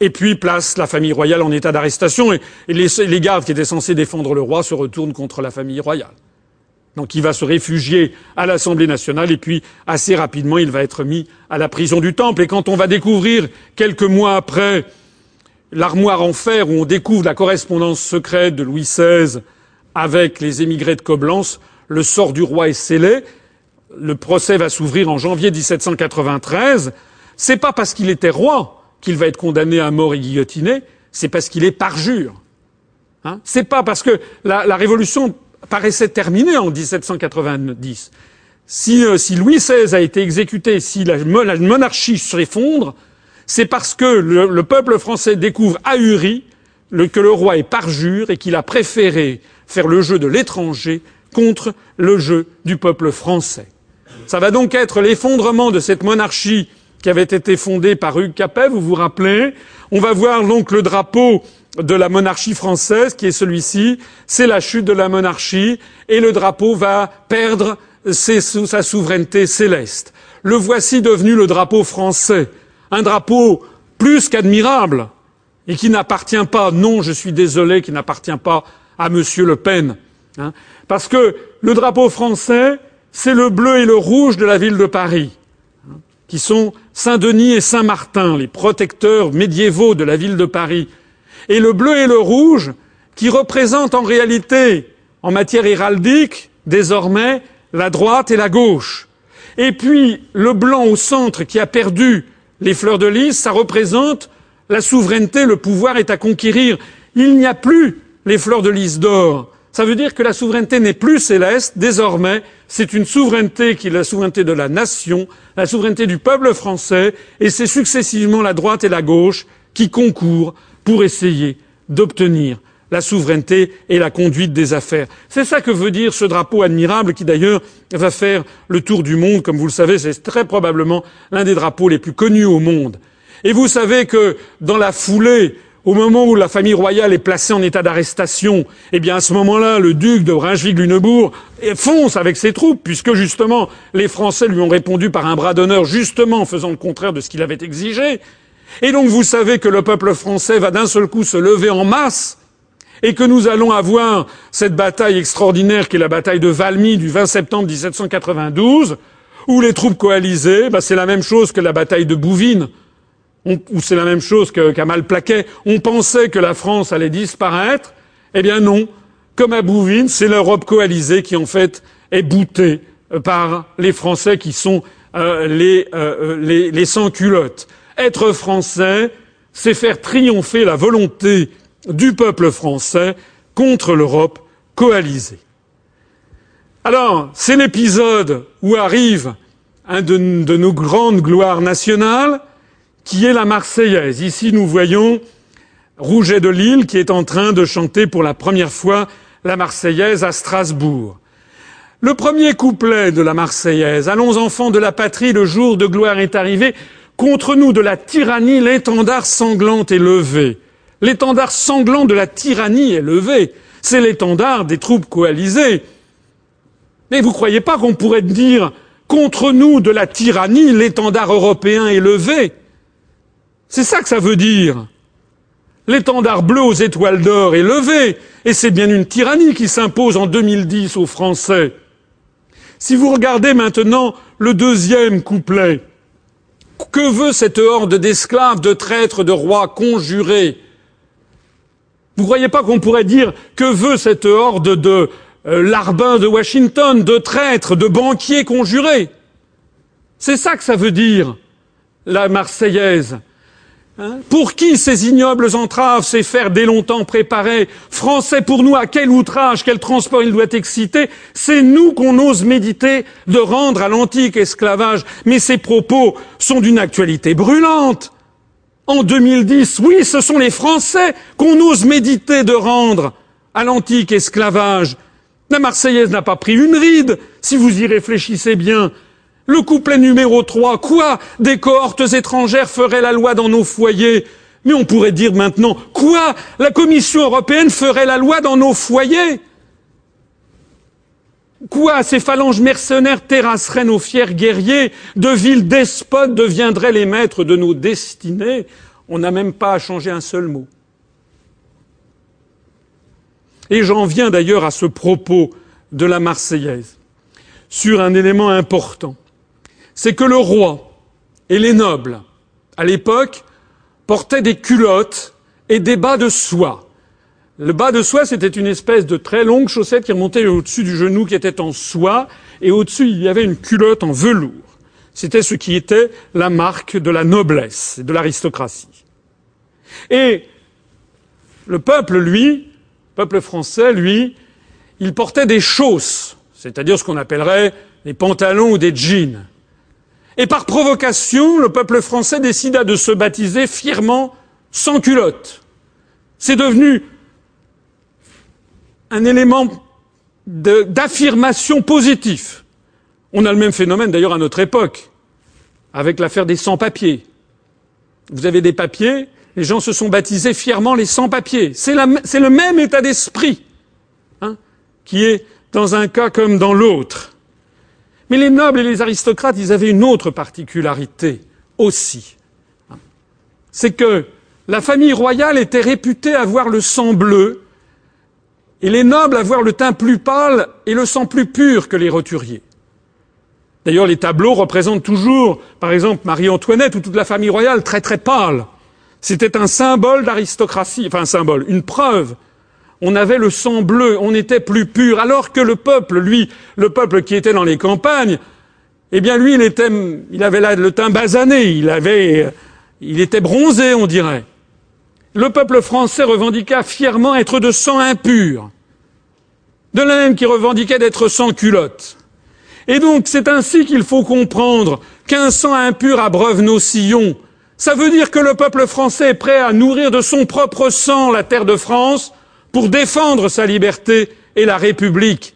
et puis place la famille royale en état d'arrestation, et, les, gardes qui étaient censés défendre le roi se retournent contre la famille royale. Donc il va se réfugier à l'Assemblée nationale, et puis assez rapidement il va être mis à la prison du Temple. Et quand on va découvrir, quelques mois après, l'armoire en fer où on découvre la correspondance secrète de Louis XVI avec les émigrés de Coblence, le sort du roi est scellé. Le procès va s'ouvrir en janvier 1793. C'est pas parce qu'il était roi qu'il va être condamné à mort et guillotiné, c'est parce qu'il est parjure. Hein? C'est pas parce que la, révolution paraissait terminée en 1790. Si, euh, si, Louis XVI a été exécuté, si la, la monarchie s'effondre, c'est parce que le, peuple français découvre ahuri que le roi est parjure et qu'il a préféré faire le jeu de l'étranger contre le jeu du peuple français. Ça va donc être l'effondrement de cette monarchie qui avait été fondée par Hugues Capet, vous vous rappelez. On va voir donc le drapeau de la monarchie française, qui est celui-ci. C'est la chute de la monarchie et le drapeau va perdre sa souveraineté céleste. Le voici devenu le drapeau français un drapeau plus qu'admirable et qui n'appartient pas, non, je suis désolé, qui n'appartient pas à Monsieur Le Pen. Hein, parce que le drapeau français, c'est le bleu et le rouge de la ville de Paris, hein, qui sont Saint-Denis et Saint-Martin, les protecteurs médiévaux de la ville de Paris. Et le bleu et le rouge, qui représentent en réalité, en matière héraldique, désormais, la droite et la gauche. Et puis, le blanc au centre, qui a perdu les fleurs de lys, ça représente la souveraineté, le pouvoir est à conquérir. Il n'y a plus les fleurs de lys d'or. Ça veut dire que la souveraineté n'est plus céleste. Désormais, c'est une souveraineté qui est la souveraineté de la nation, la souveraineté du peuple français, et c'est successivement la droite et la gauche qui concourent pour essayer d'obtenir la souveraineté et la conduite des affaires. C'est ça que veut dire ce drapeau admirable qui d'ailleurs va faire le tour du monde. Comme vous le savez, c'est très probablement l'un des drapeaux les plus connus au monde. Et vous savez que dans la foulée, au moment où la famille royale est placée en état d'arrestation, eh bien à ce moment-là, le duc de Brunswick-Lunebourg fonce avec ses troupes, puisque justement les Français lui ont répondu par un bras d'honneur, justement en faisant le contraire de ce qu'il avait exigé. Et donc vous savez que le peuple français va d'un seul coup se lever en masse et que nous allons avoir cette bataille extraordinaire qui est la bataille de Valmy du 20 septembre 1792, où les troupes coalisées, bah, c'est la même chose que la bataille de Bouvines, ou c'est la même chose qu'à Malplaquet. On pensait que la France allait disparaître. Eh bien non. Comme à Bouvines, c'est l'Europe coalisée qui en fait est boutée euh, par les Français qui sont euh, les, euh, les sans-culottes. Être français, c'est faire triompher la volonté du peuple français contre l'Europe coalisée. Alors, c'est l'épisode où arrive un de, nos grandes gloires nationales, qui est la Marseillaise. Ici, nous voyons Rouget de Lille qui est en train de chanter pour la première fois la Marseillaise à Strasbourg. Le premier couplet de la Marseillaise, Allons enfants de la patrie, le jour de gloire est arrivé, contre nous de la tyrannie, l'étendard sanglant est levé. L'étendard sanglant de la tyrannie est levé. C'est l'étendard des troupes coalisées. Mais vous croyez pas qu'on pourrait dire contre nous de la tyrannie, l'étendard européen est levé? C'est ça que ça veut dire. L'étendard bleu aux étoiles d'or est levé, et c'est bien une tyrannie qui s'impose en 2010 aux Français. Si vous regardez maintenant le deuxième couplet, que veut cette horde d'esclaves, de traîtres, de rois conjurés? Vous ne croyez pas qu'on pourrait dire que veut cette horde de euh, larbins de Washington, de traîtres, de banquiers conjurés? C'est ça que ça veut dire, la Marseillaise. Hein? Pour qui ces ignobles entraves, ces fers dès longtemps préparés Français pour nous, à quel outrage, quel transport il doit exciter? C'est nous qu'on ose méditer de rendre à l'antique esclavage. Mais ces propos sont d'une actualité brûlante. En 2010, oui, ce sont les Français qu'on ose méditer de rendre à l'antique esclavage. La Marseillaise n'a pas pris une ride, si vous y réfléchissez bien. Le couplet numéro 3, quoi? Des cohortes étrangères feraient la loi dans nos foyers. Mais on pourrait dire maintenant, quoi? La Commission européenne ferait la loi dans nos foyers? Quoi? Ces phalanges mercenaires terrasseraient nos fiers guerriers, de villes despotes deviendraient les maîtres de nos destinées? On n'a même pas à changer un seul mot. Et j'en viens d'ailleurs à ce propos de la Marseillaise, sur un élément important. C'est que le roi et les nobles, à l'époque, portaient des culottes et des bas de soie. Le bas de soie, c'était une espèce de très longue chaussette qui remontait au-dessus du genou, qui était en soie, et au-dessus, il y avait une culotte en velours. C'était ce qui était la marque de la noblesse et de l'aristocratie. Et le peuple, lui, le peuple français, lui, il portait des chausses, c'est-à-dire ce qu'on appellerait des pantalons ou des jeans. Et par provocation, le peuple français décida de se baptiser fièrement sans culotte. C'est devenu un élément d'affirmation positif. On a le même phénomène d'ailleurs à notre époque, avec l'affaire des sans-papiers. Vous avez des papiers, les gens se sont baptisés fièrement les sans-papiers. C'est le même état d'esprit hein, qui est dans un cas comme dans l'autre. Mais les nobles et les aristocrates, ils avaient une autre particularité aussi. C'est que la famille royale était réputée avoir le sang bleu et les nobles avoir le teint plus pâle et le sang plus pur que les roturiers. D'ailleurs, les tableaux représentent toujours, par exemple, Marie-Antoinette ou toute la famille royale très très pâle. C'était un symbole d'aristocratie, enfin un symbole, une preuve. On avait le sang bleu, on était plus pur, alors que le peuple, lui, le peuple qui était dans les campagnes, eh bien lui, il, était, il avait le teint basané, il avait, il était bronzé, on dirait le peuple français revendiqua fièrement être de sang impur, de la même qui revendiquait d'être sans culotte. Et donc c'est ainsi qu'il faut comprendre qu'un sang impur abreuve nos sillons. Ça veut dire que le peuple français est prêt à nourrir de son propre sang la terre de France pour défendre sa liberté et la République.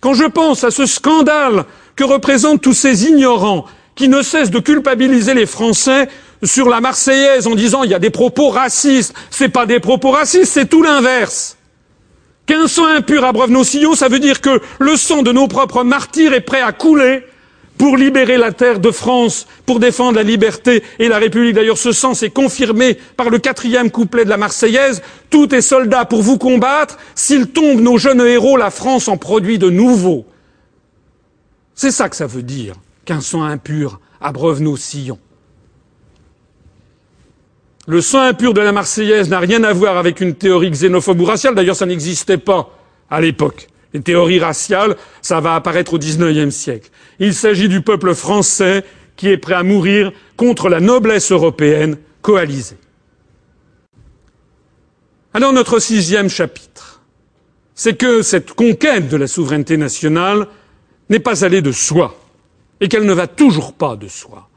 Quand je pense à ce scandale que représentent tous ces ignorants qui ne cessent de culpabiliser les Français sur la Marseillaise en disant il y a des propos racistes. C'est pas des propos racistes, c'est tout l'inverse. Qu'un sang impur abreuve nos sillons, ça veut dire que le sang de nos propres martyrs est prêt à couler pour libérer la terre de France, pour défendre la liberté et la République. D'ailleurs, ce sang s'est confirmé par le quatrième couplet de la Marseillaise. Tout est soldat pour vous combattre. S'ils tombent, nos jeunes héros, la France en produit de nouveaux. C'est ça que ça veut dire, qu'un sang impur abreuve nos sillons. Le sang impur de la Marseillaise n'a rien à voir avec une théorie xénophobe ou raciale. D'ailleurs, ça n'existait pas à l'époque. Les théories raciales, ça va apparaître au XIXe siècle. Il s'agit du peuple français qui est prêt à mourir contre la noblesse européenne coalisée. Alors notre sixième chapitre, c'est que cette conquête de la souveraineté nationale n'est pas allée de soi, et qu'elle ne va toujours pas de soi,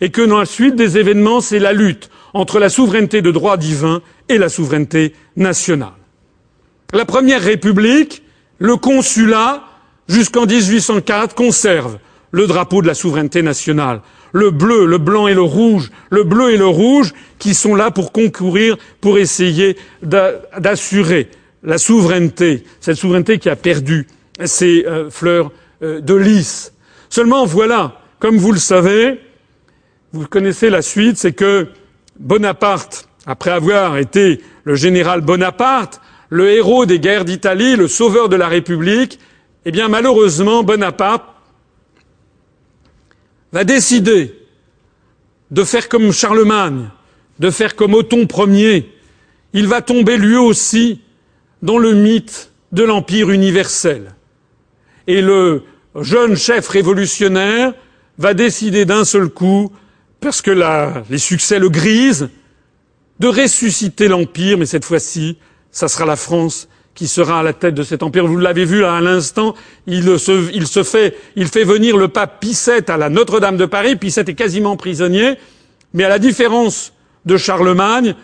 et que dans la suite des événements, c'est la lutte entre la souveraineté de droit divin et la souveraineté nationale. La première République, le consulat, jusqu'en 1804, conserve le drapeau de la souveraineté nationale. Le bleu, le blanc et le rouge, le bleu et le rouge qui sont là pour concourir, pour essayer d'assurer la souveraineté, cette souveraineté qui a perdu ses euh, fleurs euh, de lys. Seulement voilà, comme vous le savez, vous connaissez la suite, c'est que Bonaparte, après avoir été le général Bonaparte, le héros des guerres d'Italie, le sauveur de la République, eh bien malheureusement Bonaparte va décider de faire comme Charlemagne, de faire comme Othon Ier. Il va tomber lui aussi dans le mythe de l'Empire universel. Et le jeune chef révolutionnaire va décider d'un seul coup parce que les succès le grisent, de ressusciter l'Empire, mais cette fois-ci, ça sera la France qui sera à la tête de cet empire. Vous l'avez vu à l'instant, il se, il se fait, il fait venir le pape Pie à la Notre-Dame de Paris. Pie est quasiment prisonnier, mais à la différence de Charlemagne,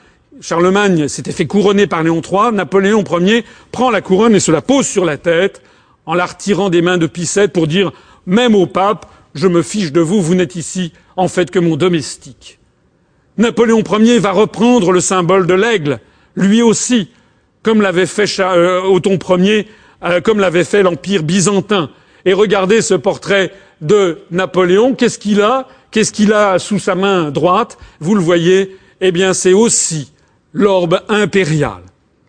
Charlemagne s'était fait couronner par Léon III, Napoléon Ier prend la couronne et se la pose sur la tête en la retirant des mains de Pie pour dire même au pape, je me fiche de vous, vous n'êtes ici en fait que mon domestique. Napoléon Ier va reprendre le symbole de l'aigle, lui aussi, comme l'avait fait euh, Othon Ier euh, comme l'avait fait l'Empire byzantin. Et regardez ce portrait de Napoléon. Qu'est-ce qu'il a? Qu'est-ce qu'il a sous sa main droite? Vous le voyez Eh bien, c'est aussi l'orbe impérial.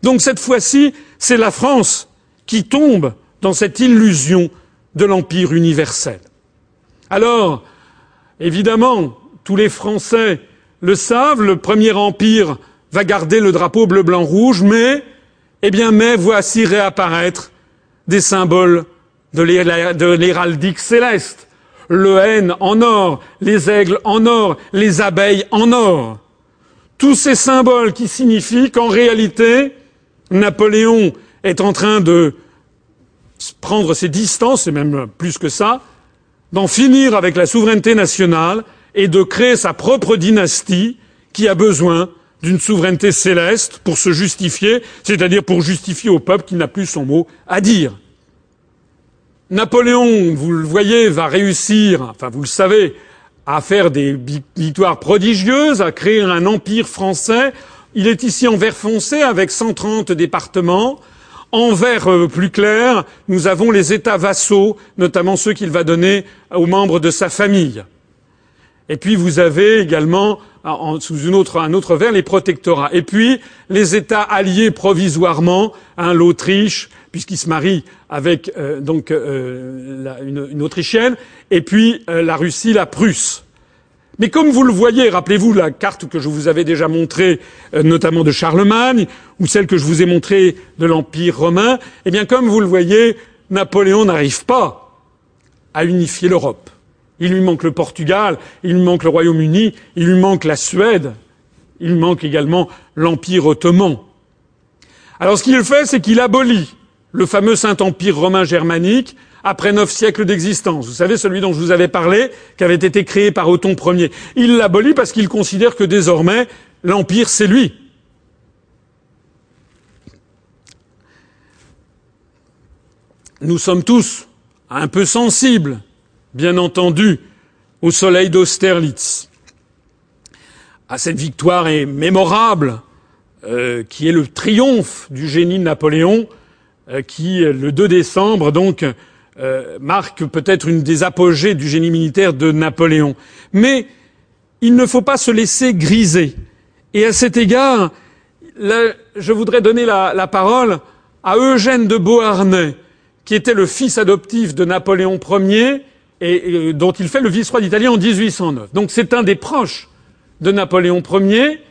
Donc cette fois-ci, c'est la France qui tombe dans cette illusion de l'empire universel. Alors, évidemment, tous les Français le savent, le premier empire va garder le drapeau bleu, blanc, rouge, mais, eh bien, mais voici réapparaître des symboles de l'héraldique céleste. Le N en or, les aigles en or, les abeilles en or. Tous ces symboles qui signifient qu'en réalité, Napoléon est en train de prendre ses distances, et même plus que ça, d'en finir avec la souveraineté nationale et de créer sa propre dynastie qui a besoin d'une souveraineté céleste pour se justifier, c'est-à-dire pour justifier au peuple qui n'a plus son mot à dire. Napoléon, vous le voyez, va réussir, enfin vous le savez, à faire des victoires prodigieuses, à créer un empire français. Il est ici en vert foncé avec 130 départements. En vert euh, plus clair, nous avons les États vassaux, notamment ceux qu'il va donner aux membres de sa famille. Et puis vous avez également, sous une autre, un autre vert, les protectorats. Et puis les États alliés provisoirement, hein, l'Autriche, puisqu'il se marie avec euh, donc euh, une, Autrichienne, et puis la Russie, la Prusse. Mais comme vous le voyez, rappelez-vous la carte que je vous avais déjà montrée, euh, notamment de Charlemagne, ou celle que je vous ai montrée de l'Empire romain, eh bien, comme vous le voyez, Napoléon n'arrive pas à unifier l'Europe. Il lui manque le Portugal, il lui manque le Royaume-Uni, il lui manque la Suède, il manque également l'Empire ottoman. Alors ce qu'il fait, c'est qu'il abolit le fameux Saint-Empire romain germanique après neuf siècles d'existence. Vous savez, celui dont je vous avais parlé, qui avait été créé par Othon Ier. Il l'abolit parce qu'il considère que désormais, l'Empire, c'est lui. Nous sommes tous un peu sensibles, bien entendu, au soleil d'Austerlitz, à cette victoire mémorable, euh, qui est le triomphe du génie de Napoléon, euh, qui, le 2 décembre, donc, euh, marque peut-être une des apogées du génie militaire de Napoléon. Mais il ne faut pas se laisser griser. Et à cet égard, je voudrais donner la, parole à Eugène de Beauharnais, qui était le fils adoptif de Napoléon Ier et, dont il fait le vice-roi d'Italie en 1809. Donc c'est un des proches de Napoléon Ier.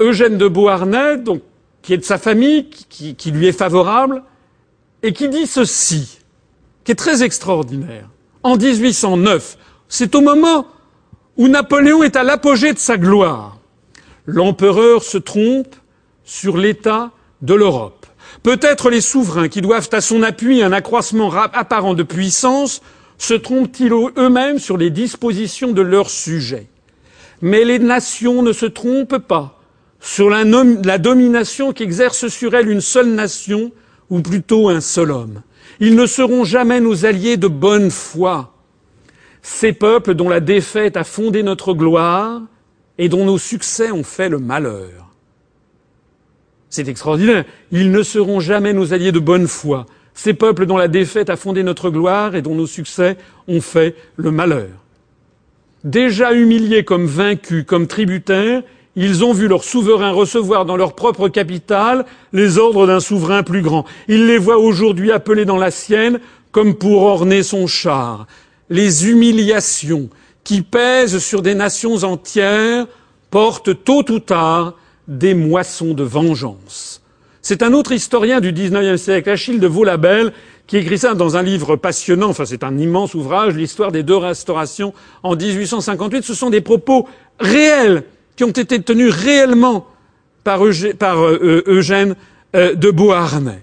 Eugène de Beauharnais, donc, qui est de sa famille, qui, qui lui est favorable, et qui dit ceci qui est très extraordinaire. En 1809, c'est au moment où Napoléon est à l'apogée de sa gloire. L'empereur se trompe sur l'état de l'Europe. Peut-être les souverains qui doivent à son appui un accroissement apparent de puissance se trompent-ils eux-mêmes sur les dispositions de leurs sujets. Mais les nations ne se trompent pas sur la, la domination qu'exerce sur elles une seule nation, ou plutôt un seul homme. Ils ne seront jamais nos alliés de bonne foi. Ces peuples dont la défaite a fondé notre gloire et dont nos succès ont fait le malheur. C'est extraordinaire. Ils ne seront jamais nos alliés de bonne foi. Ces peuples dont la défaite a fondé notre gloire et dont nos succès ont fait le malheur. Déjà humiliés comme vaincus, comme tributaires, ils ont vu leur souverain recevoir dans leur propre capitale les ordres d'un souverain plus grand. Ils les voient aujourd'hui appelés dans la sienne comme pour orner son char. Les humiliations qui pèsent sur des nations entières portent tôt ou tard des moissons de vengeance. C'est un autre historien du XIXe siècle, Achille de Vaulabelle, qui écrit ça dans un livre passionnant, enfin c'est un immense ouvrage, l'histoire des deux restaurations en 1858. Ce sont des propos réels qui ont été tenus réellement par, euh, Eugène euh, de Beauharnais.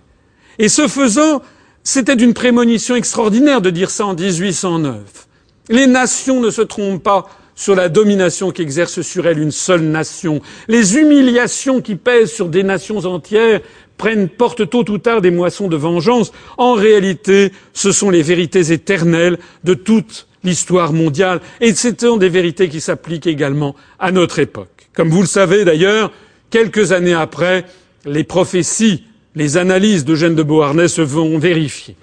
Et ce faisant, c'était d'une prémonition extraordinaire de dire ça en 1809. Les nations ne se trompent pas sur la domination qu'exerce sur elles une seule nation. Les humiliations qui pèsent sur des nations entières prennent, portent tôt ou tard des moissons de vengeance. En réalité, ce sont les vérités éternelles de toute l'histoire mondiale. Et c'est des vérités qui s'appliquent également à notre époque. Comme vous le savez d'ailleurs, quelques années après, les prophéties les analyses d'Eugène de Beauharnais se vont vérifier.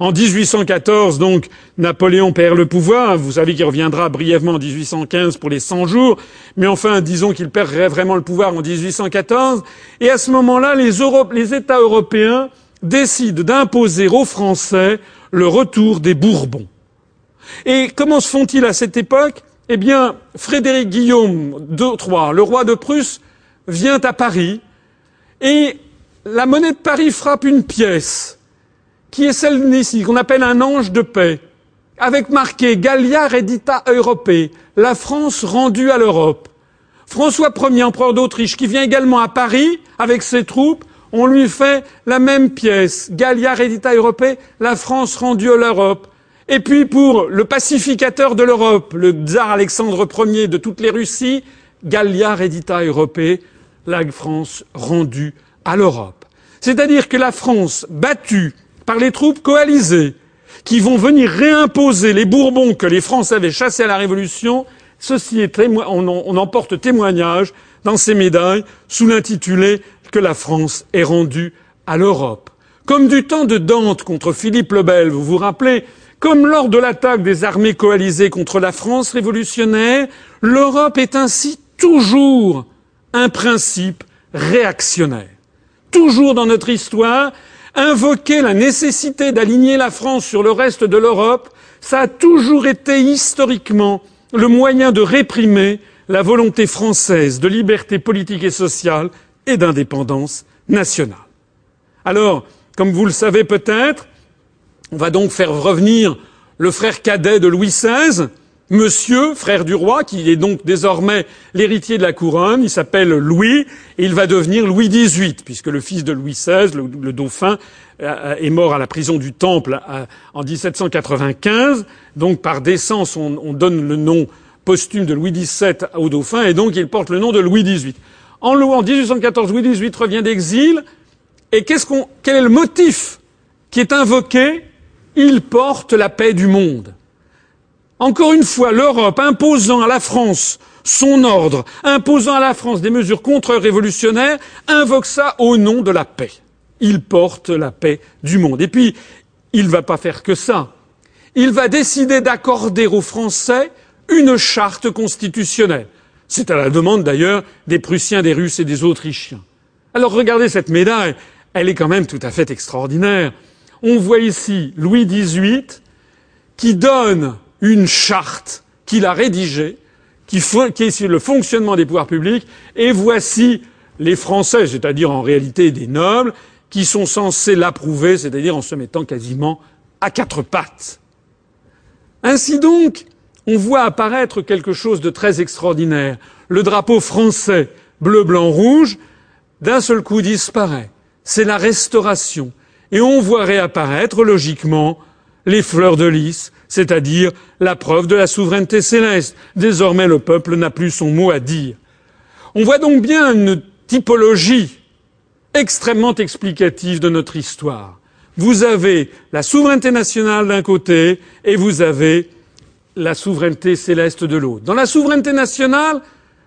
En 1814, donc, Napoléon perd le pouvoir. Vous savez qu'il reviendra brièvement en 1815 pour les 100 jours. Mais enfin, disons qu'il perdrait vraiment le pouvoir en 1814. Et à ce moment-là, les, les États européens décident d'imposer aux Français le retour des Bourbons. Et comment se font-ils à cette époque? Eh bien, Frédéric Guillaume III, le roi de Prusse, vient à Paris et la monnaie de Paris frappe une pièce qui est celle d'ici, qu'on appelle un ange de paix, avec marqué Gallia redita Europe, la France rendue à l'Europe. François Ier, empereur d'Autriche, qui vient également à Paris avec ses troupes, on lui fait la même pièce, Gallia redita Europe, la France rendue à l'Europe. Et puis pour le pacificateur de l'Europe, le tsar Alexandre Ier de toutes les Russies, Gallia redita Europe, la France rendue à l'Europe. C'est-à-dire que la France, battue par les troupes coalisées, qui vont venir réimposer les Bourbons que les Français avaient chassés à la Révolution, ceci est on, on en porte témoignage dans ces médailles sous l'intitulé que la France est rendue à l'Europe. Comme du temps de Dante contre Philippe le Bel, vous vous rappelez, comme lors de l'attaque des armées coalisées contre la France révolutionnaire, l'Europe est ainsi toujours un principe réactionnaire. Toujours dans notre histoire, invoquer la nécessité d'aligner la France sur le reste de l'Europe, ça a toujours été historiquement le moyen de réprimer la volonté française de liberté politique et sociale et d'indépendance nationale. Alors, comme vous le savez peut-être, on va donc faire revenir le frère cadet de Louis XVI, Monsieur, frère du roi, qui est donc désormais l'héritier de la couronne, il s'appelle Louis, et il va devenir Louis XVIII, puisque le fils de Louis XVI, le, dauphin, euh, est mort à la prison du Temple euh, en 1795. Donc par décence, on, donne le nom posthume de Louis XVII au dauphin, et donc il porte le nom de Louis XVIII. En, en 1814, Louis XVIII revient d'exil, et qu'est-ce qu'on, quel est le motif qui est invoqué? Il porte la paix du monde. Encore une fois, l'Europe imposant à la France son ordre, imposant à la France des mesures contre-révolutionnaires, invoque ça au nom de la paix. Il porte la paix du monde. Et puis, il ne va pas faire que ça. Il va décider d'accorder aux Français une charte constitutionnelle. C'est à la demande d'ailleurs des Prussiens, des Russes et des Autrichiens. Alors regardez cette médaille, elle est quand même tout à fait extraordinaire. On voit ici Louis XVIII qui donne une charte qu'il a rédigée, qui, est sur le fonctionnement des pouvoirs publics, et voici les Français, c'est-à-dire en réalité des nobles, qui sont censés l'approuver, c'est-à-dire en se mettant quasiment à quatre pattes. Ainsi donc, on voit apparaître quelque chose de très extraordinaire. Le drapeau français, bleu, blanc, rouge, d'un seul coup disparaît. C'est la restauration. Et on voit réapparaître, logiquement, les fleurs de lys, c'est-à-dire la preuve de la souveraineté céleste. Désormais, le peuple n'a plus son mot à dire. On voit donc bien une typologie extrêmement explicative de notre histoire. Vous avez la souveraineté nationale d'un côté et vous avez la souveraineté céleste de l'autre. Dans la souveraineté nationale,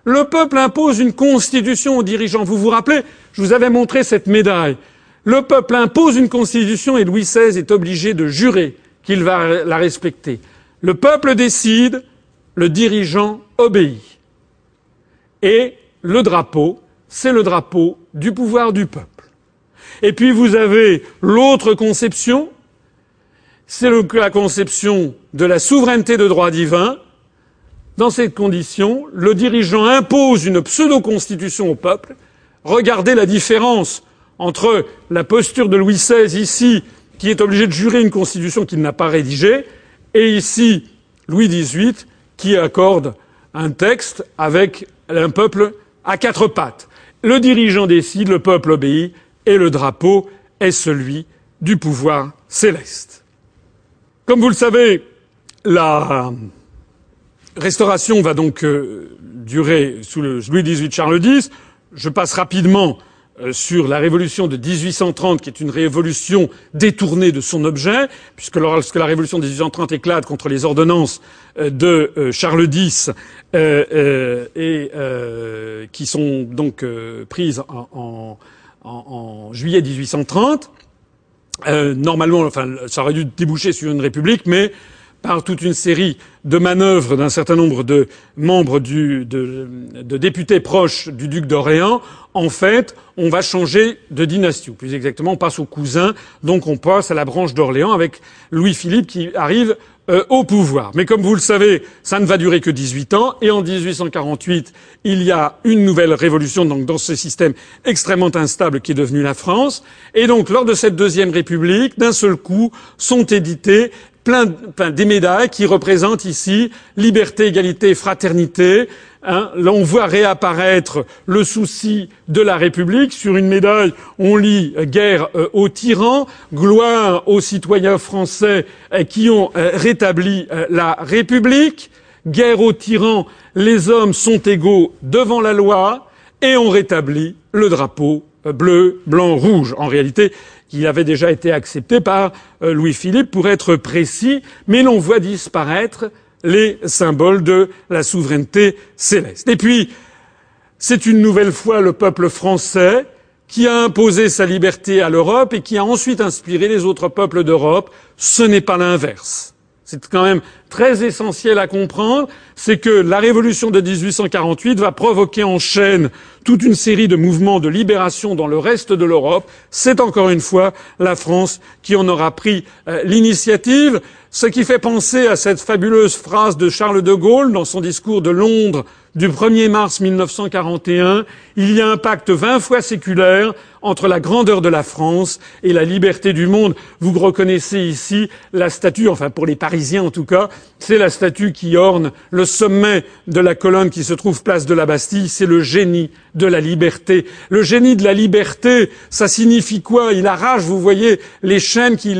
le peuple impose une constitution aux dirigeants. Vous vous rappelez, je vous avais montré cette médaille. Le peuple impose une constitution et Louis XVI est obligé de jurer qu'il va la respecter. Le peuple décide, le dirigeant obéit. Et le drapeau, c'est le drapeau du pouvoir du peuple. Et puis vous avez l'autre conception, c'est la conception de la souveraineté de droit divin. Dans cette condition, le dirigeant impose une pseudo-constitution au peuple. Regardez la différence entre la posture de Louis XVI ici qui est obligé de jurer une constitution qu'il n'a pas rédigée, et ici Louis XVIII qui accorde un texte avec un peuple à quatre pattes. Le dirigeant décide, le peuple obéit, et le drapeau est celui du pouvoir céleste. Comme vous le savez, la restauration va donc euh, durer sous Louis XVIII Charles X. Je passe rapidement sur la révolution de 1830, qui est une révolution détournée de son objet, puisque lorsque la révolution de 1830 éclate contre les ordonnances euh, de euh, Charles X, et qui sont donc prises en, en, juillet 1830. Euh, normalement, enfin, ça aurait dû déboucher sur une république, mais par toute une série de manœuvres d'un certain nombre de membres de, de, députés proches du duc d'Orléans, en fait, on va changer de dynastie. Ou plus exactement, on passe au cousin, donc on passe à la branche d'Orléans avec Louis-Philippe qui arrive euh, au pouvoir. Mais comme vous le savez, ça ne va durer que 18 ans. Et en 1848, il y a une nouvelle révolution donc dans ce système extrêmement instable qui est devenu la France. Et donc, lors de cette deuxième République, d'un seul coup, sont édités plein, plein des médailles qui représentent ici liberté, égalité, fraternité. Hein. Là, on voit réapparaître le souci de la République. Sur une médaille, on lit euh, guerre euh, aux tyrans, gloire aux citoyens français euh, qui ont rétabli la République, guerre aux tyrans, les hommes sont égaux devant la loi, et on rétablit le drapeau bleu, blanc, rouge. En réalité, qui avait déjà été accepté par euh, Louis-Philippe pour être précis, mais l'on voit disparaître les symboles de la souveraineté céleste. Et puis, c'est une nouvelle fois le peuple français qui a imposé sa liberté à l'Europe et qui a ensuite inspiré les autres peuples d'Europe. Ce n'est pas l'inverse. C'est quand même très essentiel à comprendre, c'est que la révolution de 1848 va provoquer en chaîne toute une série de mouvements de libération dans le reste de l'Europe. C'est encore une fois la France qui en aura pris euh, l'initiative, ce qui fait penser à cette fabuleuse phrase de Charles de Gaulle dans son discours de Londres du 1er mars 1941, il y a un pacte vingt fois séculaire entre la grandeur de la France et la liberté du monde. Vous reconnaissez ici la statue, enfin pour les Parisiens en tout cas, c'est la statue qui orne le sommet de la colonne qui se trouve place de la Bastille, c'est le génie de la liberté. Le génie de la liberté, ça signifie quoi? Il arrache, vous voyez, les chaînes qui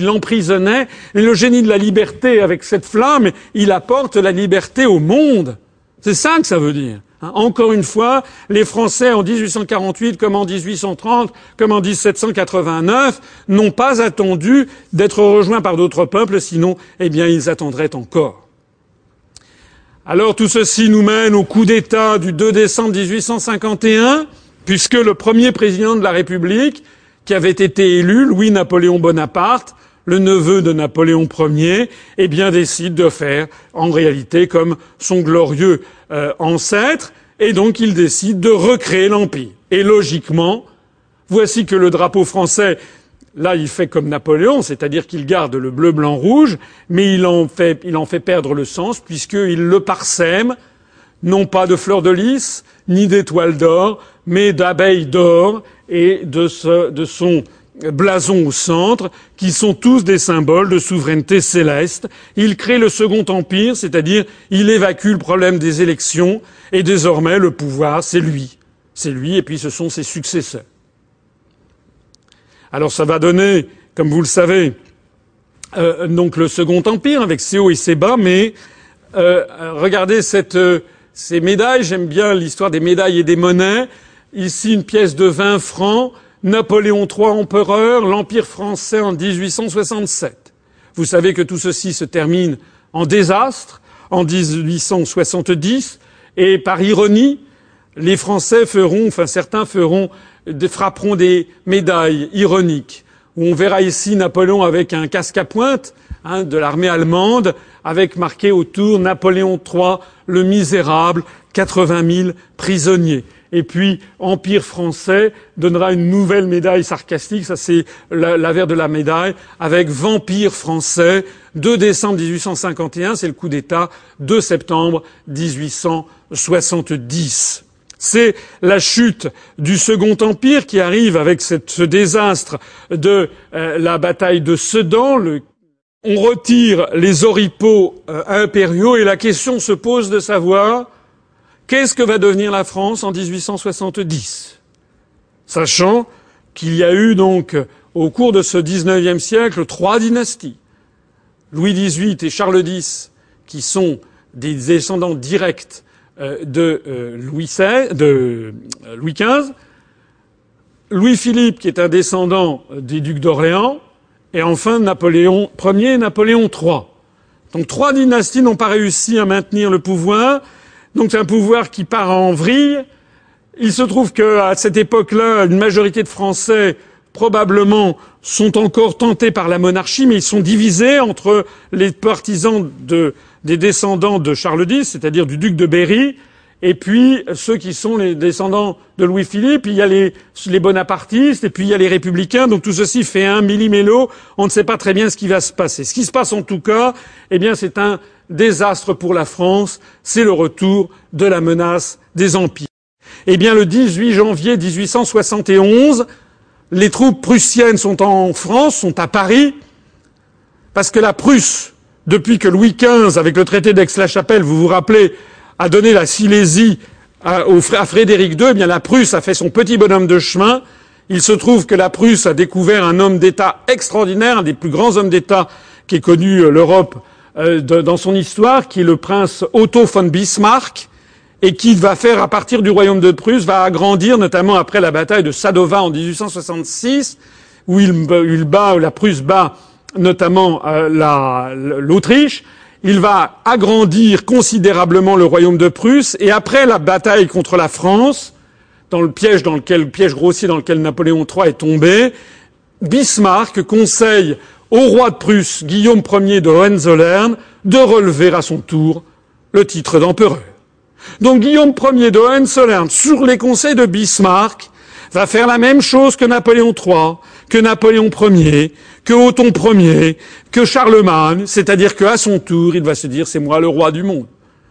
l'emprisonnaient, et le génie de la liberté, avec cette flamme, il apporte la liberté au monde. C'est ça que ça veut dire. Hein, encore une fois, les Français en 1848, comme en 1830, comme en 1789, n'ont pas attendu d'être rejoints par d'autres peuples, sinon, eh bien, ils attendraient encore. Alors tout ceci nous mène au coup d'État du 2 décembre 1851, puisque le premier président de la République, qui avait été élu, Louis-Napoléon Bonaparte, le neveu de Napoléon Ier, eh bien, décide de faire, en réalité, comme son glorieux euh, ancêtre, et donc il décide de recréer l'Empire. Et logiquement, voici que le drapeau français, là, il fait comme Napoléon, c'est-à-dire qu'il garde le bleu, blanc, rouge, mais il en fait, il en fait perdre le sens, puisqu'il le parsème, non pas de fleurs de lys, ni d'étoiles d'or, mais d'abeilles d'or et de, de son blason au centre, qui sont tous des symboles de souveraineté céleste. Il crée le second empire, c'est-à-dire il évacue le problème des élections, et désormais le pouvoir, c'est lui. C'est lui, et puis ce sont ses successeurs. Alors ça va donner, comme vous le savez, euh, donc le second empire avec ses hauts et ses bas, mais euh, regardez cette, euh, ces médailles, j'aime bien l'histoire des médailles et des monnaies. Ici une pièce de 20 francs, Napoléon III empereur, l'Empire français en 1867. Vous savez que tout ceci se termine en désastre en 1870 et par ironie, les Français feront, enfin certains feront, frapperont des médailles ironiques on verra ici Napoléon avec un casque à pointe hein, de l'armée allemande avec marqué autour Napoléon III le misérable, 80 000 prisonniers. Et puis, Empire français donnera une nouvelle médaille sarcastique, ça c'est l'avers de la médaille, avec Vampire français, 2 décembre 1851, c'est le coup d'État, 2 septembre 1870. C'est la chute du Second Empire qui arrive avec ce désastre de euh, la bataille de Sedan. on retire les oripeaux euh, impériaux et la question se pose de savoir Qu'est-ce que va devenir la France en 1870 Sachant qu'il y a eu donc au cours de ce XIXe siècle trois dynasties. Louis XVIII et Charles X, qui sont des descendants directs euh, de euh, Louis XVI, de euh, Louis XV, Louis-Philippe, qui est un descendant des ducs d'Orléans, et enfin Napoléon Ier et Napoléon III. Donc trois dynasties n'ont pas réussi à maintenir le pouvoir, donc c'est un pouvoir qui part en vrille. Il se trouve qu'à cette époque-là, une majorité de Français probablement sont encore tentés par la monarchie, mais ils sont divisés entre les partisans des descendants de Charles X, c'est-à-dire du duc de Berry, et puis ceux qui sont les descendants de Louis-Philippe, il y a les, bonapartistes, et puis il y a les républicains, donc tout ceci fait un millimélo, on ne sait pas très bien ce qui va se passer. Ce qui se passe en tout cas, eh bien c'est un désastre pour la France, c'est le retour de la menace des empires. Eh bien le 18 janvier 1871, les troupes prussiennes sont en France, sont à Paris, parce que la Prusse, depuis que Louis XV, avec le traité d'Aix-la-Chapelle, vous vous rappelez, a donné la Silésie à, Frédéric II, eh bien la Prusse a fait son petit bonhomme de chemin. Il se trouve que la Prusse a découvert un homme d'État extraordinaire, un des plus grands hommes d'État qu'ait connu euh, l'Europe euh, dans son histoire, qui est le prince Otto von Bismarck, et qui va faire, à partir du royaume de Prusse, va agrandir, notamment après la bataille de Sadova en 1866, où il, il bat, la Prusse bat notamment euh, l'Autriche. Il va agrandir considérablement le royaume de Prusse, et après la bataille contre la France, dans le piège dans lequel, le piège grossier dans lequel Napoléon III est tombé, Bismarck conseille au roi de Prusse, Guillaume Ier de Hohenzollern, de relever à son tour le titre d'empereur. Donc Guillaume Ier de Hohenzollern, sur les conseils de Bismarck, va faire la même chose que Napoléon III, que Napoléon Ier, que Othon Ier, que Charlemagne, c'est-à-dire qu'à son tour, il va se dire c'est moi le roi du monde,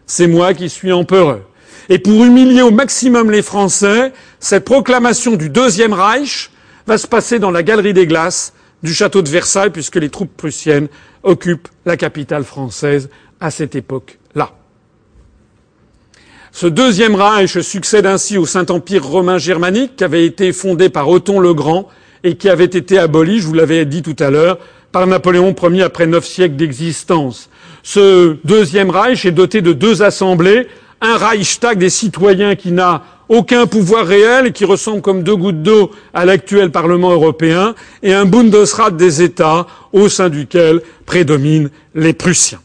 c'est moi qui suis empereur. Et pour humilier au maximum les Français, cette proclamation du Deuxième Reich va se passer dans la galerie des glaces du château de Versailles, puisque les troupes prussiennes occupent la capitale française à cette époque-là. Ce deuxième Reich succède ainsi au Saint-Empire romain germanique qui avait été fondé par Othon le Grand et qui avait été aboli, je vous l'avais dit tout à l'heure, par Napoléon Ier après neuf siècles d'existence. Ce deuxième Reich est doté de deux assemblées, un Reichstag des citoyens qui n'a aucun pouvoir réel et qui ressemble comme deux gouttes d'eau à l'actuel Parlement européen, et un Bundesrat des États au sein duquel prédominent les Prussiens.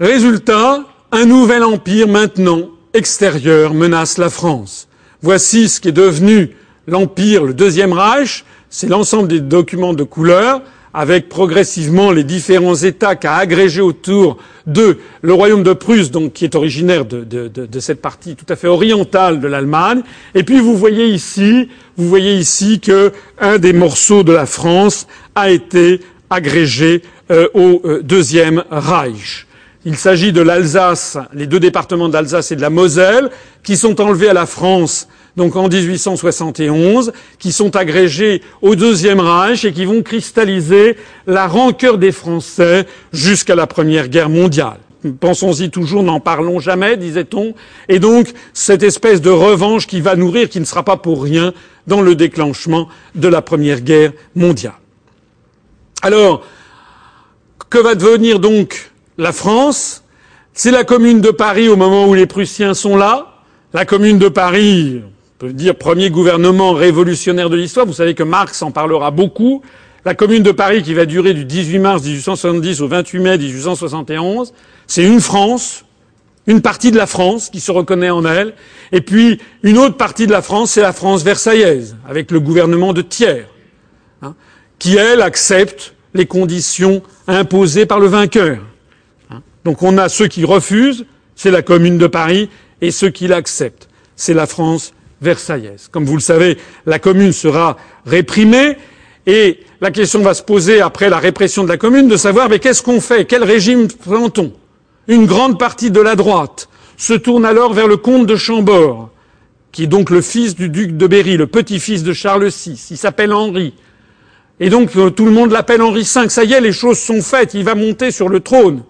Résultat, un nouvel empire maintenant extérieur menace la France. Voici ce qui est devenu l'empire, le deuxième Reich. C'est l'ensemble des documents de couleur avec progressivement les différents États qu'a agrégé autour de le royaume de Prusse, donc qui est originaire de, de, cette partie tout à fait orientale de l'Allemagne. Et puis vous voyez ici, vous voyez ici que un des morceaux de la France a été agrégé euh, au euh, deuxième Reich. Il s'agit de l'Alsace, les deux départements d'Alsace et de la Moselle, qui sont enlevés à la France donc en 1871, qui sont agrégés au Deuxième Reich et qui vont cristalliser la rancœur des Français jusqu'à la Première Guerre mondiale. Pensons-y toujours, n'en parlons jamais, disait-on. Et donc, cette espèce de revanche qui va nourrir, qui ne sera pas pour rien, dans le déclenchement de la Première Guerre mondiale. Alors, que va devenir donc la France, c'est la commune de Paris au moment où les Prussiens sont là. La commune de Paris, dire premier gouvernement révolutionnaire de l'histoire. Vous savez que Marx en parlera beaucoup. La commune de Paris qui va durer du 18 mars 1870 au 28 mai 1871, c'est une France, une partie de la France qui se reconnaît en elle, et puis une autre partie de la France, c'est la France versaillaise, avec le gouvernement de Thiers, hein, qui, elle, accepte les conditions imposées par le vainqueur. Donc on a ceux qui refusent, c'est la Commune de Paris, et ceux qui l'acceptent, c'est la France versaillaise. Comme vous le savez, la Commune sera réprimée, et la question va se poser après la répression de la Commune de savoir mais qu'est-ce qu'on fait? Quel régime prend-on? Une grande partie de la droite se tourne alors vers le comte de Chambord, qui est donc le fils du duc de Berry, le petit-fils de Charles VI. Il s'appelle Henri. Et donc euh, tout le monde l'appelle Henri V. Ça y est, les choses sont faites. Il va monter sur le trône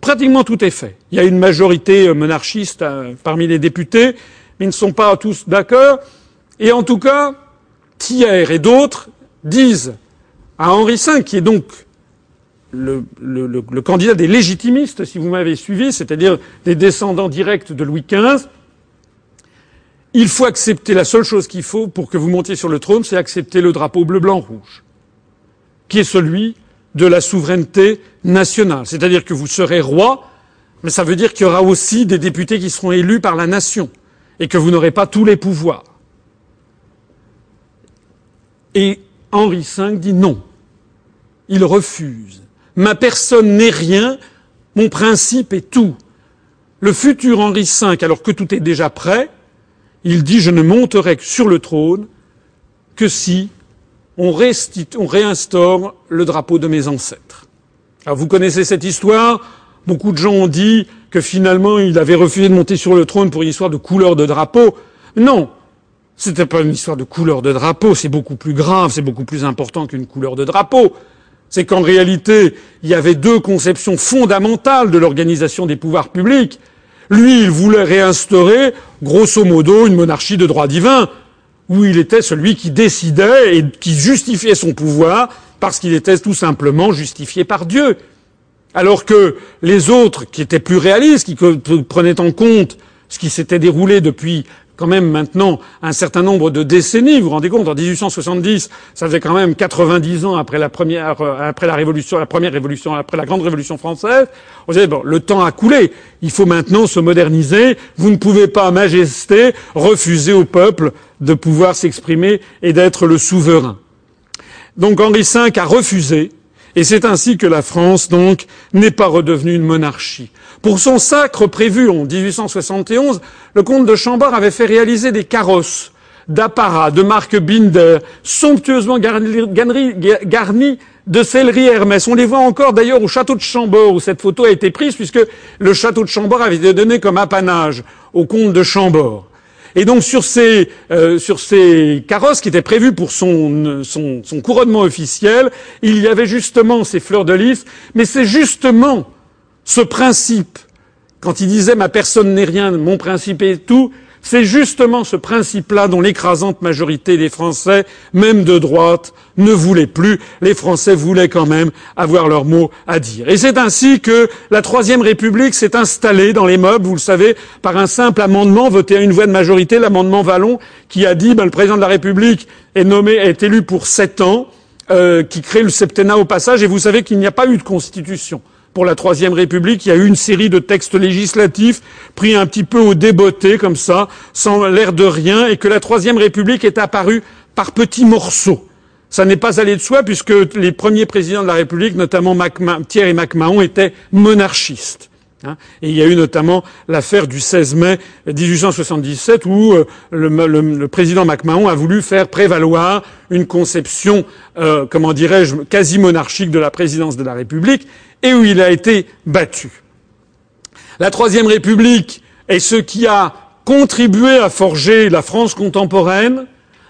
pratiquement tout est fait. Il y a une majorité euh, monarchiste euh, parmi les députés, mais ils ne sont pas tous d'accord. Et en tout cas, Thiers et d'autres disent à Henri V, qui est donc le, candidat des légitimistes, si vous m'avez suivi, c'est-à-dire des descendants directs de Louis XV, il faut accepter la seule chose qu'il faut pour que vous montiez sur le trône, c'est accepter le drapeau bleu, blanc, rouge, qui est celui de la souveraineté nationale. C'est-à-dire que vous serez roi Mais ça veut dire qu'il y aura aussi des députés qui seront élus par la nation et que vous n'aurez pas tous les pouvoirs. Et Henri V dit non. Il refuse. Ma personne n'est rien, mon principe est tout. Le futur Henri V, alors que tout est déjà prêt, il dit je ne monterai sur le trône que si on, on réinstaure le drapeau de mes ancêtres. Alors vous connaissez cette histoire, beaucoup de gens ont dit que finalement il avait refusé de monter sur le trône pour une histoire de couleur de drapeau. Non, c'était pas une histoire de couleur de drapeau, c'est beaucoup plus grave, c'est beaucoup plus important qu'une couleur de drapeau. C'est qu'en réalité, il y avait deux conceptions fondamentales de l'organisation des pouvoirs publics. Lui, il voulait réinstaurer, grosso modo, une monarchie de droit divin, où il était celui qui décidait et qui justifiait son pouvoir parce qu'il était tout simplement justifié par Dieu. Alors que les autres, qui étaient plus réalistes, qui prenaient en compte ce qui s'était déroulé depuis quand même maintenant un certain nombre de décennies. Vous vous rendez compte, en 1870, ça faisait quand même 90 ans après la première, euh, après la révolution, la première révolution, après la grande révolution française. On disait, bon, le temps a coulé. Il faut maintenant se moderniser. Vous ne pouvez pas, Majesté, refuser au peuple de pouvoir s'exprimer et d'être le souverain. Donc Henri V a refusé et c'est ainsi que la France, donc, n'est pas redevenue une monarchie. Pour son sacre prévu en 1871, le comte de Chambord avait fait réaliser des carrosses d'apparat de marque Binder, somptueusement garnis de céleri Hermès. On les voit encore d'ailleurs au château de Chambord où cette photo a été prise puisque le château de Chambord avait été donné comme apanage au comte de Chambord. Et donc sur ces, euh, sur ces carrosses qui étaient prévues pour son, son, son, couronnement officiel, il y avait justement ces fleurs de lys, mais c'est justement ce principe, quand il disait ma personne n'est rien, mon principe est tout, c'est justement ce principe-là dont l'écrasante majorité des Français, même de droite, ne voulaient plus. Les Français voulaient quand même avoir leur mot à dire. Et c'est ainsi que la Troisième République s'est installée dans les meubles, vous le savez, par un simple amendement voté à une voix de majorité, l'amendement Vallon, qui a dit ben, le président de la République est nommé, est élu pour sept ans, euh, qui crée le septennat au passage, et vous savez qu'il n'y a pas eu de constitution pour la Troisième République, il y a eu une série de textes législatifs pris un petit peu au débeauté, comme ça, sans l'air de rien, et que la Troisième République est apparue par petits morceaux. Ça n'est pas allé de soi, puisque les premiers présidents de la République, notamment Thierry MacMahon, étaient monarchistes. Hein. et il y a eu notamment l'affaire du 16 mai 1877 où euh, le, président MacMahon a voulu faire prévaloir une conception, euh, comment dirais-je, quasi monarchique de la présidence de la République et où il a été battu. La Troisième République est ce qui a contribué à forger la France contemporaine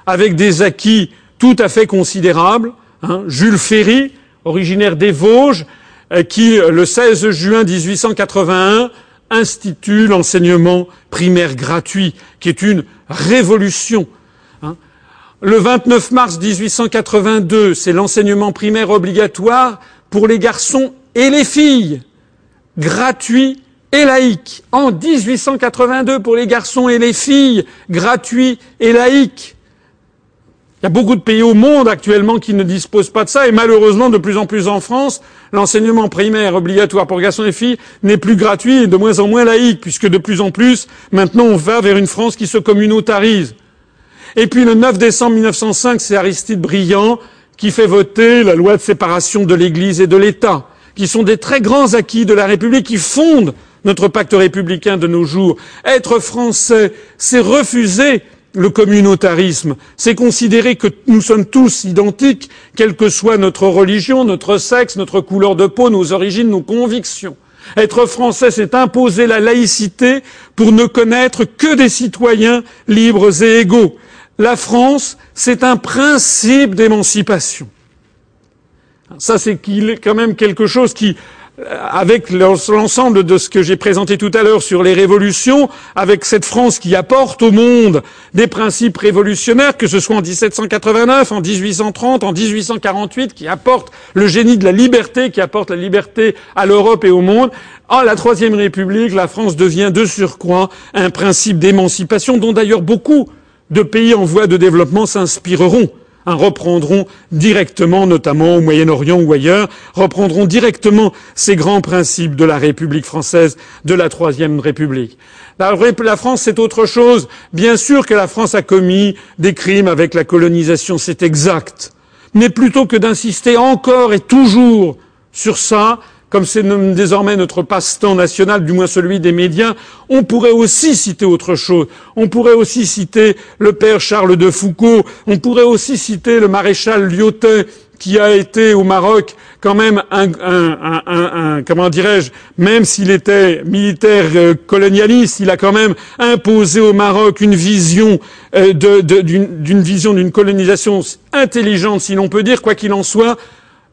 avec des acquis tout à fait considérables. Hein. Jules Ferry, originaire des Vosges, euh, qui, le 16 juin 1881, institue l'enseignement primaire gratuit, qui est une révolution. Hein. Le 29 mars 1882, c'est l'enseignement primaire obligatoire pour les garçons et les filles, gratuit et laïque. En 1882 pour les garçons et les filles, gratuit et laïque. Il y a beaucoup de pays au monde actuellement qui ne disposent pas de ça et malheureusement de plus en plus en France, l'enseignement primaire obligatoire pour garçons et filles n'est plus gratuit et de moins en moins laïque puisque de plus en plus maintenant on va vers une France qui se communautarise. Et puis le 9 décembre 1905, c'est Aristide Briand qui fait voter la loi de séparation de l'Église et de l'État qui sont des très grands acquis de la République, qui fondent notre pacte républicain de nos jours. Être français, c'est refuser le communautarisme, c'est considérer que nous sommes tous identiques, quelle que soit notre religion, notre sexe, notre couleur de peau, nos origines, nos convictions. Être français, c'est imposer la laïcité pour ne connaître que des citoyens libres et égaux. La France, c'est un principe d'émancipation. Ça, c'est quand même quelque chose qui, euh, avec l'ensemble de ce que j'ai présenté tout à l'heure sur les révolutions, avec cette France qui apporte au monde des principes révolutionnaires, que ce soit en 1789, en 1830, en 1848, qui apporte le génie de la liberté, qui apporte la liberté à l'Europe et au monde, en la Troisième République, la France devient de surcroît un principe d'émancipation dont d'ailleurs beaucoup de pays en voie de développement s'inspireront hein, reprendront directement, notamment au Moyen-Orient ou ailleurs, reprendront directement ces grands principes de la République française, de la Troisième République. La, la France, c'est autre chose. Bien sûr que la France a commis des crimes avec la colonisation, c'est exact. Mais plutôt que d'insister encore et toujours sur ça, comme c'est désormais notre passe-temps national, du moins celui des médias, on pourrait aussi citer autre chose. On pourrait aussi citer le père Charles de Foucault, on pourrait aussi citer le maréchal Lyotet, qui a été au Maroc quand même un, comment dirais-je, même s'il était militaire euh, colonialiste, il a quand même imposé au Maroc une vision euh, d'une vision d'une colonisation intelligente, si l'on peut dire, quoi qu'il en soit,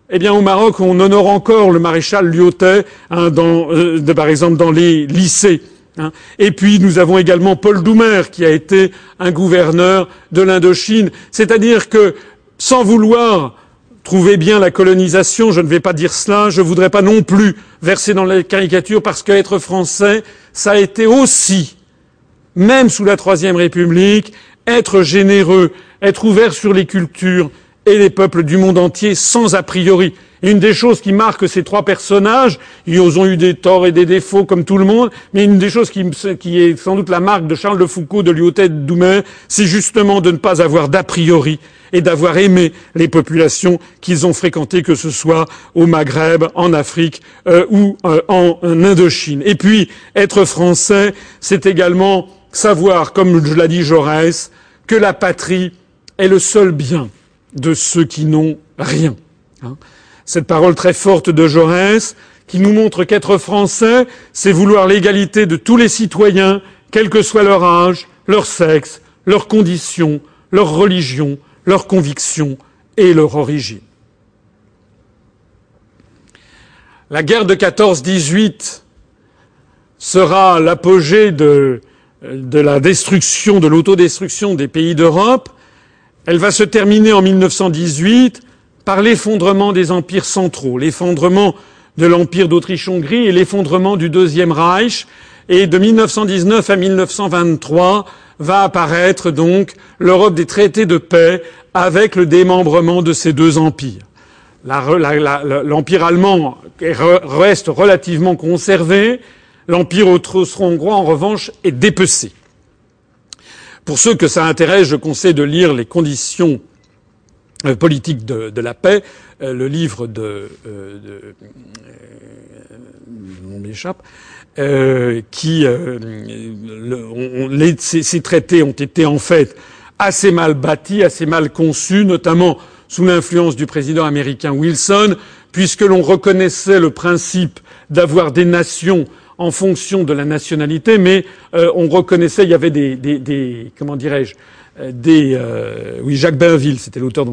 eh bien, au Maroc, on honore encore le maréchal Lyotet, hein, euh, par exemple, dans les lycées. Hein. Et puis, nous avons également Paul Doumer, qui a été un gouverneur de l'Indochine. C'est-à-dire que, sans vouloir trouver bien la colonisation, je ne vais pas dire cela, je ne voudrais pas non plus verser dans la caricature, parce qu'être français, ça a été aussi, même sous la Troisième République, être généreux, être ouvert sur les cultures, et les peuples du monde entier sans a priori. Et une des choses qui marque ces trois personnages, ils ont eu des torts et des défauts comme tout le monde, mais une des choses qui, est sans doute la marque de Charles de Foucault, de Lyotet, de Doumer, c'est justement de ne pas avoir d'a priori et d'avoir aimé les populations qu'ils ont fréquentées, que ce soit au Maghreb, en Afrique euh, ou euh, en, en Indochine. Et puis, être français, c'est également savoir, comme l'ai dit Jaurès, que la patrie est le seul bien de ceux qui n'ont rien. Hein. Cette parole très forte de Jaurès, qui nous montre qu'être français, c'est vouloir l'égalité de tous les citoyens, quel que soit leur âge, leur sexe, leurs conditions, leur religion, leurs convictions et leur origine. La guerre de 14-18 sera l'apogée de la destruction, de l'autodestruction des pays d'Europe, elle va se terminer en 1918 par l'effondrement des empires centraux, l'effondrement de l'empire d'Autriche-Hongrie et l'effondrement du Deuxième Reich. Et de 1919 à 1923 va apparaître donc l'Europe des traités de paix avec le démembrement de ces deux empires. L'empire allemand reste relativement conservé, l'empire austro-hongrois en revanche est dépecé. Pour ceux que ça intéresse, je conseille de lire les conditions euh, politiques de, la paix, euh, le livre de, euh, on m'échappe, qui ces, traités ont été en fait assez mal bâtis, assez mal conçus, notamment sous l'influence du président américain Wilson, puisque l'on reconnaissait le principe d'avoir des nations en fonction de la nationalité, mais euh, on reconnaissait, il y avait des, comment dirais-je, des, euh, oui, Jacques Bainville, c'était l'auteur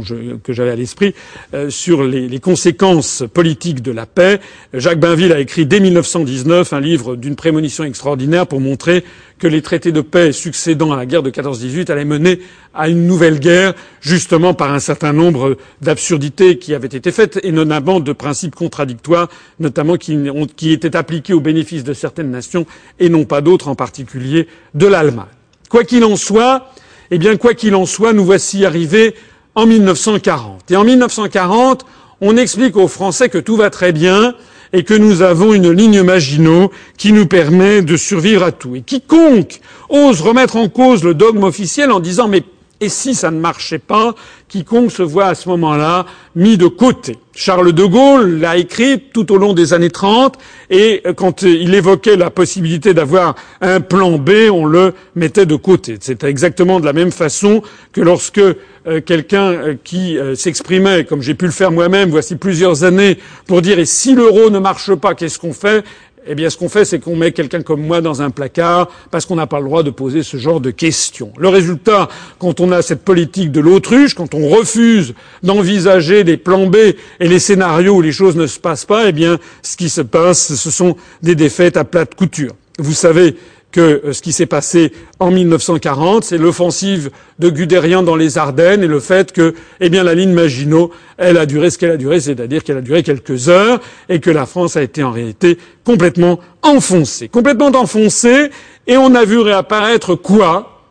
que j'avais à l'esprit, euh, sur les, les, conséquences politiques de la paix. Jacques Bainville a écrit dès 1919 un livre d'une prémonition extraordinaire pour montrer que les traités de paix succédant à la guerre de 14-18 allaient mener à une nouvelle guerre, justement par un certain nombre d'absurdités qui avaient été faites, et notamment de principes contradictoires, notamment qui, qui étaient appliqués au bénéfice de certaines nations et non pas d'autres, en particulier de l'Allemagne. Quoi qu'il en soit, eh bien, quoi qu'il en soit, nous voici arrivés en 1940. Et en 1940, on explique aux Français que tout va très bien et que nous avons une ligne Maginot qui nous permet de survivre à tout. Et quiconque ose remettre en cause le dogme officiel en disant mais et si ça ne marchait pas, quiconque se voit à ce moment-là mis de côté. Charles de Gaulle l'a écrit tout au long des années 30 et quand il évoquait la possibilité d'avoir un plan B, on le mettait de côté. C'était exactement de la même façon que lorsque euh, quelqu'un euh, qui euh, s'exprimait, comme j'ai pu le faire moi-même voici plusieurs années, pour dire et si l'euro ne marche pas, qu'est-ce qu'on fait? Eh bien, ce qu'on fait, c'est qu'on met quelqu'un comme moi dans un placard parce qu'on n'a pas le droit de poser ce genre de questions. Le résultat, quand on a cette politique de l'autruche, quand on refuse d'envisager des plans B et les scénarios où les choses ne se passent pas, eh bien, ce qui se passe, ce sont des défaites à plate couture. Vous savez que euh, ce qui s'est passé en 1940, c'est l'offensive de Guderian dans les Ardennes et le fait que, eh bien, la ligne Maginot, elle a duré ce qu'elle a duré, c'est-à-dire qu'elle a duré quelques heures et que la France a été en réalité complètement enfoncée. Complètement enfoncée et on a vu réapparaître quoi?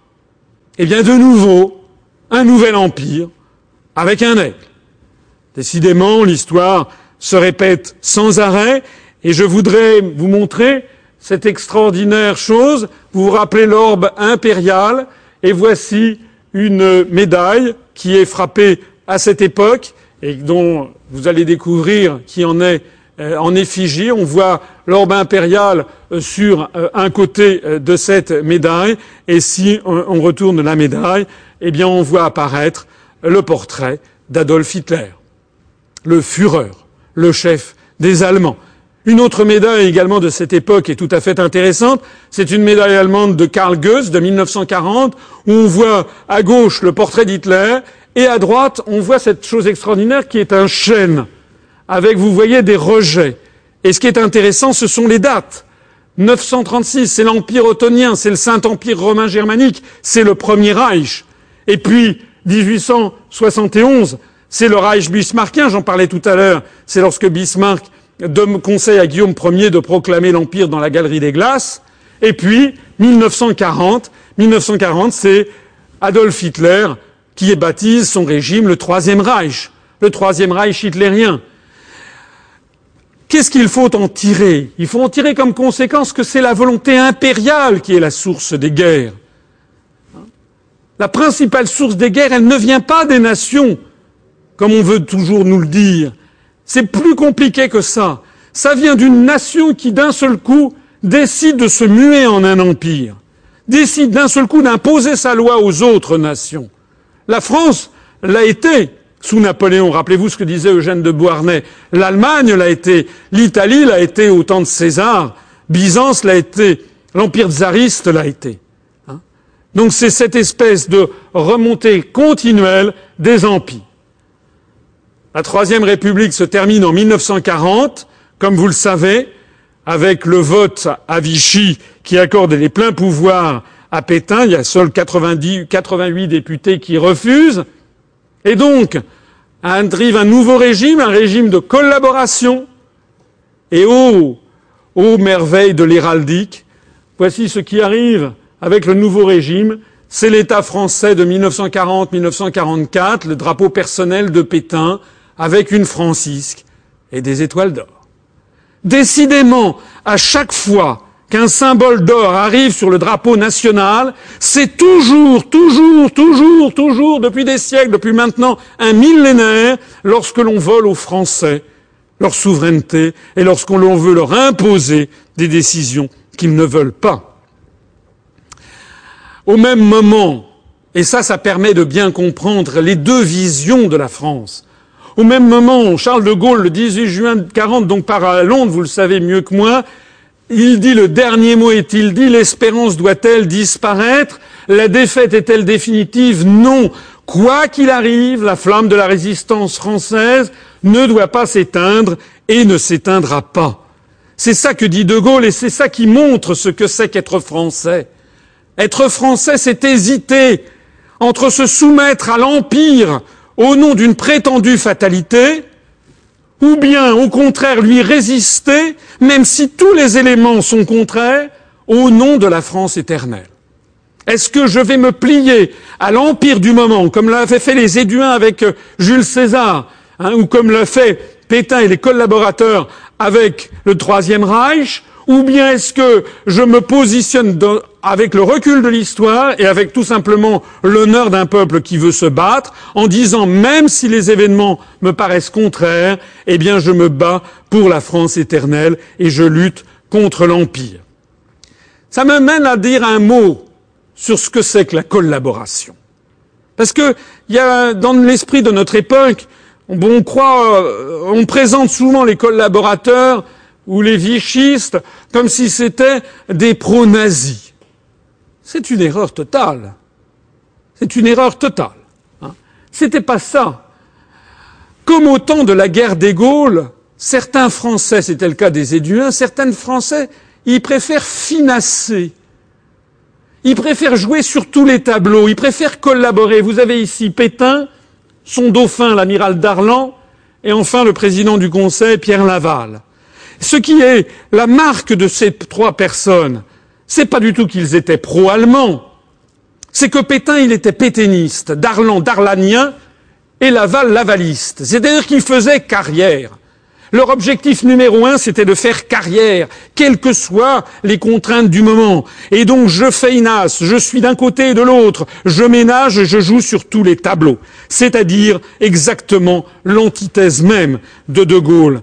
Eh bien, de nouveau, un nouvel empire avec un aigle. Décidément, l'histoire se répète sans arrêt, et je voudrais vous montrer cette extraordinaire chose. Vous vous rappelez l'orbe impérial, et voici une médaille qui est frappée à cette époque et dont vous allez découvrir qui en est euh, en effigie. On voit l'orbe impérial euh, sur euh, un côté de cette médaille et si on retourne la médaille, eh bien on voit apparaître le portrait d'Adolf Hitler, le Führer, le chef des Allemands. Une autre médaille également de cette époque est tout à fait intéressante. C'est une médaille allemande de Karl Goetz de 1940 où on voit à gauche le portrait d'Hitler et à droite on voit cette chose extraordinaire qui est un chêne avec, vous voyez, des rejets. Et ce qui est intéressant, ce sont les dates. 936, c'est l'Empire ottonien, c'est le Saint-Empire romain germanique, c'est le Premier Reich. Et puis, 1871, c'est le Reich bismarckien, j'en parlais tout à l'heure, c'est lorsque Bismarck donne conseil à Guillaume Ier de proclamer l'Empire dans la Galerie des Glaces. Et puis, 1940, 1940, c'est Adolf Hitler qui baptise son régime le Troisième Reich, le Troisième Reich hitlérien. Qu'est-ce qu'il faut en tirer? Il faut en tirer comme conséquence que c'est la volonté impériale qui est la source des guerres. La principale source des guerres, elle ne vient pas des nations, comme on veut toujours nous le dire. C'est plus compliqué que ça. Ça vient d'une nation qui, d'un seul coup, décide de se muer en un empire, décide d'un seul coup d'imposer sa loi aux autres nations. La France l'a été sous Napoléon. Rappelez-vous ce que disait Eugène de Beauharnais. L'Allemagne l'a été, l'Italie l'a été au temps de César, Byzance l'a été, l'Empire tsariste l'a été. Hein. Donc c'est cette espèce de remontée continuelle des empires. La Troisième République se termine en 1940, comme vous le savez, avec le vote à Vichy qui accorde les pleins pouvoirs à Pétain. Il y a seuls 90, 88 députés qui refusent. Et donc, arrive un nouveau régime, un régime de collaboration. Et ô, ô merveille de l'héraldique, voici ce qui arrive avec le nouveau régime. C'est l'État français de 1940-1944, le drapeau personnel de Pétain, avec une francisque et des étoiles d'or. Décidément, à chaque fois qu'un symbole d'or arrive sur le drapeau national, c'est toujours, toujours, toujours, toujours, depuis des siècles, depuis maintenant un millénaire, lorsque l'on vole aux Français leur souveraineté et lorsqu'on veut leur imposer des décisions qu'ils ne veulent pas. Au même moment, et ça, ça permet de bien comprendre les deux visions de la France, au même moment, Charles de Gaulle, le 18 juin 40, donc par à Londres, vous le savez mieux que moi, il dit le dernier mot est-il dit, l'espérance doit-elle disparaître, la défaite est-elle définitive Non. Quoi qu'il arrive, la flamme de la résistance française ne doit pas s'éteindre et ne s'éteindra pas. C'est ça que dit De Gaulle et c'est ça qui montre ce que c'est qu'être français. Être français, c'est hésiter entre se soumettre à l'empire au nom d'une prétendue fatalité, ou bien au contraire lui résister, même si tous les éléments sont contraires, au nom de la France éternelle. Est-ce que je vais me plier à l'empire du moment, comme l'avaient fait les Éduins avec euh, Jules César, hein, ou comme l'a fait Pétain et les collaborateurs avec le Troisième Reich, ou bien est-ce que je me positionne avec le recul de l'histoire et avec tout simplement l'honneur d'un peuple qui veut se battre en disant même si les événements me paraissent contraires, eh bien je me bats pour la France éternelle et je lutte contre l'Empire. Ça me mène à dire un mot sur ce que c'est que la collaboration. Parce que il y a dans l'esprit de notre époque, on croit, euh, on présente souvent les collaborateurs ou les vichistes comme si c'était des pro-nazis. C'est une erreur totale. C'est une erreur totale. Hein. C'était pas ça. Comme au temps de la guerre des Gaules, certains Français, c'était le cas des Éduins, certains Français, ils préfèrent finasser. Ils préfèrent jouer sur tous les tableaux, ils préfèrent collaborer. Vous avez ici Pétain, son dauphin, l'amiral Darlan, et enfin le président du Conseil, Pierre Laval. Ce qui est la marque de ces trois personnes, c'est pas du tout qu'ils étaient pro-allemands. C'est que Pétain, il était pétainiste, Darlan, darlanien, et l'aval lavaliste. C'est-à-dire qu'ils faisaient carrière. Leur objectif numéro un, c'était de faire carrière, quelles que soient les contraintes du moment. Et donc, je fais Inas, je suis d'un côté et de l'autre, je ménage et je joue sur tous les tableaux. C'est-à-dire exactement l'antithèse même de De Gaulle.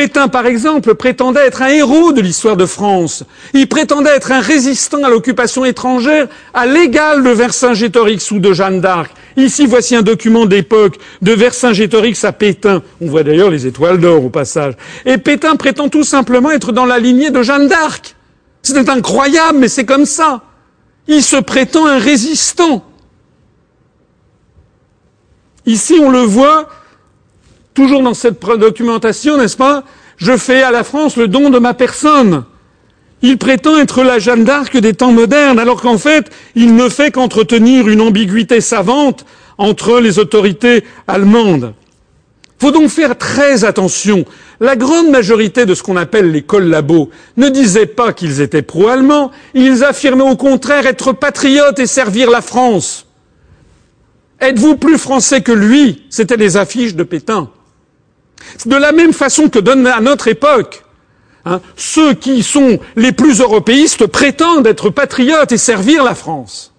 Pétain, par exemple, prétendait être un héros de l'histoire de France. Il prétendait être un résistant à l'occupation étrangère à l'égal de Vercingétorix ou de Jeanne d'Arc. Ici, voici un document d'époque de Vercingétorix à Pétain. On voit d'ailleurs les étoiles d'or au passage. Et Pétain prétend tout simplement être dans la lignée de Jeanne d'Arc. C'est incroyable, mais c'est comme ça. Il se prétend un résistant. Ici, on le voit, toujours dans cette documentation, n'est-ce pas? Je fais à la France le don de ma personne. Il prétend être la Jeanne d'Arc des temps modernes, alors qu'en fait, il ne fait qu'entretenir une ambiguïté savante entre les autorités allemandes. Faut donc faire très attention. La grande majorité de ce qu'on appelle les collabos ne disaient pas qu'ils étaient pro-allemands, ils affirmaient au contraire être patriotes et servir la France. Êtes-vous plus français que lui? C'étaient les affiches de Pétain. De la même façon que à notre époque, hein, ceux qui sont les plus européistes prétendent être patriotes et servir la France,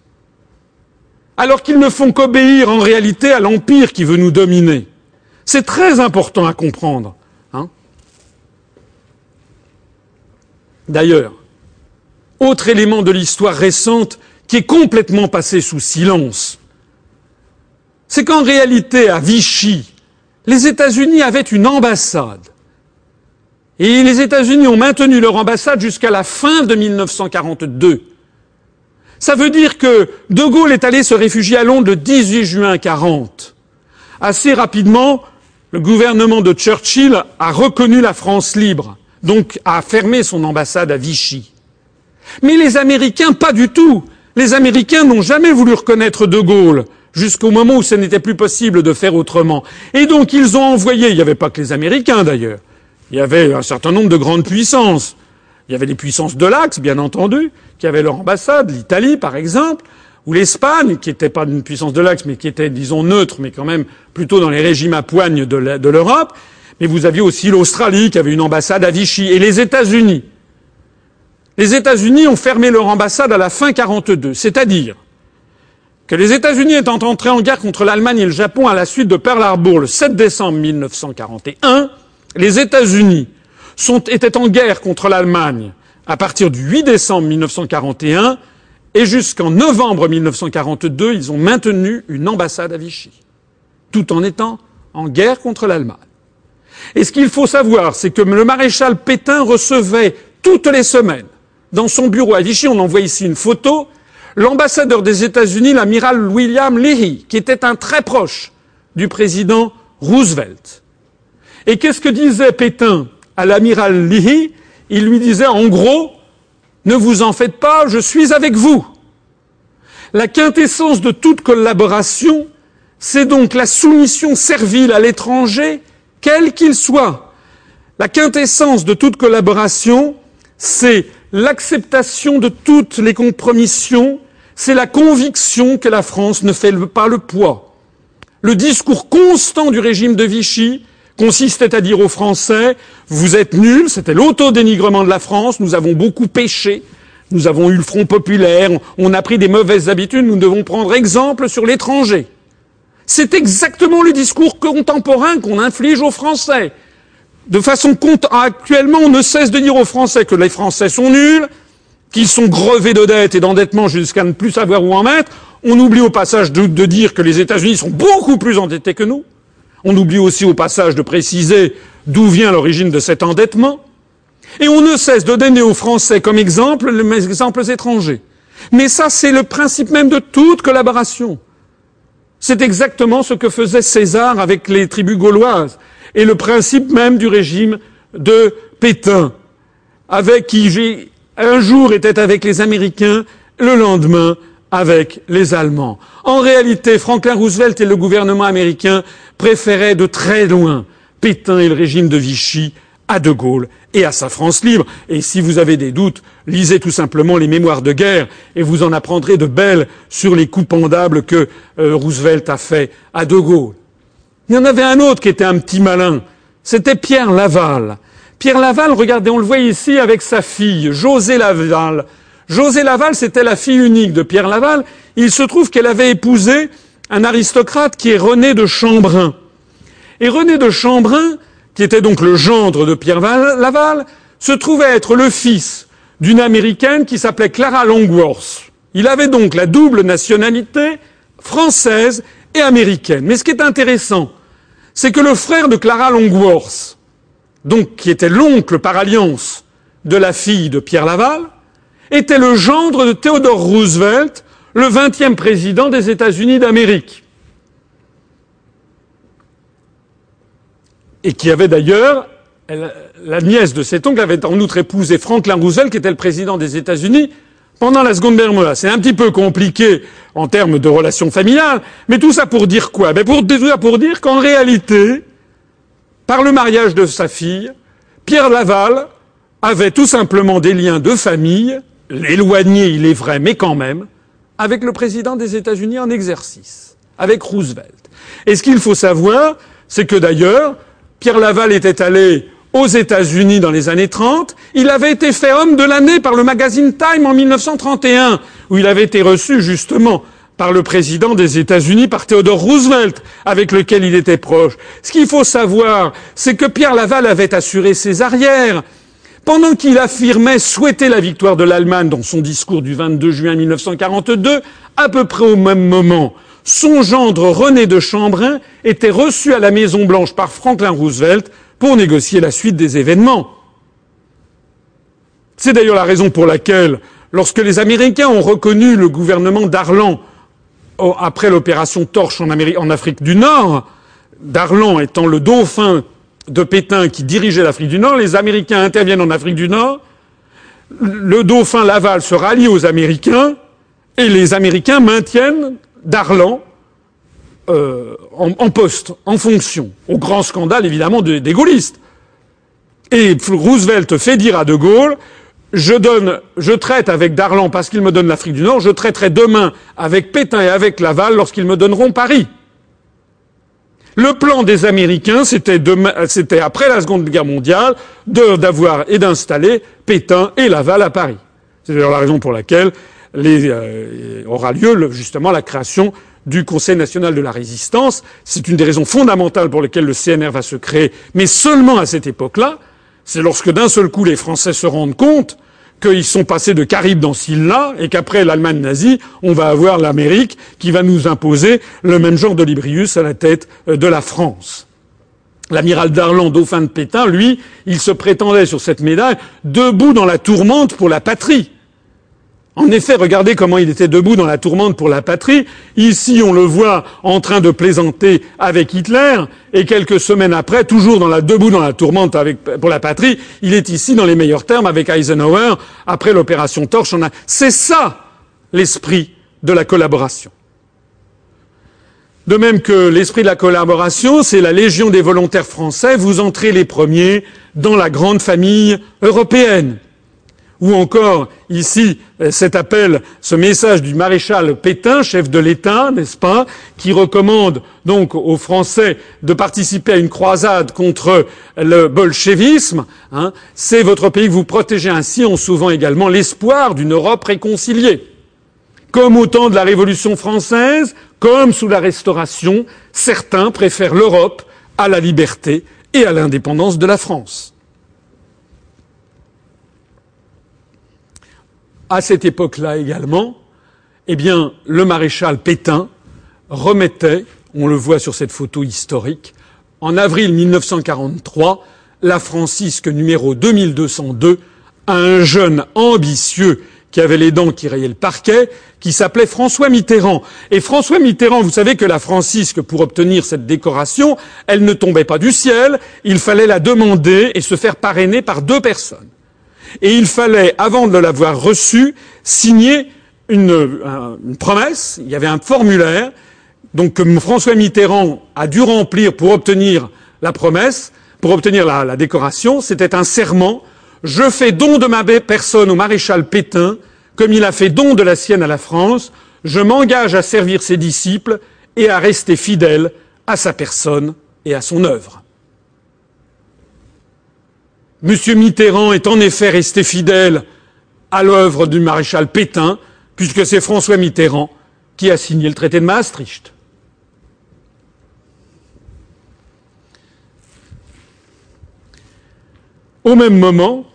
alors qu'ils ne font qu'obéir en réalité à l'empire qui veut nous dominer. C'est très important à comprendre. Hein. D'ailleurs, autre élément de l'histoire récente qui est complètement passé sous silence, c'est qu'en réalité, à Vichy, les États-Unis avaient une ambassade. Et les États-Unis ont maintenu leur ambassade jusqu'à la fin de 1942. Ça veut dire que De Gaulle est allé se réfugier à Londres le 18 juin 40. Assez rapidement, le gouvernement de Churchill a reconnu la France libre, donc a fermé son ambassade à Vichy. Mais les Américains, pas du tout. Les Américains n'ont jamais voulu reconnaître De Gaulle jusqu'au moment où ce n'était plus possible de faire autrement. Et donc ils ont envoyé, il n'y avait pas que les Américains d'ailleurs, il y avait un certain nombre de grandes puissances. Il y avait les puissances de l'Axe, bien entendu, qui avaient leur ambassade, l'Italie par exemple, ou l'Espagne, qui n'était pas une puissance de l'Axe, mais qui était, disons, neutre, mais quand même plutôt dans les régimes à poigne de l'Europe. Mais vous aviez aussi l'Australie, qui avait une ambassade à Vichy, et les États-Unis. Les États-Unis ont fermé leur ambassade à la fin 42, c'est-à-dire que les États-Unis étant entrés en guerre contre l'Allemagne et le Japon à la suite de Pearl Harbor le 7 décembre 1941, les États-Unis étaient en guerre contre l'Allemagne à partir du 8 décembre 1941 et jusqu'en novembre 1942, ils ont maintenu une ambassade à Vichy, tout en étant en guerre contre l'Allemagne. Et ce qu'il faut savoir, c'est que le maréchal Pétain recevait toutes les semaines dans son bureau à Vichy, on envoie ici une photo, l'ambassadeur des États-Unis, l'amiral William Leahy, qui était un très proche du président Roosevelt. Et qu'est-ce que disait Pétain à l'amiral Leahy? Il lui disait en gros, ne vous en faites pas, je suis avec vous. La quintessence de toute collaboration, c'est donc la soumission servile à l'étranger, quel qu'il soit. La quintessence de toute collaboration, c'est l'acceptation de toutes les compromissions, c'est la conviction que la France ne fait pas le poids. Le discours constant du régime de Vichy consistait à dire aux Français Vous êtes nuls, c'était l'autodénigrement de la France, nous avons beaucoup péché, nous avons eu le Front populaire, on a pris des mauvaises habitudes, nous devons prendre exemple sur l'étranger. C'est exactement le discours contemporain qu'on inflige aux Français de façon actuellement, on ne cesse de dire aux Français que les Français sont nuls, qu'ils sont grevés de dettes et d'endettement jusqu'à ne plus savoir où en mettre. On oublie au passage de, dire que les États-Unis sont beaucoup plus endettés que nous. On oublie aussi au passage de préciser d'où vient l'origine de cet endettement. Et on ne cesse de donner aux Français comme exemple les exemples étrangers. Mais ça, c'est le principe même de toute collaboration. C'est exactement ce que faisait César avec les tribus gauloises et le principe même du régime de Pétain, avec qui j'ai un jour était avec les Américains, le lendemain avec les Allemands. En réalité, Franklin Roosevelt et le gouvernement américain préféraient de très loin Pétain et le régime de Vichy à De Gaulle et à sa France libre. Et si vous avez des doutes, lisez tout simplement les mémoires de guerre et vous en apprendrez de belles sur les coups pendables que euh, Roosevelt a fait à De Gaulle. Il y en avait un autre qui était un petit malin. C'était Pierre Laval. Pierre Laval, regardez, on le voit ici avec sa fille, José Laval. José Laval, c'était la fille unique de Pierre Laval. Il se trouve qu'elle avait épousé un aristocrate qui est René de Chambrun. Et René de Chambrun, qui était donc le gendre de Pierre Laval, se trouvait être le fils d'une américaine qui s'appelait Clara Longworth. Il avait donc la double nationalité française et américaine. Mais ce qui est intéressant, c'est que le frère de Clara Longworth, donc qui était l'oncle par alliance de la fille de Pierre Laval, était le gendre de Theodore Roosevelt, le vingtième président des États-Unis d'Amérique. Et qui avait d'ailleurs, la nièce de cet oncle avait en outre épousé Franklin Roosevelt, qui était le président des États-Unis pendant la Seconde Guerre mondiale. C'est un petit peu compliqué en termes de relations familiales, mais tout ça pour dire quoi? Ben pour, pour dire qu'en réalité, par le mariage de sa fille, Pierre Laval avait tout simplement des liens de famille, éloignés il est vrai, mais quand même, avec le président des États-Unis en exercice, avec Roosevelt. Et ce qu'il faut savoir, c'est que d'ailleurs, Pierre Laval était allé aux États-Unis dans les années 30. Il avait été fait homme de l'année par le magazine Time en 1931, où il avait été reçu justement par le président des États-Unis, par Theodore Roosevelt, avec lequel il était proche. Ce qu'il faut savoir, c'est que Pierre Laval avait assuré ses arrières. Pendant qu'il affirmait souhaiter la victoire de l'Allemagne dans son discours du 22 juin 1942, à peu près au même moment, son gendre René de Chambrun était reçu à la Maison Blanche par Franklin Roosevelt pour négocier la suite des événements. C'est d'ailleurs la raison pour laquelle, lorsque les Américains ont reconnu le gouvernement d'Arlan après l'opération Torche en, Afrique du Nord, Darlan étant le dauphin de Pétain qui dirigeait l'Afrique du Nord, les Américains interviennent en Afrique du Nord, le dauphin Laval se rallie aux Américains, et les Américains maintiennent Darlan euh, en, poste, en fonction, au grand scandale évidemment des, gaullistes. Et Roosevelt fait dire à De Gaulle je traite avec Darlan parce qu'il me donne l'Afrique du Nord, je traiterai demain avec Pétain et avec Laval lorsqu'ils me donneront Paris. Le plan des Américains, c'était, après la Seconde Guerre mondiale, d'avoir et d'installer Pétain et Laval à Paris. C'est d'ailleurs la raison pour laquelle euh, aura lieu justement la création du Conseil national de la résistance. C'est une des raisons fondamentales pour lesquelles le CNR va se créer, mais seulement à cette époque-là. C'est lorsque d'un seul coup les Français se rendent compte qu'ils sont passés de Caribe dans Silla et qu'après l'Allemagne nazie, on va avoir l'Amérique qui va nous imposer le même genre de Librius à la tête euh, de la France. L'amiral Darlan, dauphin de Pétain, lui, il se prétendait sur cette médaille debout dans la tourmente pour la patrie. En effet, regardez comment il était debout dans la tourmente pour la patrie. Ici, on le voit en train de plaisanter avec Hitler, et quelques semaines après, toujours dans la, debout dans la tourmente pour la patrie, il est ici dans les meilleurs termes avec Eisenhower après l'opération Torche. C'est ça l'esprit de la collaboration. De même que l'esprit de la collaboration, c'est la Légion des volontaires français, vous entrez les premiers dans la grande famille européenne ou encore ici euh, cet appel, ce message du maréchal Pétain, chef de l'État, n'est-ce pas, qui recommande donc aux Français de participer à une croisade contre le bolchevisme. Hein, c'est votre pays que vous protégez ainsi en sauvant également l'espoir d'une Europe réconciliée. Comme au temps de la Révolution française, comme sous la Restauration, certains préfèrent l'Europe à la liberté et à l'indépendance de la France. À cette époque-là également, eh bien, le maréchal Pétain remettait, on le voit sur cette photo historique, en avril 1943, la Francisque numéro 2202 à un jeune ambitieux qui avait les dents qui rayaient le parquet, qui s'appelait François Mitterrand. Et François Mitterrand, vous savez que la Francisque, pour obtenir cette décoration, elle ne tombait pas du ciel, il fallait la demander et se faire parrainer par deux personnes et il fallait, avant de l'avoir reçu, signer une, promesse. Il y avait un formulaire donc que François Mitterrand a dû remplir pour obtenir la promesse, pour obtenir la, la décoration. C'était un serment. Je fais don de ma personne au maréchal Pétain, comme il a fait don de la sienne à la France. Je m'engage à servir ses disciples et à rester fidèle à sa personne et à son œuvre. M. Mitterrand est en effet resté fidèle à l'œuvre du maréchal Pétain, puisque c'est François Mitterrand qui a signé le traité de Maastricht. Au même moment,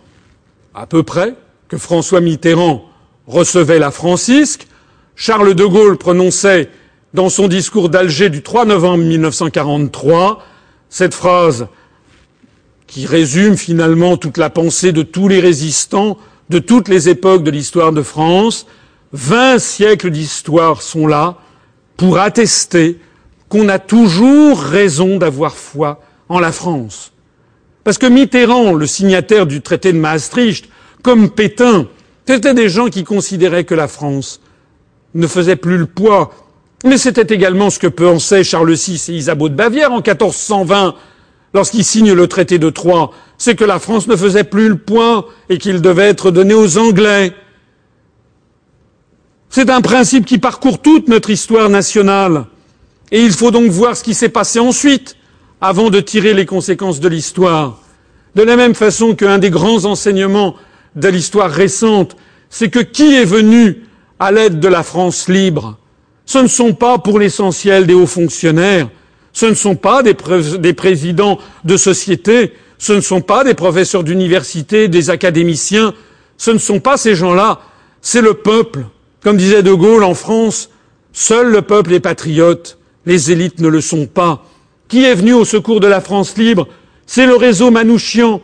à peu près, que François Mitterrand recevait la Francisque, Charles de Gaulle prononçait dans son discours d'Alger du 3 novembre 1943 cette phrase qui résume finalement toute la pensée de tous les résistants de toutes les époques de l'histoire de France. Vingt siècles d'histoire sont là pour attester qu'on a toujours raison d'avoir foi en la France. Parce que Mitterrand, le signataire du traité de Maastricht, comme Pétain, c'était des gens qui considéraient que la France ne faisait plus le poids. Mais c'était également ce que pensaient Charles VI et Isabeau de Bavière en 1420 lorsqu'ils signent le traité de Troyes, c'est que la France ne faisait plus le point et qu'il devait être donné aux Anglais. C'est un principe qui parcourt toute notre histoire nationale. Et il faut donc voir ce qui s'est passé ensuite avant de tirer les conséquences de l'histoire. De la même façon qu'un des grands enseignements de l'histoire récente, c'est que qui est venu à l'aide de la France libre? Ce ne sont pas pour l'essentiel des hauts fonctionnaires, ce ne sont pas des, présidents de sociétés, ce ne sont pas des professeurs d'université, des académiciens, ce ne sont pas ces gens-là, c'est le peuple. Comme disait De Gaulle en France, seul le peuple est patriote, les élites ne le sont pas. Qui est venu au secours de la France libre? C'est le réseau Manouchian,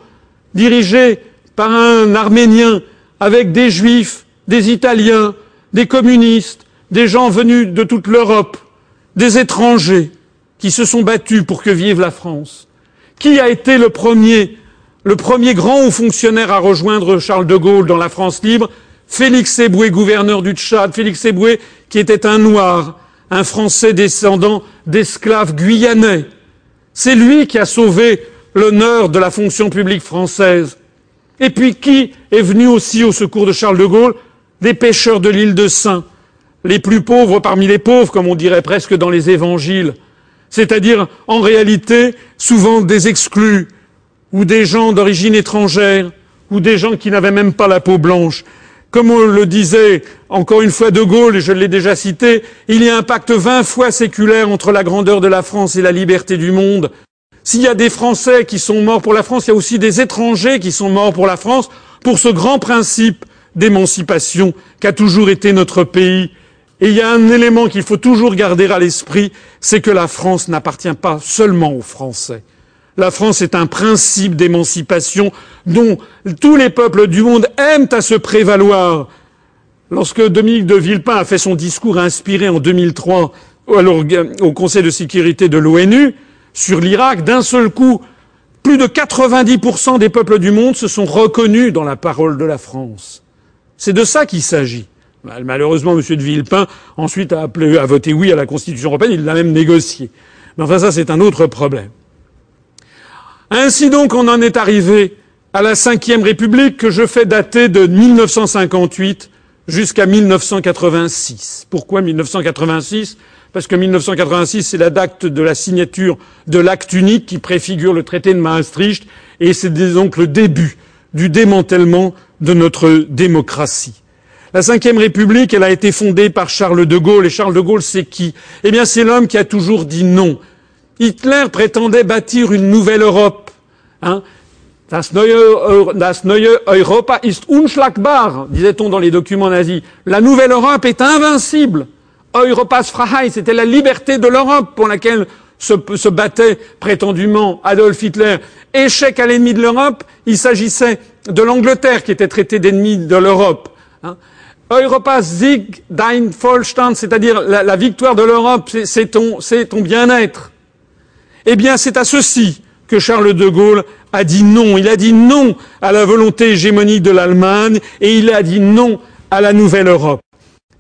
dirigé par un Arménien, avec des Juifs, des Italiens, des communistes, des gens venus de toute l'Europe, des étrangers qui se sont battus pour que vive la France. Qui a été le premier, le premier grand haut fonctionnaire à rejoindre Charles de Gaulle dans la France libre? Félix Eboué, gouverneur du Tchad. Félix Eboué, qui était un noir, un Français descendant d'esclaves guyanais. C'est lui qui a sauvé l'honneur de la fonction publique française. Et puis qui est venu aussi au secours de Charles de Gaulle? Des pêcheurs de l'île de Saint, les plus pauvres parmi les pauvres, comme on dirait presque dans les évangiles c'est-à-dire en réalité souvent des exclus ou des gens d'origine étrangère ou des gens qui n'avaient même pas la peau blanche. Comme on le disait encore une fois De Gaulle, et je l'ai déjà cité, il y a un pacte vingt fois séculaire entre la grandeur de la France et la liberté du monde. S'il y a des Français qui sont morts pour la France, il y a aussi des étrangers qui sont morts pour la France, pour ce grand principe d'émancipation qu'a toujours été notre pays et il y a un élément qu'il faut toujours garder à l'esprit, c'est que la France n'appartient pas seulement aux Français. La France est un principe d'émancipation dont tous les peuples du monde aiment à se prévaloir. Lorsque Dominique de Villepin a fait son discours inspiré en 2003 au Conseil de sécurité de l'ONU sur l'Irak, d'un seul coup, plus de 90% des peuples du monde se sont reconnus dans la parole de la France. C'est de ça qu'il s'agit. Malheureusement, M. de Villepin, ensuite, a, appelé, a voté oui à la Constitution européenne, il l'a même négociée. Mais enfin, ça, c'est un autre problème. Ainsi donc, on en est arrivé à la Ve République que je fais dater de 1958 jusqu'à 1986. Pourquoi 1986 Parce que 1986, c'est la date de la signature de l'acte unique qui préfigure le traité de Maastricht, et c'est donc le début du démantèlement de notre démocratie. La Ve République, elle a été fondée par Charles de Gaulle. Et Charles de Gaulle, c'est qui? Eh bien, c'est l'homme qui a toujours dit non. Hitler prétendait bâtir une nouvelle Europe. Hein das neue, Europa ist unschlagbar, disait-on dans les documents nazis. La nouvelle Europe est invincible. Europas Freiheit, c'était la liberté de l'Europe pour laquelle se, se, battait prétendument Adolf Hitler. Échec à l'ennemi de l'Europe, il s'agissait de l'Angleterre qui était traitée d'ennemi de l'Europe. Hein Europa Sieg dein Vollstand, c'est-à-dire la, victoire de l'Europe, c'est ton, ton bien-être. Eh bien, c'est à ceci que Charles de Gaulle a dit non. Il a dit non à la volonté hégémonique de l'Allemagne et il a dit non à la nouvelle Europe.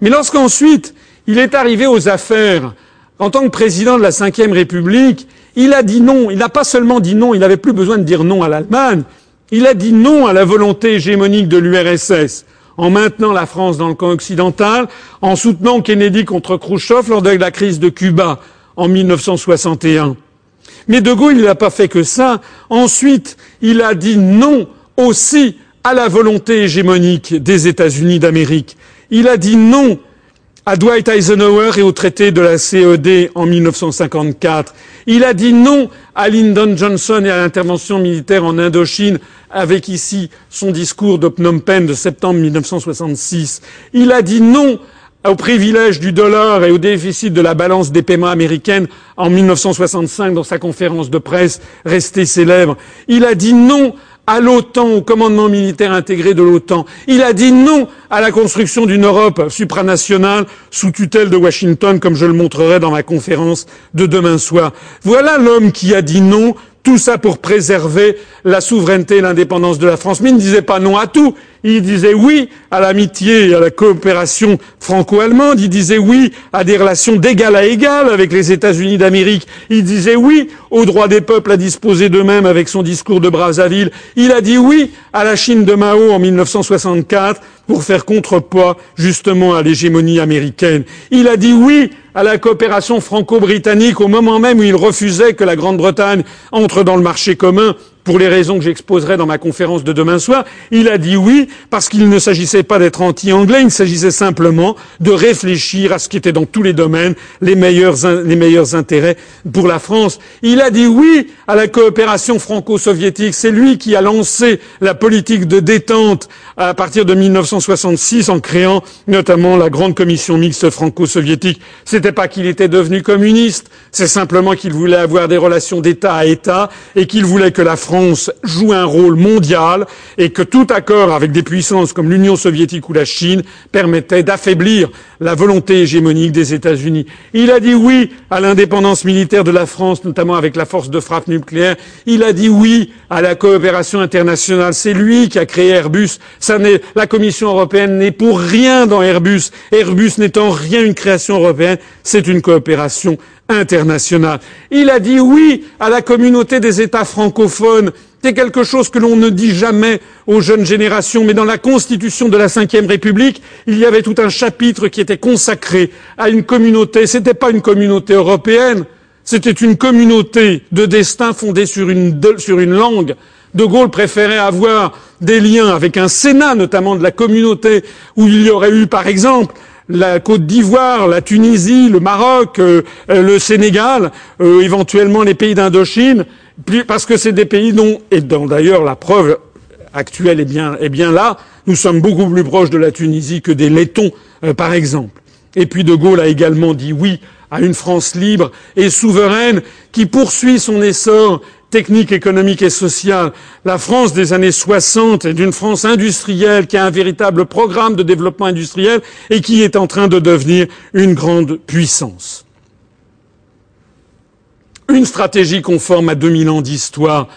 Mais lorsqu'ensuite il est arrivé aux affaires en tant que président de la Ve République, il a dit non. Il n'a pas seulement dit non, il n'avait plus besoin de dire non à l'Allemagne. Il a dit non à la volonté hégémonique de l'URSS en maintenant la France dans le camp occidental, en soutenant Kennedy contre Khrouchtchev lors de la crise de Cuba, en 1961. Mais De Gaulle, il n'a pas fait que ça. Ensuite, il a dit non aussi à la volonté hégémonique des États-Unis d'Amérique. Il a dit non à Dwight Eisenhower et au traité de la CED en 1954. Il a dit non à Lyndon Johnson et à l'intervention militaire en Indochine avec ici son discours de Phnom Penh de septembre 1966. Il a dit non au privilège du dollar et au déficit de la balance des paiements américaine en 1965 dans sa conférence de presse restée célèbre. Il a dit non à l'OTAN, au commandement militaire intégré de l'OTAN. Il a dit non à la construction d'une Europe supranationale sous tutelle de Washington, comme je le montrerai dans ma conférence de demain soir. Voilà l'homme qui a dit non tout ça pour préserver la souveraineté et l'indépendance de la France. Mais il ne disait pas non à tout. Il disait oui à l'amitié et à la coopération franco-allemande. Il disait oui à des relations d'égal à égal avec les États-Unis d'Amérique. Il disait oui au droit des peuples à disposer d'eux-mêmes avec son discours de Brazzaville. Il a dit oui à la Chine de Mao en 1964 pour faire contrepoids justement à l'hégémonie américaine. Il a dit oui à la coopération franco-britannique au moment même où il refusait que la Grande-Bretagne entre dans le marché commun pour les raisons que j'exposerai dans ma conférence de demain soir, il a dit oui parce qu'il ne s'agissait pas d'être anti-anglais, il s'agissait simplement de réfléchir à ce qui était dans tous les domaines les meilleurs, les meilleurs intérêts pour la France. Il a dit oui à la coopération franco-soviétique. C'est lui qui a lancé la politique de détente à partir de 1966 en créant notamment la grande commission mixte franco-soviétique. C'était pas qu'il était devenu communiste, c'est simplement qu'il voulait avoir des relations d'État à État et qu'il voulait que la France France joue un rôle mondial et que tout accord avec des puissances comme l'Union soviétique ou la Chine permettait d'affaiblir la volonté hégémonique des États-Unis. Il a dit oui à l'indépendance militaire de la France, notamment avec la force de frappe nucléaire. Il a dit oui à la coopération internationale. C'est lui qui a créé Airbus. La Commission européenne n'est pour rien dans Airbus. Airbus n'étant rien une création européenne, c'est une coopération internationale. Il a dit oui à la communauté des États francophones. C'est quelque chose que l'on ne dit jamais aux jeunes générations, mais dans la constitution de la Ve République, il y avait tout un chapitre qui était consacré à une communauté. Ce n'était pas une communauté européenne, c'était une communauté de destin fondée sur une langue. De Gaulle préférait avoir des liens avec un Sénat, notamment de la communauté, où il y aurait eu, par exemple, la Côte d'Ivoire, la Tunisie, le Maroc, euh, euh, le Sénégal, euh, éventuellement les pays d'Indochine, parce que c'est des pays dont, et d'ailleurs la preuve actuelle est bien, est bien là, nous sommes beaucoup plus proches de la Tunisie que des Lettons, par exemple. Et puis De Gaulle a également dit oui à une France libre et souveraine qui poursuit son essor technique, économique et sociale. La France des années 60 est une France industrielle qui a un véritable programme de développement industriel et qui est en train de devenir une grande puissance. Une stratégie conforme à 2000 ans d'histoire,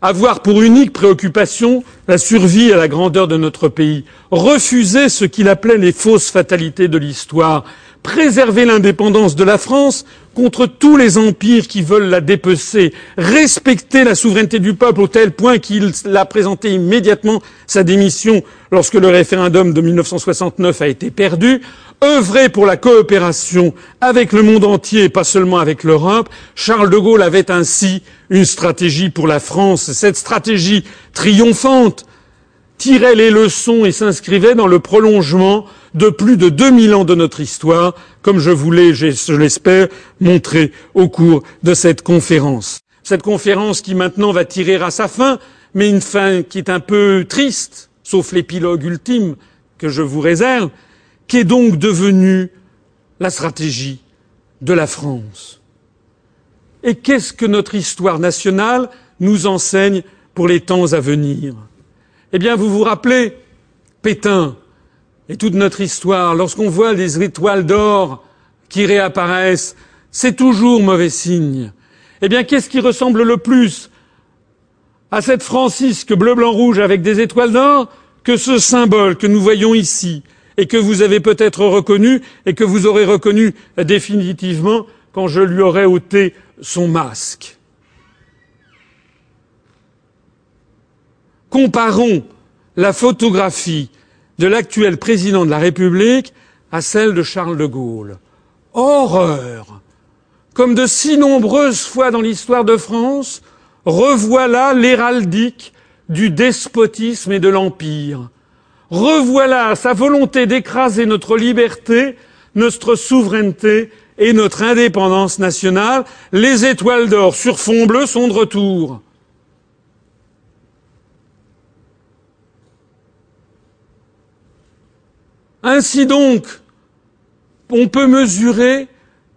avoir pour unique préoccupation la survie à la grandeur de notre pays, refuser ce qu'il appelait les fausses fatalités de l'histoire, préserver l'indépendance de la France contre tous les empires qui veulent la dépecer, respecter la souveraineté du peuple au tel point qu'il a présenté immédiatement sa démission lorsque le référendum de 1969 a été perdu, œuvrer pour la coopération avec le monde entier, pas seulement avec l'Europe. Charles de Gaulle avait ainsi une stratégie pour la France. Cette stratégie triomphante tirait les leçons et s'inscrivait dans le prolongement de plus de 2000 ans de notre histoire, comme je voulais, je l'espère, montrer au cours de cette conférence. Cette conférence qui maintenant va tirer à sa fin, mais une fin qui est un peu triste, sauf l'épilogue ultime que je vous réserve, qui est donc devenue la stratégie de la France. Et qu'est-ce que notre histoire nationale nous enseigne pour les temps à venir? Eh bien, vous vous rappelez Pétain, et toute notre histoire, lorsqu'on voit les étoiles d'or qui réapparaissent, c'est toujours mauvais signe. Eh bien, qu'est-ce qui ressemble le plus à cette Francisque bleu, blanc, rouge avec des étoiles d'or que ce symbole que nous voyons ici et que vous avez peut-être reconnu et que vous aurez reconnu définitivement quand je lui aurai ôté son masque? Comparons la photographie de l'actuel président de la République à celle de Charles de Gaulle. Horreur comme de si nombreuses fois dans l'histoire de France, revoilà l'héraldique du despotisme et de l'empire. Revoilà sa volonté d'écraser notre liberté, notre souveraineté et notre indépendance nationale. Les étoiles d'or sur fond bleu sont de retour. Ainsi donc, on peut mesurer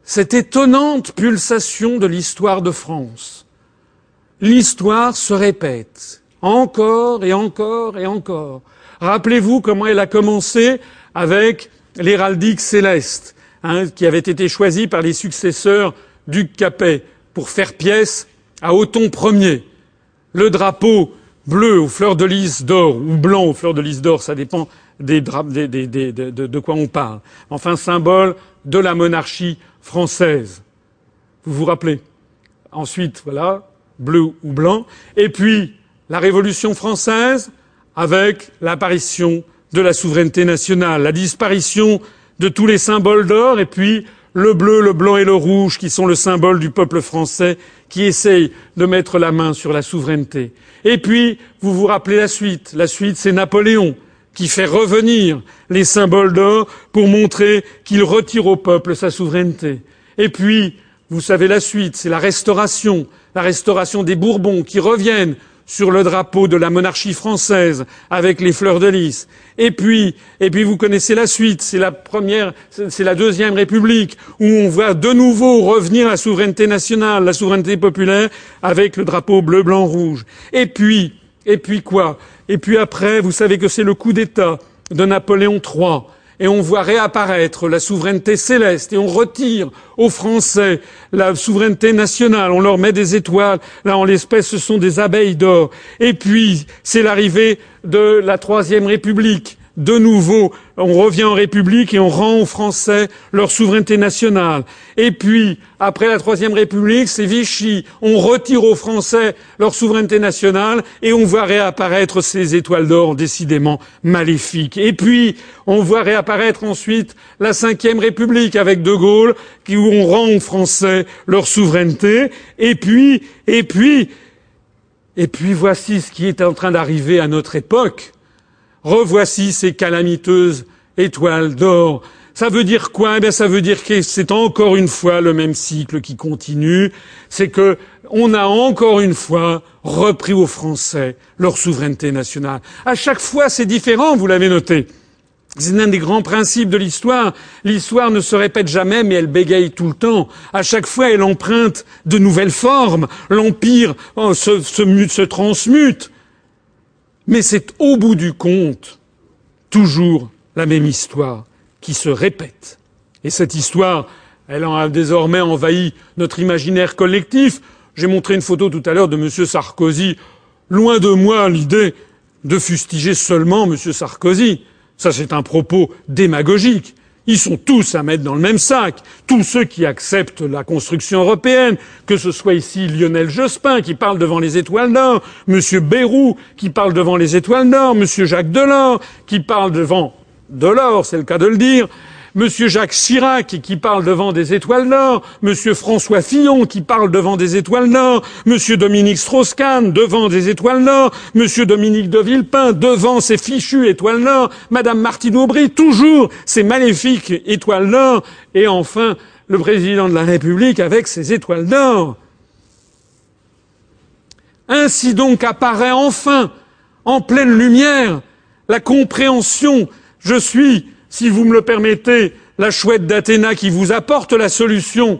cette étonnante pulsation de l'histoire de France. L'histoire se répète encore et encore et encore. Rappelez-vous comment elle a commencé avec l'héraldique céleste, hein, qui avait été choisie par les successeurs du Capet pour faire pièce à Othon Ier. Le drapeau bleu aux fleurs de lys d'or ou blanc aux fleurs de lys d'or, ça dépend des, de, de quoi on parle. Enfin, symbole de la monarchie française. Vous vous rappelez Ensuite, voilà, bleu ou blanc. Et puis, la Révolution française, avec l'apparition de la souveraineté nationale, la disparition de tous les symboles d'or, et puis le bleu, le blanc et le rouge, qui sont le symbole du peuple français, qui essaye de mettre la main sur la souveraineté. Et puis, vous vous rappelez la suite. La suite, c'est Napoléon, qui fait revenir les symboles d'or pour montrer qu'il retire au peuple sa souveraineté. Et puis, vous savez la suite, c'est la restauration, la restauration des Bourbons qui reviennent sur le drapeau de la monarchie française avec les fleurs de lys. Et puis, et puis vous connaissez la suite, c'est la première, c'est la deuxième République où on voit de nouveau revenir la souveraineté nationale, la souveraineté populaire avec le drapeau bleu, blanc, rouge. Et puis, et puis quoi? Et puis après, vous savez que c'est le coup d'État de Napoléon III et on voit réapparaître la souveraineté céleste et on retire aux Français la souveraineté nationale, on leur met des étoiles, là en l'espèce ce sont des abeilles d'or. Et puis c'est l'arrivée de la Troisième République de nouveau, on revient en République et on rend aux Français leur souveraineté nationale. Et puis, après la Troisième République, c'est Vichy. On retire aux Français leur souveraineté nationale et on voit réapparaître ces étoiles d'or décidément maléfiques. Et puis, on voit réapparaître ensuite la Cinquième République avec De Gaulle, où on rend aux Français leur souveraineté. Et puis, et puis, et puis voici ce qui est en train d'arriver à notre époque revoici ces calamiteuses étoiles d'or. Ça veut dire quoi? Eh bien, ça veut dire que c'est encore une fois le même cycle qui continue. C'est que on a encore une fois repris aux Français leur souveraineté nationale. À chaque fois, c'est différent, vous l'avez noté. C'est l'un des grands principes de l'histoire. L'histoire ne se répète jamais, mais elle bégaye tout le temps. À chaque fois, elle emprunte de nouvelles formes. L'empire oh, se, transmute. Mais c'est au bout du compte toujours la même histoire qui se répète. Et cette histoire, elle a désormais envahi notre imaginaire collectif. J'ai montré une photo tout à l'heure de M. Sarkozy. Loin de moi l'idée de fustiger seulement M. Sarkozy. Ça, c'est un propos démagogique. Ils sont tous à mettre dans le même sac. Tous ceux qui acceptent la construction européenne, que ce soit ici Lionel Jospin qui parle devant les étoiles d'or, M. Bayrou qui parle devant les étoiles d'or, M. Jacques Delors qui parle devant Delors, c'est le cas de le dire, Monsieur Jacques Chirac qui parle devant des étoiles d'or, Monsieur François Fillon qui parle devant des étoiles d'or, Monsieur Dominique Strauss-Kahn devant des étoiles d'or, Monsieur Dominique de Villepin devant ses fichues étoiles d'or, Madame Martine Aubry toujours ses maléfiques étoiles d'or, et enfin le président de la République avec ses étoiles d'or. Ainsi donc apparaît enfin, en pleine lumière, la compréhension je suis si vous me le permettez, la chouette d'Athéna qui vous apporte la solution.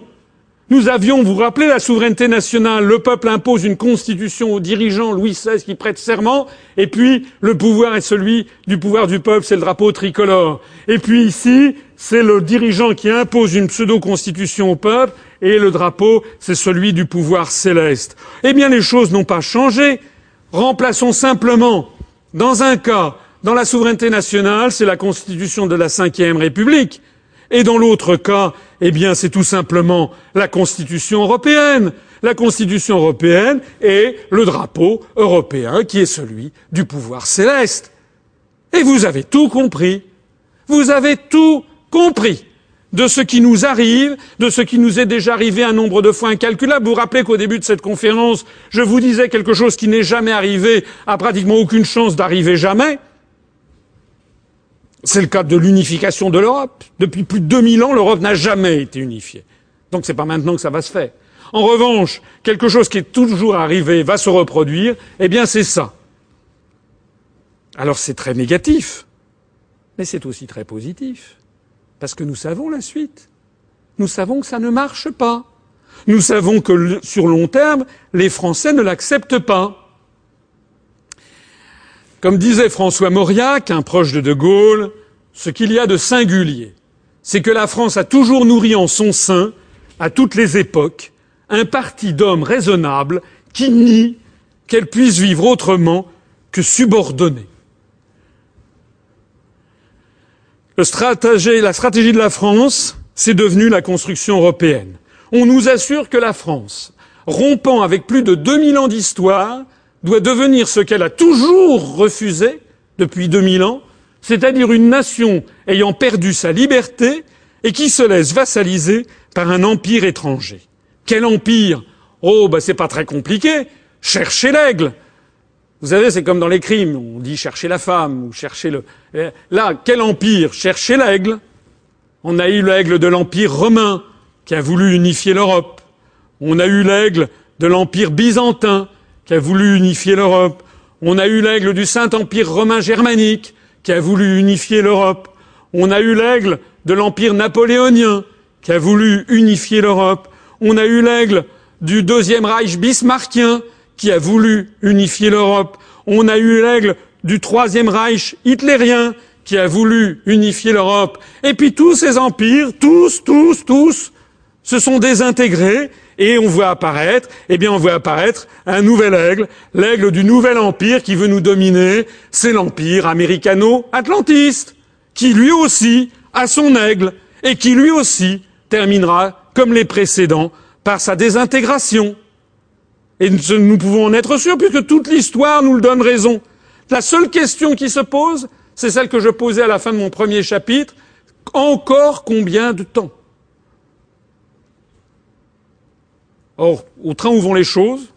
Nous avions, vous rappelez, la souveraineté nationale. Le peuple impose une constitution aux dirigeants, Louis XVI qui prête serment, et puis le pouvoir est celui du pouvoir du peuple, c'est le drapeau tricolore. Et puis ici, c'est le dirigeant qui impose une pseudo-constitution au peuple, et le drapeau, c'est celui du pouvoir céleste. Eh bien, les choses n'ont pas changé. Remplaçons simplement, dans un cas, dans la souveraineté nationale, c'est la constitution de la Ve République. Et dans l'autre cas, eh bien, c'est tout simplement la constitution européenne. La constitution européenne est le drapeau européen qui est celui du pouvoir céleste. Et vous avez tout compris. Vous avez tout compris. de ce qui nous arrive, de ce qui nous est déjà arrivé un nombre de fois incalculable. Vous vous rappelez qu'au début de cette conférence, je vous disais quelque chose qui n'est jamais arrivé, a pratiquement aucune chance d'arriver jamais. C'est le cas de l'unification de l'Europe. Depuis plus de 2000 ans, l'Europe n'a jamais été unifiée. Donc c'est pas maintenant que ça va se faire. En revanche, quelque chose qui est toujours arrivé va se reproduire, eh bien c'est ça. Alors c'est très négatif, mais c'est aussi très positif. Parce que nous savons la suite. Nous savons que ça ne marche pas. Nous savons que sur long terme, les Français ne l'acceptent pas. Comme disait François Mauriac, un proche de De Gaulle, ce qu'il y a de singulier, c'est que la France a toujours nourri en son sein, à toutes les époques, un parti d'hommes raisonnables qui nie qu'elle puisse vivre autrement que subordonnée. la stratégie de la France, c'est devenu la construction européenne. On nous assure que la France, rompant avec plus de 2000 ans d'histoire, doit devenir ce qu'elle a toujours refusé depuis 2000 ans, c'est-à-dire une nation ayant perdu sa liberté et qui se laisse vassaliser par un empire étranger. Quel empire? Oh, bah c'est pas très compliqué. Cherchez l'aigle. Vous savez, c'est comme dans les crimes. On dit chercher la femme ou chercher le. Eh, là, quel empire? Chercher l'aigle. On a eu l'aigle de l'empire romain qui a voulu unifier l'Europe. On a eu l'aigle de l'empire byzantin qui a voulu unifier l'Europe. On a eu l'aigle du Saint-Empire romain germanique qui a voulu unifier l'Europe. On a eu l'aigle de l'empire napoléonien qui a voulu unifier l'Europe. On a eu l'aigle du deuxième Reich bismarckien qui a voulu unifier l'Europe. On a eu l'aigle du Troisième Reich hitlérien qui a voulu unifier l'Europe. Et puis tous ces empires, tous, tous, tous, se sont désintégrés et on voit apparaître, eh bien on voit apparaître un nouvel aigle, l'aigle du nouvel empire qui veut nous dominer, c'est l'empire américano-atlantiste, qui lui aussi a son aigle et qui lui aussi terminera, comme les précédents, par sa désintégration. Et nous pouvons en être sûrs, puisque toute l'histoire nous le donne raison. La seule question qui se pose, c'est celle que je posais à la fin de mon premier chapitre. Encore combien de temps Or, au train où vont les choses,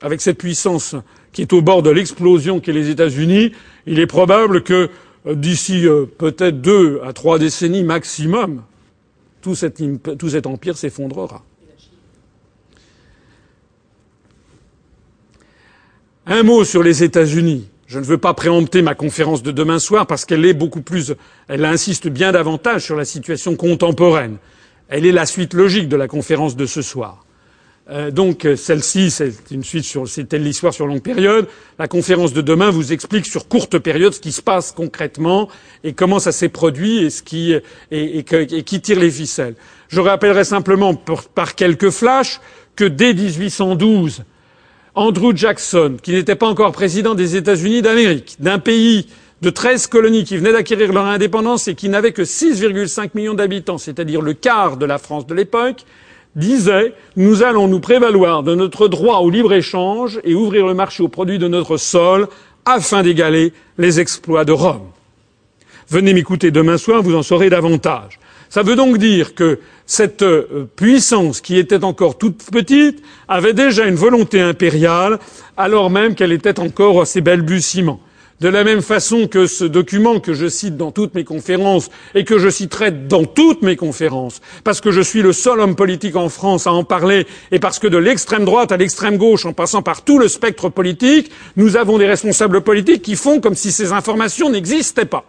avec cette puissance qui est au bord de l'explosion qu'est les États-Unis, il est probable que euh, d'ici euh, peut-être deux à trois décennies maximum, tout cet, tout cet empire s'effondrera. Un mot sur les États-Unis. Je ne veux pas préempter ma conférence de demain soir parce qu'elle est beaucoup plus, elle insiste bien davantage sur la situation contemporaine. Elle est la suite logique de la conférence de ce soir. Euh, donc celle-ci, c'est une suite sur, c'était l'histoire sur longue période. La conférence de demain vous explique sur courte période ce qui se passe concrètement et comment ça s'est produit et ce qui et, qui tire les ficelles. Je rappellerai simplement par quelques flashs que dès 1812, Andrew Jackson, qui n'était pas encore président des États-Unis d'Amérique, d'un pays de 13 colonies qui venaient d'acquérir leur indépendance et qui n'avait que 6,5 millions d'habitants, c'est-à-dire le quart de la France de l'époque, disait Nous allons nous prévaloir de notre droit au libre-échange et ouvrir le marché aux produits de notre sol afin d'égaler les exploits de Rome. Venez m'écouter demain soir, vous en saurez davantage. Ça veut donc dire que cette euh, puissance qui était encore toute petite avait déjà une volonté impériale alors même qu'elle était encore à ses balbutiements. De la même façon que ce document que je cite dans toutes mes conférences et que je citerai dans toutes mes conférences, parce que je suis le seul homme politique en France à en parler et parce que de l'extrême droite à l'extrême gauche, en passant par tout le spectre politique, nous avons des responsables politiques qui font comme si ces informations n'existaient pas.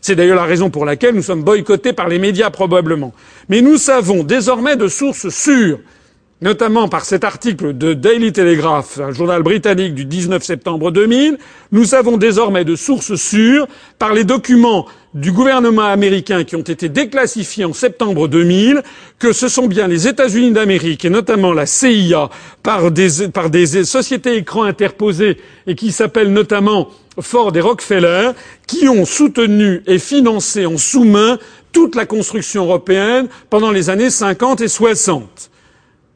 C'est d'ailleurs la raison pour laquelle nous sommes boycottés par les médias probablement. Mais nous savons désormais de sources sûres, notamment par cet article de Daily Telegraph, un journal britannique du 19 septembre 2000, nous savons désormais de sources sûres, par les documents du gouvernement américain qui ont été déclassifiés en septembre 2000, que ce sont bien les États-Unis d'Amérique et notamment la CIA par des, par des sociétés écrans interposées et qui s'appellent notamment Ford et Rockefeller, qui ont soutenu et financé en sous-main toute la construction européenne pendant les années 50 et 60.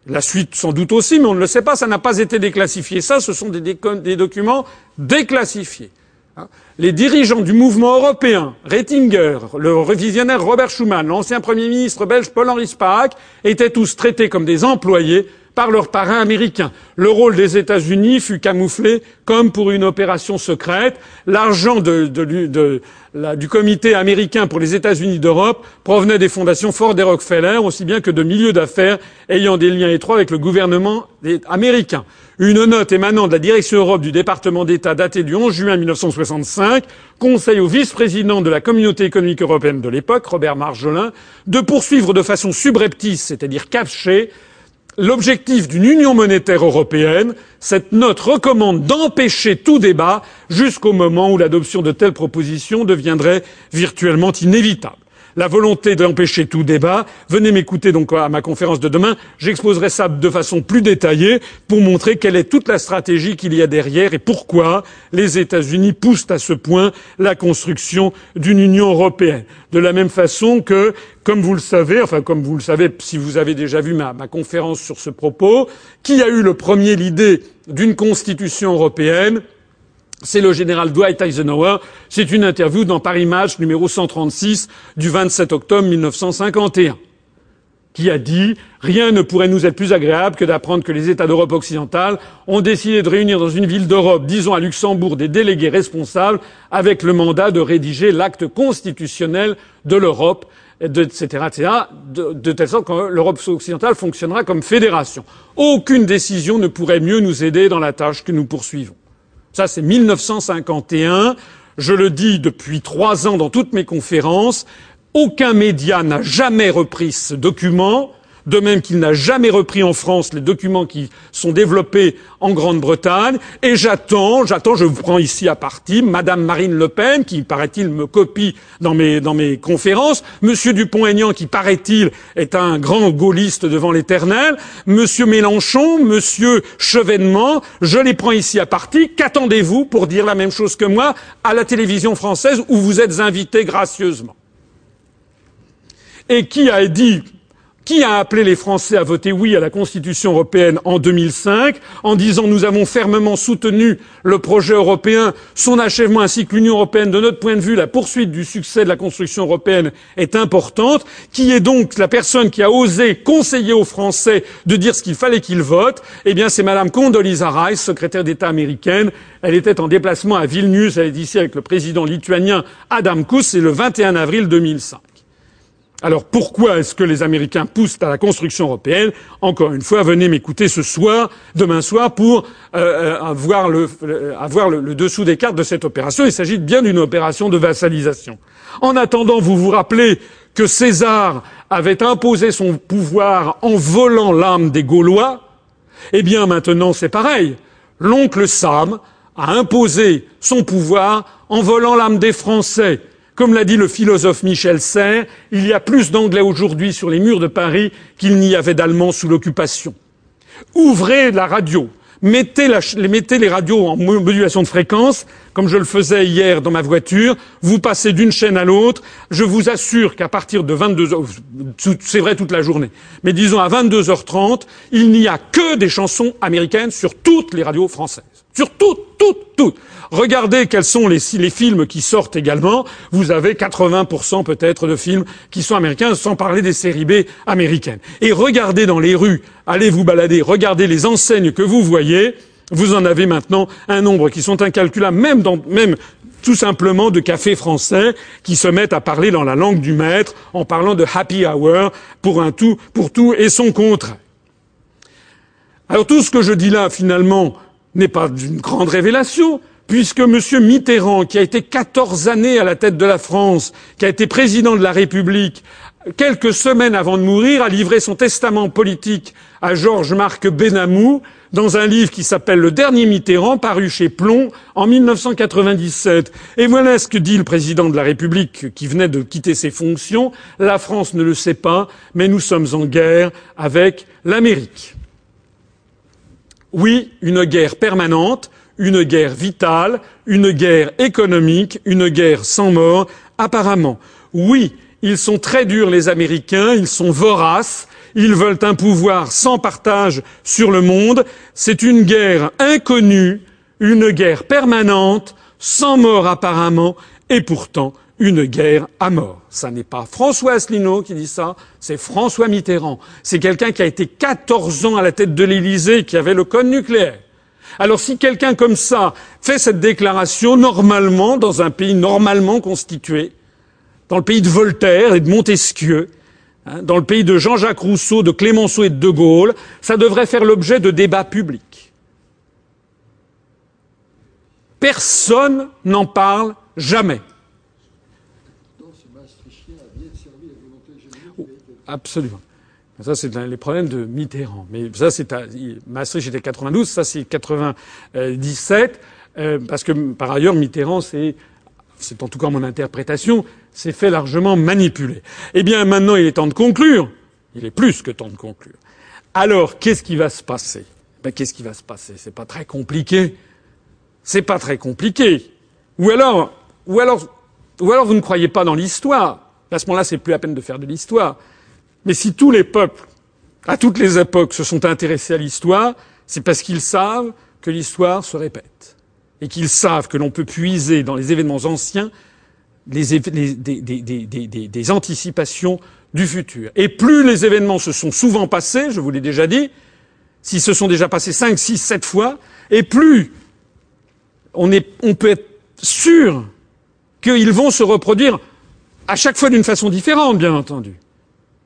La suite sans doute aussi, mais on ne le sait pas, ça n'a pas été déclassifié. Ça, ce sont des, documents déclassifiés. Hein. Les dirigeants du mouvement européen, Rettinger, le visionnaire Robert Schuman, l'ancien Premier ministre belge Paul-Henri Spaak, étaient tous traités comme des employés par leurs parrains américains. Le rôle des États-Unis fut camouflé comme pour une opération secrète. L'argent du comité américain pour les États-Unis d'Europe provenait des fondations Ford et Rockefeller, aussi bien que de milieux d'affaires ayant des liens étroits avec le gouvernement américain. Une note émanant de la direction Europe du département d'État datée du 11 juin 1965 conseille au vice-président de la communauté économique européenne de l'époque, Robert Marjolin, de poursuivre de façon subreptice, c'est-à-dire cachée, l'objectif d'une union monétaire européenne, cette note recommande d'empêcher tout débat jusqu'au moment où l'adoption de telles propositions deviendrait virtuellement inévitable la volonté d'empêcher tout débat. Venez m'écouter donc à ma conférence de demain. J'exposerai ça de façon plus détaillée pour montrer quelle est toute la stratégie qu'il y a derrière et pourquoi les États-Unis poussent à ce point la construction d'une Union européenne. De la même façon que, comme vous le savez, enfin comme vous le savez si vous avez déjà vu ma, ma conférence sur ce propos, qui a eu le premier l'idée d'une constitution européenne c'est le général Dwight Eisenhower. C'est une interview dans Paris Match numéro 136 du 27 octobre 1951 qui a dit Rien ne pourrait nous être plus agréable que d'apprendre que les États d'Europe occidentale ont décidé de réunir dans une ville d'Europe, disons à Luxembourg, des délégués responsables avec le mandat de rédiger l'acte constitutionnel de l'Europe, etc., etc., de, de telle sorte que l'Europe occidentale fonctionnera comme fédération. Aucune décision ne pourrait mieux nous aider dans la tâche que nous poursuivons. Ça, c'est 1951. Je le dis depuis trois ans dans toutes mes conférences. Aucun média n'a jamais repris ce document de même qu'il n'a jamais repris en France les documents qui sont développés en Grande-Bretagne. Et j'attends, j'attends, je vous prends ici à partie, Madame Marine Le Pen, qui paraît-il me copie dans mes, dans mes conférences, Monsieur Dupont-Aignan, qui paraît-il est un grand gaulliste devant l'éternel, Monsieur Mélenchon, Monsieur Chevènement, je les prends ici à partie. Qu'attendez-vous pour dire la même chose que moi à la télévision française où vous êtes invité gracieusement? Et qui a dit qui a appelé les Français à voter oui à la Constitution européenne en 2005 en disant nous avons fermement soutenu le projet européen, son achèvement ainsi que l'Union européenne. De notre point de vue, la poursuite du succès de la construction européenne est importante. Qui est donc la personne qui a osé conseiller aux Français de dire ce qu'il fallait qu'ils votent? Eh bien, c'est Madame Condoleezza Rice, secrétaire d'État américaine. Elle était en déplacement à Vilnius. Elle est ici avec le président lituanien Adam Kous. C'est le 21 avril 2005. Alors pourquoi est-ce que les Américains poussent à la construction européenne? Encore une fois, venez m'écouter ce soir, demain soir, pour euh, euh avoir, le, euh, avoir le, dessous des cartes de cette opération. Il s'agit bien d'une opération de vassalisation. En attendant, vous vous rappelez que César avait imposé son pouvoir en volant l'âme des Gaulois? Eh bien maintenant c'est pareil. L'oncle Sam a imposé son pouvoir en volant l'âme des Français. Comme l'a dit le philosophe Michel Serres, il y a plus d'Anglais aujourd'hui sur les murs de Paris qu'il n'y avait d'Allemands sous l'occupation. Ouvrez la radio, mettez, les radios en modulation de fréquence, comme je le faisais hier dans ma voiture, vous passez d'une chaîne à l'autre, je vous assure qu'à partir de 22 heures, c'est vrai toute la journée, mais disons à 22h30, il n'y a que des chansons américaines sur toutes les radios françaises. Sur toutes, toutes, toutes. Regardez quels sont les, les films qui sortent également. Vous avez 80% peut-être de films qui sont américains, sans parler des séries B américaines. Et regardez dans les rues, allez vous balader, regardez les enseignes que vous voyez. Vous en avez maintenant un nombre qui sont incalculables, même tout simplement de cafés français qui se mettent à parler dans la langue du maître en parlant de happy hour pour un tout, pour tout et son contraire. Alors tout ce que je dis là, finalement, n'est pas d'une grande révélation, puisque M. Mitterrand, qui a été 14 années à la tête de la France, qui a été président de la République, quelques semaines avant de mourir, a livré son testament politique à Georges-Marc Benamou dans un livre qui s'appelle Le dernier Mitterrand, paru chez Plomb en 1997. Et voilà ce que dit le président de la République qui venait de quitter ses fonctions. La France ne le sait pas, mais nous sommes en guerre avec l'Amérique. Oui, une guerre permanente, une guerre vitale, une guerre économique, une guerre sans mort, apparemment. Oui, ils sont très durs les Américains, ils sont voraces, ils veulent un pouvoir sans partage sur le monde, c'est une guerre inconnue, une guerre permanente, sans mort apparemment, et pourtant une guerre à mort. Ça n'est pas François Asselineau qui dit ça, c'est François Mitterrand. C'est quelqu'un qui a été 14 ans à la tête de l'Élysée, qui avait le code nucléaire. Alors si quelqu'un comme ça fait cette déclaration normalement dans un pays normalement constitué, dans le pays de Voltaire et de Montesquieu, hein, dans le pays de Jean-Jacques Rousseau, de Clémenceau et de De Gaulle, ça devrait faire l'objet de débats publics. Personne n'en parle jamais. Absolument. Ça, c'est les problèmes de Mitterrand. Mais ça, c'est Maastricht était 92, ça c'est 97, euh, parce que par ailleurs, Mitterrand, c'est, c'est en tout cas mon interprétation, s'est fait largement manipuler. Eh bien, maintenant, il est temps de conclure. Il est plus que temps de conclure. Alors, qu'est-ce qui va se passer? Ben, qu'est-ce qui va se passer? C'est pas très compliqué. C'est pas très compliqué. Ou alors, ou alors, ou alors, vous ne croyez pas dans l'histoire. À ce moment-là, c'est plus la peine de faire de l'histoire. Mais si tous les peuples, à toutes les époques, se sont intéressés à l'histoire, c'est parce qu'ils savent que l'histoire se répète. Et qu'ils savent que l'on peut puiser dans les événements anciens des, des, anticipations du futur. Et plus les événements se sont souvent passés, je vous l'ai déjà dit, s'ils se sont déjà passés cinq, six, sept fois, et plus on, est, on peut être sûr qu'ils vont se reproduire à chaque fois d'une façon différente, bien entendu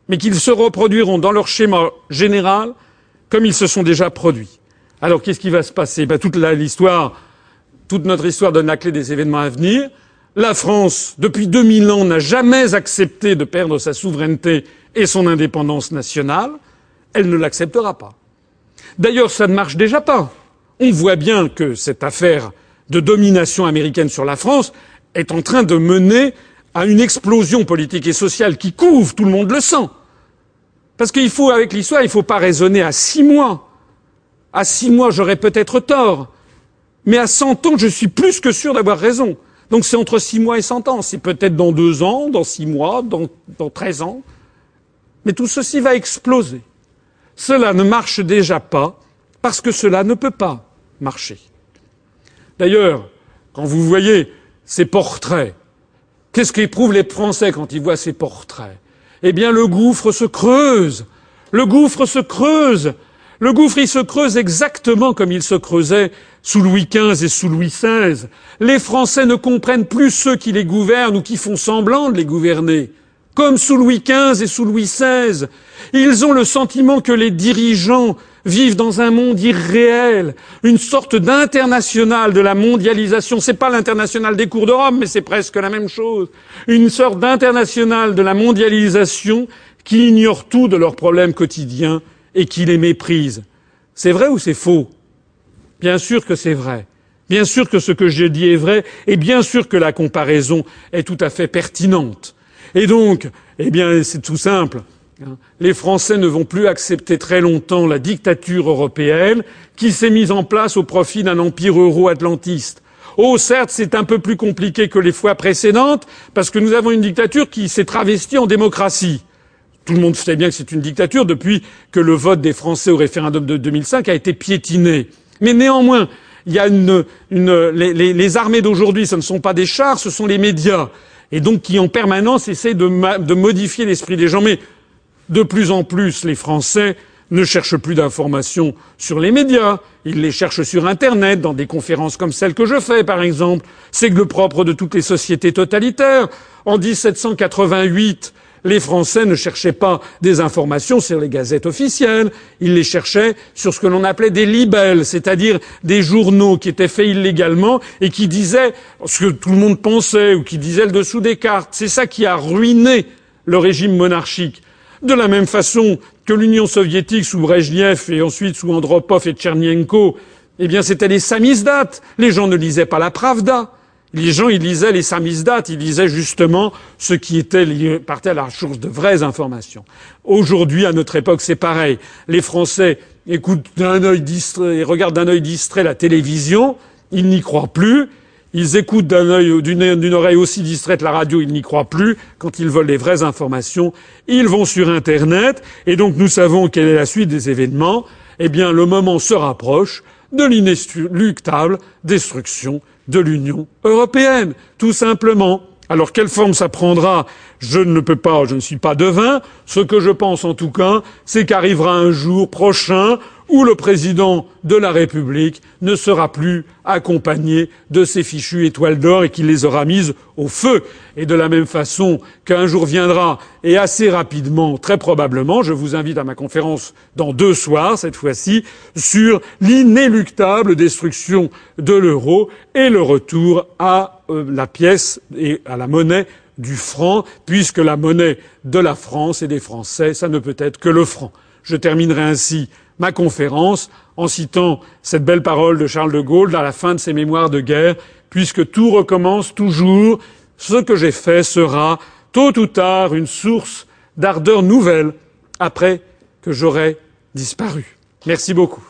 mais qu'ils se reproduiront dans leur schéma général comme ils se sont déjà produits. Alors qu'est-ce qui va se passer? Ben, Toute l'histoire, toute notre histoire donne la clé des événements à venir. La France, depuis 2000 ans, n'a jamais accepté de perdre sa souveraineté et son indépendance nationale. Elle ne l'acceptera pas. D'ailleurs, ça ne marche déjà pas. On voit bien que cette affaire de domination américaine sur la France est en train de mener à une explosion politique et sociale qui couvre, tout le monde le sent. Parce qu'il faut, avec l'histoire, il ne faut pas raisonner à six mois. À six mois, j'aurais peut-être tort. Mais à cent ans, je suis plus que sûr d'avoir raison. Donc c'est entre six mois et cent ans. C'est peut-être dans deux ans, dans six mois, dans, dans treize ans. Mais tout ceci va exploser. Cela ne marche déjà pas parce que cela ne peut pas marcher. D'ailleurs, quand vous voyez ces portraits, qu'est-ce qu'éprouvent les Français quand ils voient ces portraits? Eh bien le gouffre se creuse. Le gouffre se creuse. Le gouffre, il se creuse exactement comme il se creusait sous Louis XV et sous Louis XVI. Les Français ne comprennent plus ceux qui les gouvernent ou qui font semblant de les gouverner. Comme sous Louis XV et sous Louis XVI. Ils ont le sentiment que les dirigeants vivent dans un monde irréel, une sorte d'international de la mondialisation. C'est pas l'international des cours de Rome, mais c'est presque la même chose. Une sorte d'international de la mondialisation qui ignore tout de leurs problèmes quotidiens et qui les méprise. C'est vrai ou c'est faux? Bien sûr que c'est vrai. Bien sûr que ce que j'ai dit est vrai, et bien sûr que la comparaison est tout à fait pertinente. Et donc, eh bien, c'est tout simple. Hein. Les Français ne vont plus accepter très longtemps la dictature européenne qui s'est mise en place au profit d'un empire euro-atlantiste. Oh, certes, c'est un peu plus compliqué que les fois précédentes, parce que nous avons une dictature qui s'est travestie en démocratie. Tout le monde sait bien que c'est une dictature depuis que le vote des Français au référendum de 2005 a été piétiné. Mais néanmoins, il y a une, les, armées d'aujourd'hui, ce ne sont pas des chars, ce sont les médias, et donc qui en permanence essaient de, de modifier l'esprit des gens. Mais de plus en plus, les Français ne cherchent plus d'informations sur les médias, ils les cherchent sur Internet, dans des conférences comme celle que je fais, par exemple. C'est le propre de toutes les sociétés totalitaires. En 1788, les Français ne cherchaient pas des informations sur les gazettes officielles, ils les cherchaient sur ce que l'on appelait des libelles, c'est-à-dire des journaux qui étaient faits illégalement et qui disaient ce que tout le monde pensait ou qui disaient le dessous des cartes. C'est ça qui a ruiné le régime monarchique. De la même façon que l'Union soviétique sous Brejnev et ensuite sous Andropov et Tchernienko, eh bien c'était les samizdat. Les gens ne lisaient pas la Pravda. Les gens, ils lisaient les samizdat, ils lisaient justement ce qui était partait à la source de vraies informations. Aujourd'hui, à notre époque, c'est pareil. Les Français écoutent d'un œil distrait regardent d'un œil distrait la télévision, ils n'y croient plus. Ils écoutent d'une oreille aussi distraite la radio, ils n'y croient plus. Quand ils veulent les vraies informations, ils vont sur Internet. Et donc nous savons quelle est la suite des événements. Eh bien, le moment se rapproche de l'inéluctable destruction de l'Union européenne, tout simplement. Alors quelle forme ça prendra Je ne peux pas, je ne suis pas devin. Ce que je pense en tout cas, c'est qu'arrivera un jour prochain où le président de la République ne sera plus accompagné de ces fichues étoiles d'or et qu'il les aura mises au feu. Et de la même façon qu'un jour viendra, et assez rapidement, très probablement, je vous invite à ma conférence dans deux soirs, cette fois-ci, sur l'inéluctable destruction de l'euro et le retour à euh, la pièce et à la monnaie du franc, puisque la monnaie de la France et des Français, ça ne peut être que le franc. Je terminerai ainsi ma conférence en citant cette belle parole de Charles de Gaulle à la fin de ses mémoires de guerre, puisque tout recommence toujours, ce que j'ai fait sera, tôt ou tard, une source d'ardeur nouvelle après que j'aurai disparu. Merci beaucoup.